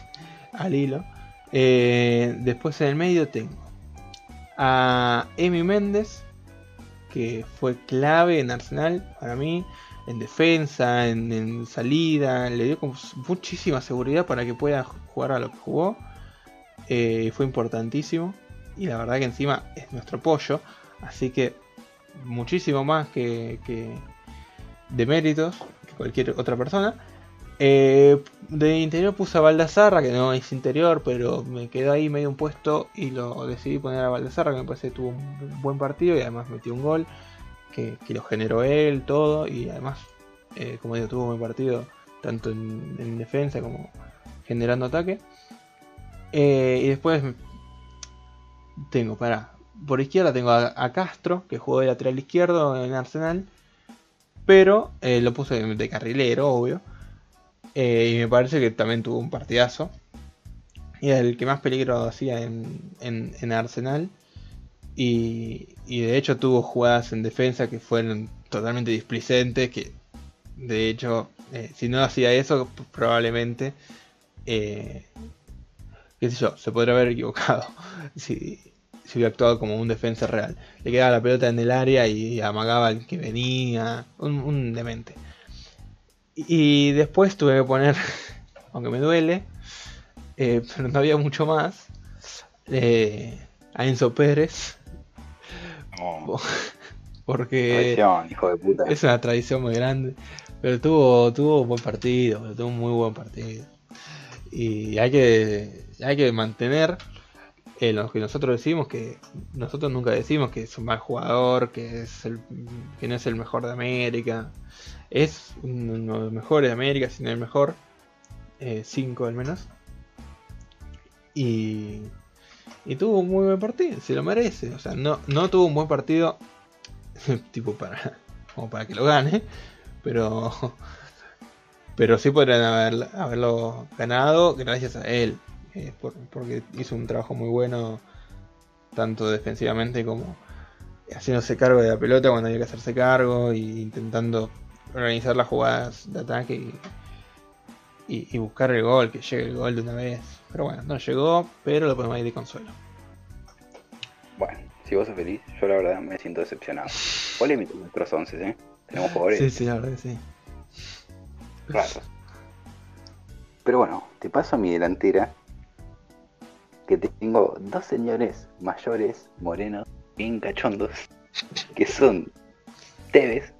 <laughs> al hilo. Eh, después en el medio tengo a Emi Méndez, que fue clave en Arsenal para mí, en defensa, en, en salida, le dio muchísima seguridad para que pueda jugar a lo que jugó. Eh, fue importantísimo y la verdad que encima es nuestro pollo, así que muchísimo más que, que de méritos que cualquier otra persona. Eh, de interior puse a Baldazarra, que no es interior, pero me quedó ahí medio un puesto y lo decidí poner a Baldazarra, que me parece que tuvo un buen partido y además metió un gol que, lo generó él, todo, y además, eh, como digo, tuvo un buen partido tanto en, en defensa como generando ataque. Eh, y después tengo, para, por izquierda tengo a, Castro, que jugó de lateral izquierdo en Arsenal, pero eh, lo puse de, carrilero, obvio. Y me parece que también tuvo un partidazo. Y el que más peligro hacía en, en Arsenal. Y, de hecho tuvo jugadas en defensa que fueron totalmente displicentes. Que de hecho, eh, si no hacía eso, probablemente, eh, se podría haber equivocado. <laughs> si, si hubiera actuado como un defensa real. Le quedaba la pelota en el área y amagaba al que venía. Un, un demente. Y después tuve que poner, <laughs> aunque me duele, eh, <laughs> pero no había mucho más, eh, a Enzo Pérez. <laughs> Porque Traición, hijo de puta. es una tradición muy grande. Pero tuvo, tuvo un buen partido, tuvo un muy buen partido. Y hay que, hay que mantener eh, lo que nosotros decimos, que nosotros nunca decimos que es un mal jugador, que, es el, que no es el mejor de América. Es uno de los mejores de América, si no el mejor. 5 al menos. Y, y tuvo un muy buen partido, se lo merece. O sea, no, no tuvo un buen partido <laughs> tipo para, como para que lo gane, pero, pero sí podrían haber, haberlo ganado gracias a él, eh, por- porque hizo un trabajo muy bueno, tanto defensivamente como haciéndose cargo de la pelota cuando había que hacerse cargo y intentando organizar las jugadas de ataque y buscar el gol, que llegue el gol de una vez. Pero bueno, no llegó, pero lo podemos ir de consuelo. Bueno, si vos sos feliz, yo la verdad me siento decepcionado. Polémico nuestros 11, ¿eh? Tenemos jugadores Sí, sí, la verdad sí. raros. Pero bueno, te paso a mi delantera. Que tengo dos señores mayores, morenos, bien cachondos. Que son Tevez,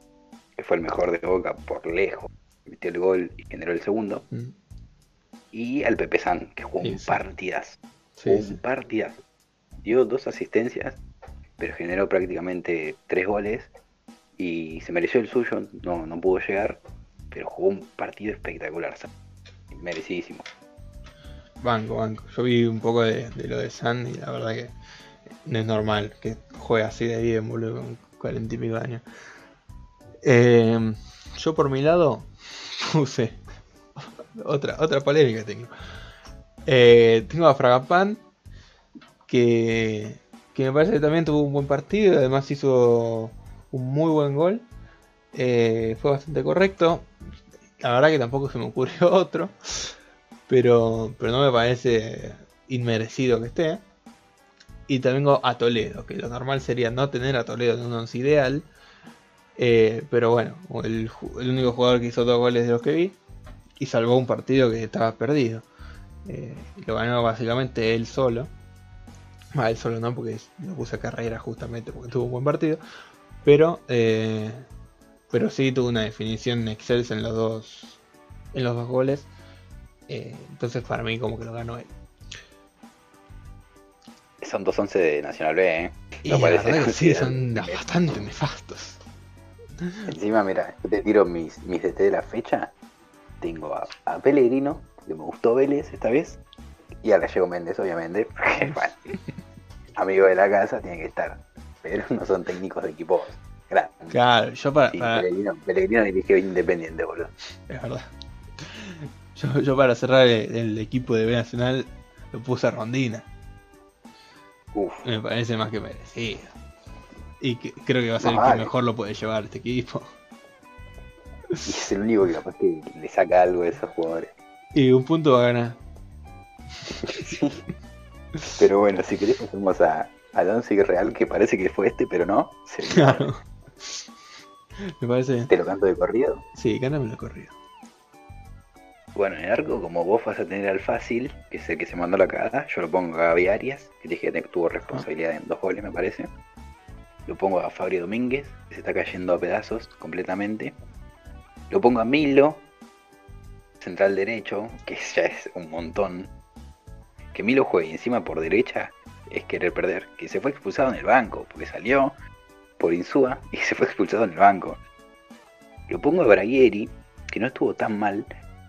que fue el mejor de Boca por lejos. Metió el gol y generó el segundo. Mm, Y al Pepe San, que jugó Sí, un sí. partidazo. Sí, un sí. partidazo. Dio dos asistencias, pero generó prácticamente tres goles y se mereció el suyo, no, no pudo llegar, pero jugó un partido espectacular, merecidísimo. Banco, banco. Yo vi un poco de, de lo de San y la verdad que no es normal que juegue así de bien, boludo, con cuarenta y pico años. Eh, yo por mi lado <laughs> puse otra, otra polémica tengo. Eh, tengo a Fragapan que, que me parece que también tuvo un buen partido, además hizo un muy buen gol. Eh, fue bastante correcto. La verdad que tampoco se me ocurrió <laughs> otro. Pero, pero no me parece inmerecido que esté. Y también a Toledo, que lo normal sería no tener a Toledo en un once ideal. Eh, pero bueno, el, el único jugador que hizo dos goles de los que vi. Y salvó un partido que estaba perdido. Eh, lo ganó básicamente él solo. Ah, él solo no, porque lo puse a carrera justamente porque tuvo un buen partido. Pero, eh, pero sí tuvo una definición excelsa en los dos, en los dos goles. Eh, entonces para mí como que lo ganó él. Son dos once de Nacional B, ¿eh? Y No la que sí, son bastante nefastos. Encima, mira, te tiro mis, mis DT de la fecha. Tengo a, a Pellegrino, que me gustó Vélez esta vez, y a Gallego Méndez, obviamente, <laughs> porque, bueno, <laughs> amigo de la casa tiene que estar, pero no son técnicos de equipos grandes. Claro, yo para, Sí, para- Pellegrino, Pellegrino dirigió Independiente, boludo. es verdad. Yo, yo para cerrar el, el equipo de B Nacional lo puse a Rondina. Uf, Me parece más que merecido. Y que- creo que va a ser No, el que mejor lo puede llevar este equipo. Y es el único que capaz que le saca algo de esos jugadores. Y un punto va a ganar. <laughs> Pero bueno, si querés pasamos a, al once real, que parece que fue este, pero no. Se- Claro. Me parece. Te lo canto de corrido. Sí, gáname lo corrido. Bueno, en el arco, como vos vas a tener al fácil, que es el que se mandó la cagada, yo lo pongo a Gaby Arias, que dije que tuvo responsabilidad en dos goles, me parece. Lo pongo a Fabio Domínguez, que se está cayendo a pedazos completamente. Lo pongo a Milo, central derecho, que <laughs> ya es un montón. Que Milo juegue encima por derecha es querer perder. Que se fue expulsado en el banco, porque salió por Insúa y <laughs> se fue expulsado en el banco. Lo pongo a Braguieri, que no estuvo tan mal,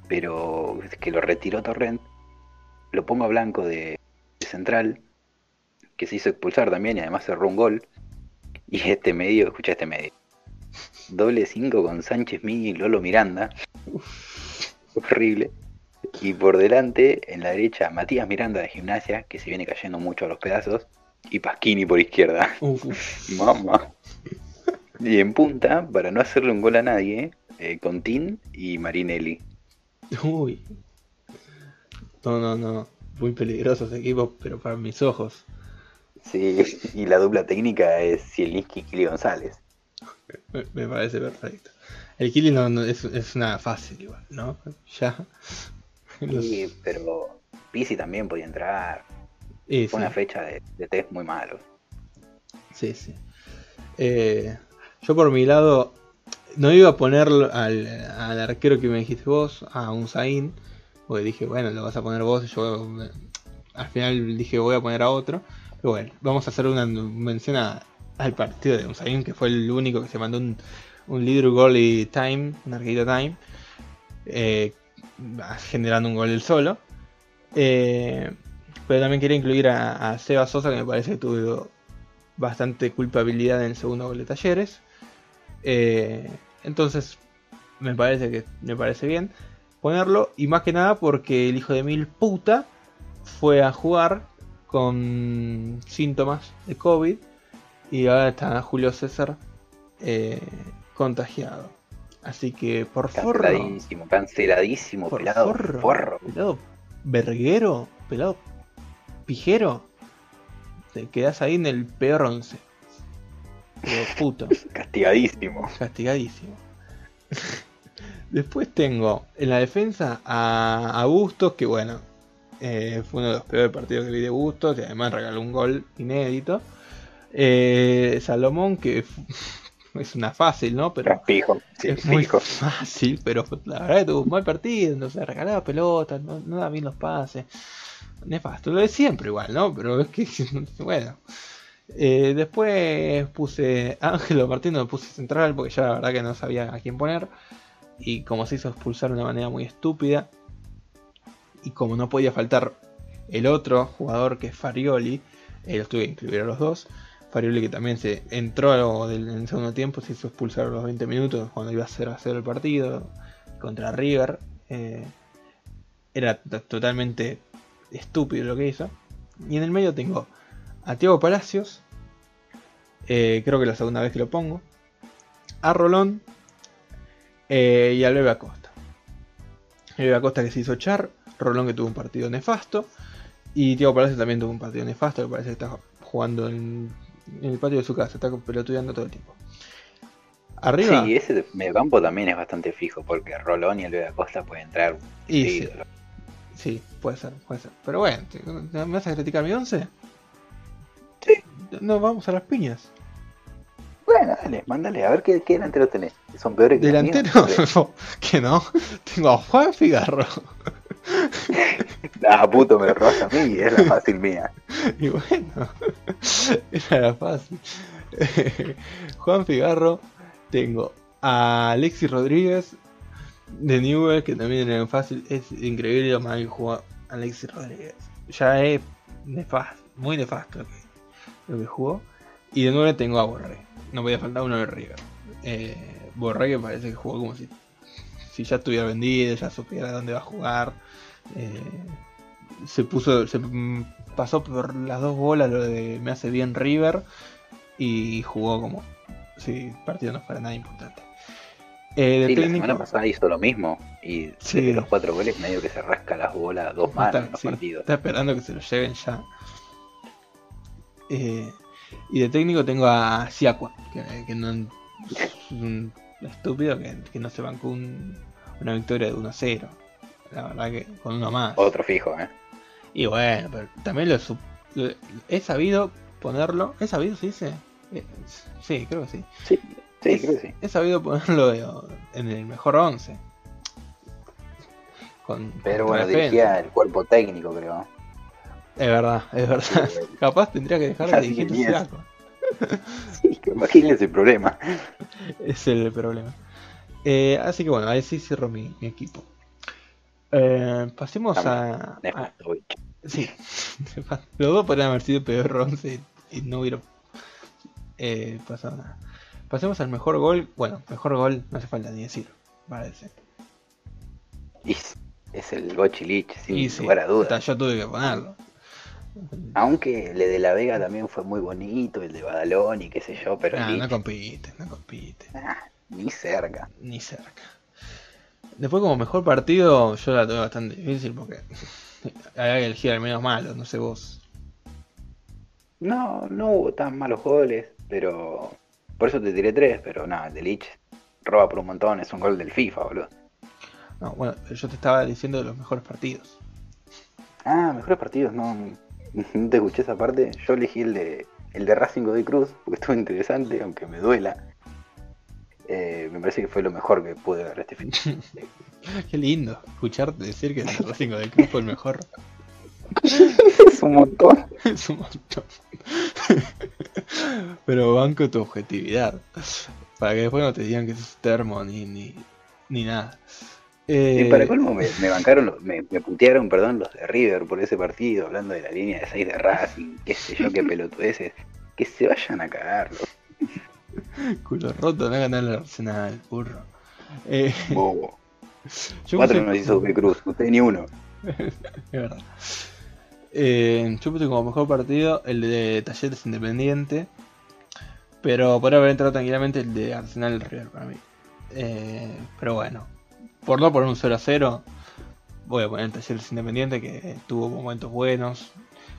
pero que lo retiró Torrent. Lo pongo a Blanco de, de central, que se hizo expulsar también y además cerró un gol. Y este medio, escucha este medio. Doble 5 con Sánchez Mini y Lolo Miranda. Horrible. Y por delante, en la derecha, Matías Miranda de Gimnasia, que se viene cayendo mucho a los pedazos. Y Pasquini por izquierda. Mamá. Y en punta, para no hacerle un gol a nadie, eh, Contín y Marinelli. Uy. No, no, no. Muy peligroso ese equipo, pero para mis ojos. Sí, y la dupla técnica es Zielinski y Kili González. Me, me parece perfecto. El Killing no, no- es, es una fácil igual, ¿no? Ya. Los- Sí, pero Pisi también podía entrar. Fue sí, una fecha de, de test muy malo. sí, sí. Eh, yo por mi lado no iba a poner al, al arquero que me dijiste vos, a un Zain, porque dije, bueno, lo vas a poner vos, y yo eh, al final dije voy a poner a otro. Pero bueno, vamos a hacer una mención a- al partido de Unzain, que fue el único que se mandó un, un little goal time, un arquito time, eh, generando un gol él solo. Eh, Pero también quería incluir a, a Seba Sosa, que me parece que tuvo bastante culpabilidad en el segundo gol de Talleres. Eh, entonces, me parece que me parece bien ponerlo. Y más que nada porque el hijo de mil puta fue a jugar con síntomas de COVID. Y ahora está Julio César eh, contagiado. Así que por favor. Canceladísimo, canceladísimo, Por pelado, forro. forro. Pelado verguero, pelado pijero. Te quedas ahí en el peor once. Pero puto, <laughs> Castigadísimo. castigadísimo. <laughs> Después tengo en la defensa a, a Bustos, que bueno, eh, fue uno de los peores partidos que vi de Bustos, y además regaló un gol inédito. Eh, Salomón, que <laughs> es una fácil, ¿no? Pero sí, es muy fijo. fácil, pero la verdad que tuvo un mal partido, no se regalaba pelotas, no, no da bien los pases. Nefasto, lo de siempre igual, ¿no? Pero es que, <laughs> bueno. Eh, después puse <laughs> Ángelo Martino, lo puse central porque ya la verdad que no sabía a quién poner. Y como se hizo expulsar de una manera muy estúpida. Y como no podía faltar el otro jugador que es Farioli, eh, los tuve que incluir a los dos. Farioli que también se entró en el segundo tiempo, se hizo expulsar los 20 minutos cuando iba a 0 a 0 el partido contra River. Eh, era totalmente estúpido lo que hizo. Y en el medio tengo a Tiago Palacios, eh, creo que la segunda vez que lo pongo, a Rolón eh, y a Bebe Acosta. Bebe Acosta que se hizo echar, Rolón que tuvo un partido nefasto y Tiago Palacios también tuvo un partido nefasto, que parece que está jugando en, en el patio de su casa, está pelotudeando todo el tiempo. Arriba, Sí, ese mediocampo también es bastante fijo, porque Rolón y el Vega Costa pueden entrar y sí, sí, puede ser, puede ser. Pero bueno, ¿te- ¿me vas a criticar mi 11? Sí. No, vamos a las piñas. Bueno, dale, mándale, a ver qué, qué delantero tenés. Son peores que? Delantero, <laughs> que no. <laughs> Tengo a Juan Figarro. <laughs> Ah, puto, me lo robas a mí, es la fácil mía. <laughs> Y bueno, <laughs> era fácil. <laughs> Juan Figarro, tengo a Alexis Rodríguez de Newell, que también era fácil. Es increíble lo mal que jugó Alexis Rodríguez. Ya es nefasto, muy nefasto lo que, jugó. Y de nuevo tengo a Borré. No podía faltar uno de River. Eh, Borré que parece que jugó como si, si ya estuviera vendido, ya supiera dónde va a jugar. Eh, se puso, se pasó por las dos bolas lo de me hace bien River y jugó como si el partido no fuera nada importante. Eh, Sí, la semana pasada hizo lo mismo y Sí. de los cuatro goles medio que se rasca las bolas dos está, manos en los sí, partidos. está esperando que se lo lleven ya. Eh, y de técnico tengo a Siakwa, que, que no es un estúpido que, que no se bancó un- una victoria de 1-0. La verdad que con uno más. Otro fijo, ¿eh? Y bueno, pero también lo, lo- he sabido ponerlo. ¿He sabido, se dice? Eh, sí, creo que sí. Sí, sí, Es- creo que sí. He sabido ponerlo en el mejor 11. Con, Pero bueno, dirigía el cuerpo técnico, creo. Es verdad, es verdad. <laughs> Capaz tendría que dejar de dirigir es. Siakam. <laughs> Sí, que imagínense el problema. <laughs> Es el problema. Eh, así que bueno, ahí sí cierro mi, mi equipo. Eh, pasemos a, a-. Sí, <laughs> los dos podrían haber sido peor 11 y no hubiera eh, pasado nada. Pasemos al mejor gol. Bueno, mejor gol no hace falta ni decir, parece. Y es el Gochilich, sin Y sí, lugar a dudas. yo tuve que ponerlo. Aunque el de La Vega también fue muy bonito, el de Badalón y qué sé yo, pero Ah, Lich, no compite, no compite, ah, ni cerca. ni cerca. Después como mejor partido yo la tuve bastante difícil porque <laughs> había que elegir al menos malo, no sé vos. No, no hubo tan malos goles, pero por eso te tiré tres, pero nada, el de Lich roba por un montón, es un gol del FIFA, boludo. No, bueno, yo te estaba diciendo de los mejores partidos. Ah, mejores partidos, no, no te escuché esa parte. Yo elegí el de el de Racing de Cruz, porque estuvo interesante, aunque me duela. Eh, me parece que fue lo mejor que pude ver este fin. <laughs> Qué lindo escucharte decir que el Racing del Club fue el mejor. <laughs> es un montón. <laughs> Es un montón. Pero banco tu objetividad. Para que después no te digan que sos termo ni, ni, ni nada. Y Eh, para colmo me, me bancaron, los- me, me putearon, perdón, los de River por ese partido, hablando de la línea de 6 de Racing, qué sé yo, qué pelotudeces. Que se vayan a cagarlo, culo roto, no ganar el Arsenal, burro. Eh, bobo. <laughs> yo Cuatro puse- nos hizo B Cruz, usted ni uno. <laughs> es verdad. Eh, yo puse como mejor partido el de Talleres Independiente. Pero podría haber entrado tranquilamente el de Arsenal River para mí. Eh, pero bueno, por no poner un 0 a 0, voy a poner el Talleres Independiente que tuvo momentos buenos.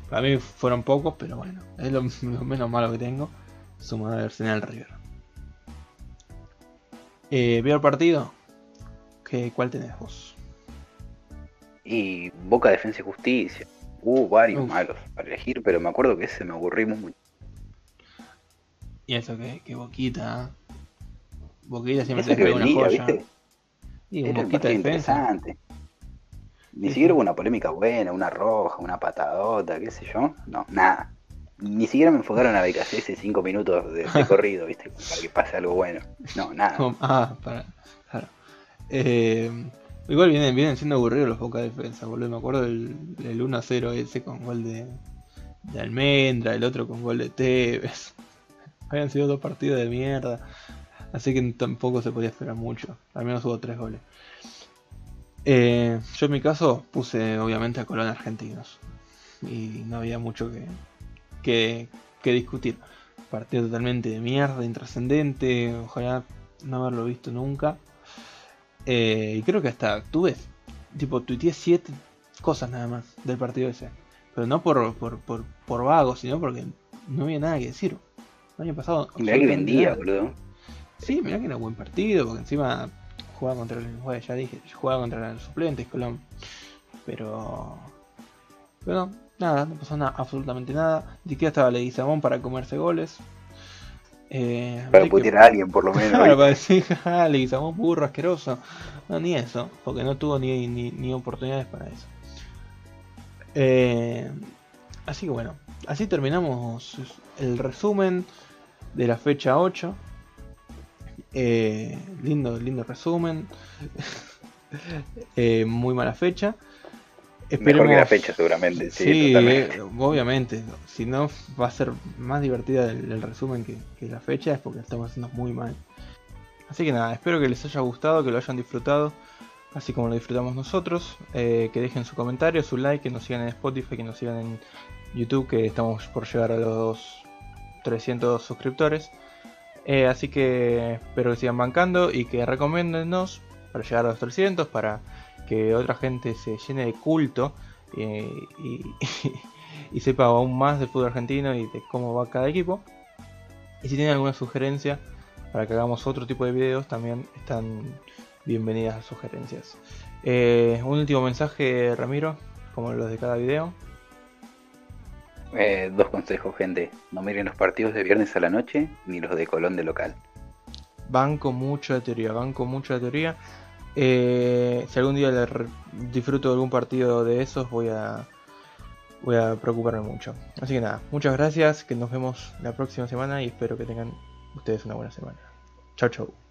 Para mí fueron pocos, pero bueno, es lo, <laughs> lo menos malo que tengo. Sumado al Arsenal River. Eh, ¿Veo el partido? ¿Qué, ¿Cuál tenés vos? Y Boca Defensa y Justicia. Hubo varios Uf. malos para elegir, pero me acuerdo que ese me aburrí mucho. Y eso que, que Boquita. Boquita siempre que pega una joya. ¿viste? Y un Era el Boquita defensa. interesante. Ni Sí, siquiera hubo una polémica buena, una roja, una patadota, qué sé yo. No, nada. Ni siquiera me enfocaron a BKC cinco minutos de, de <laughs> corrido, ¿viste? Para que pase algo bueno. No, nada. Ah, para. Claro. Eh, igual vienen, vienen siendo aburridos los Boca defensa, boludo. Me acuerdo del, del 1 a 0 ese con gol de, de Almendra, el otro con gol de Tevez. <laughs> Habían sido dos partidos de mierda. Así que tampoco se podía esperar mucho. Al menos hubo tres goles. Eh, yo en mi caso puse obviamente a Colón Argentinos. Y no había mucho que, que, que discutir. Partido totalmente de mierda, intrascendente. Ojalá no haberlo visto nunca. Eh, y creo que hasta tuve, tipo, tuiteé siete cosas nada más del partido ese. Pero no por, por, por, por vago, sino porque no había nada que decir. El año pasado. Mirá que vendía, boludo. Sí, mirá que era un buen partido, porque encima jugaba contra el. bueno, ya dije, jugaba contra los suplentes, Colón. Pero. Pero no, nada, no pasó nada, absolutamente nada. Ni siquiera estaba Leguizamón para comerse goles. Eh, Para así que- putear a alguien, por lo menos. Para decir, jaja, Leguizamón burro asqueroso. No, ni eso, porque no tuvo ni, ni, ni oportunidades para eso. Eh, así que bueno, así terminamos el resumen de la fecha 8. Eh, lindo, lindo resumen. <laughs> Eh, muy mala fecha. Mejor que la fecha, seguramente. Sí, Sí, totalmente. eh, obviamente. Si no va a ser más divertida el, el resumen que, que la fecha, es porque estamos haciendo muy mal. Así que nada, espero que les haya gustado, que lo hayan disfrutado, así como lo disfrutamos nosotros. Eh, que dejen su comentario, su like, que nos sigan en Spotify, que nos sigan en YouTube, que estamos por llegar a los 300 suscriptores. Eh, así que espero que sigan bancando y que recomiéndennos para llegar a los 300, para que otra gente se llene de culto eh, y, <laughs> y sepa aún más del fútbol argentino y de cómo va cada equipo. Y si tienen alguna sugerencia para que hagamos otro tipo de videos, también están bienvenidas las sugerencias. Eh, un último mensaje, Ramiro, como los de cada video. Eh, dos consejos, gente. No miren los partidos de viernes a la noche ni los de Colón de local. Banco mucho de teoría, banco mucho de teoría. Eh, si algún día disfruto de algún partido de esos, voy a voy a preocuparme mucho. Así que nada, muchas gracias, que nos vemos la próxima semana y espero que tengan ustedes una buena semana. Chau chau.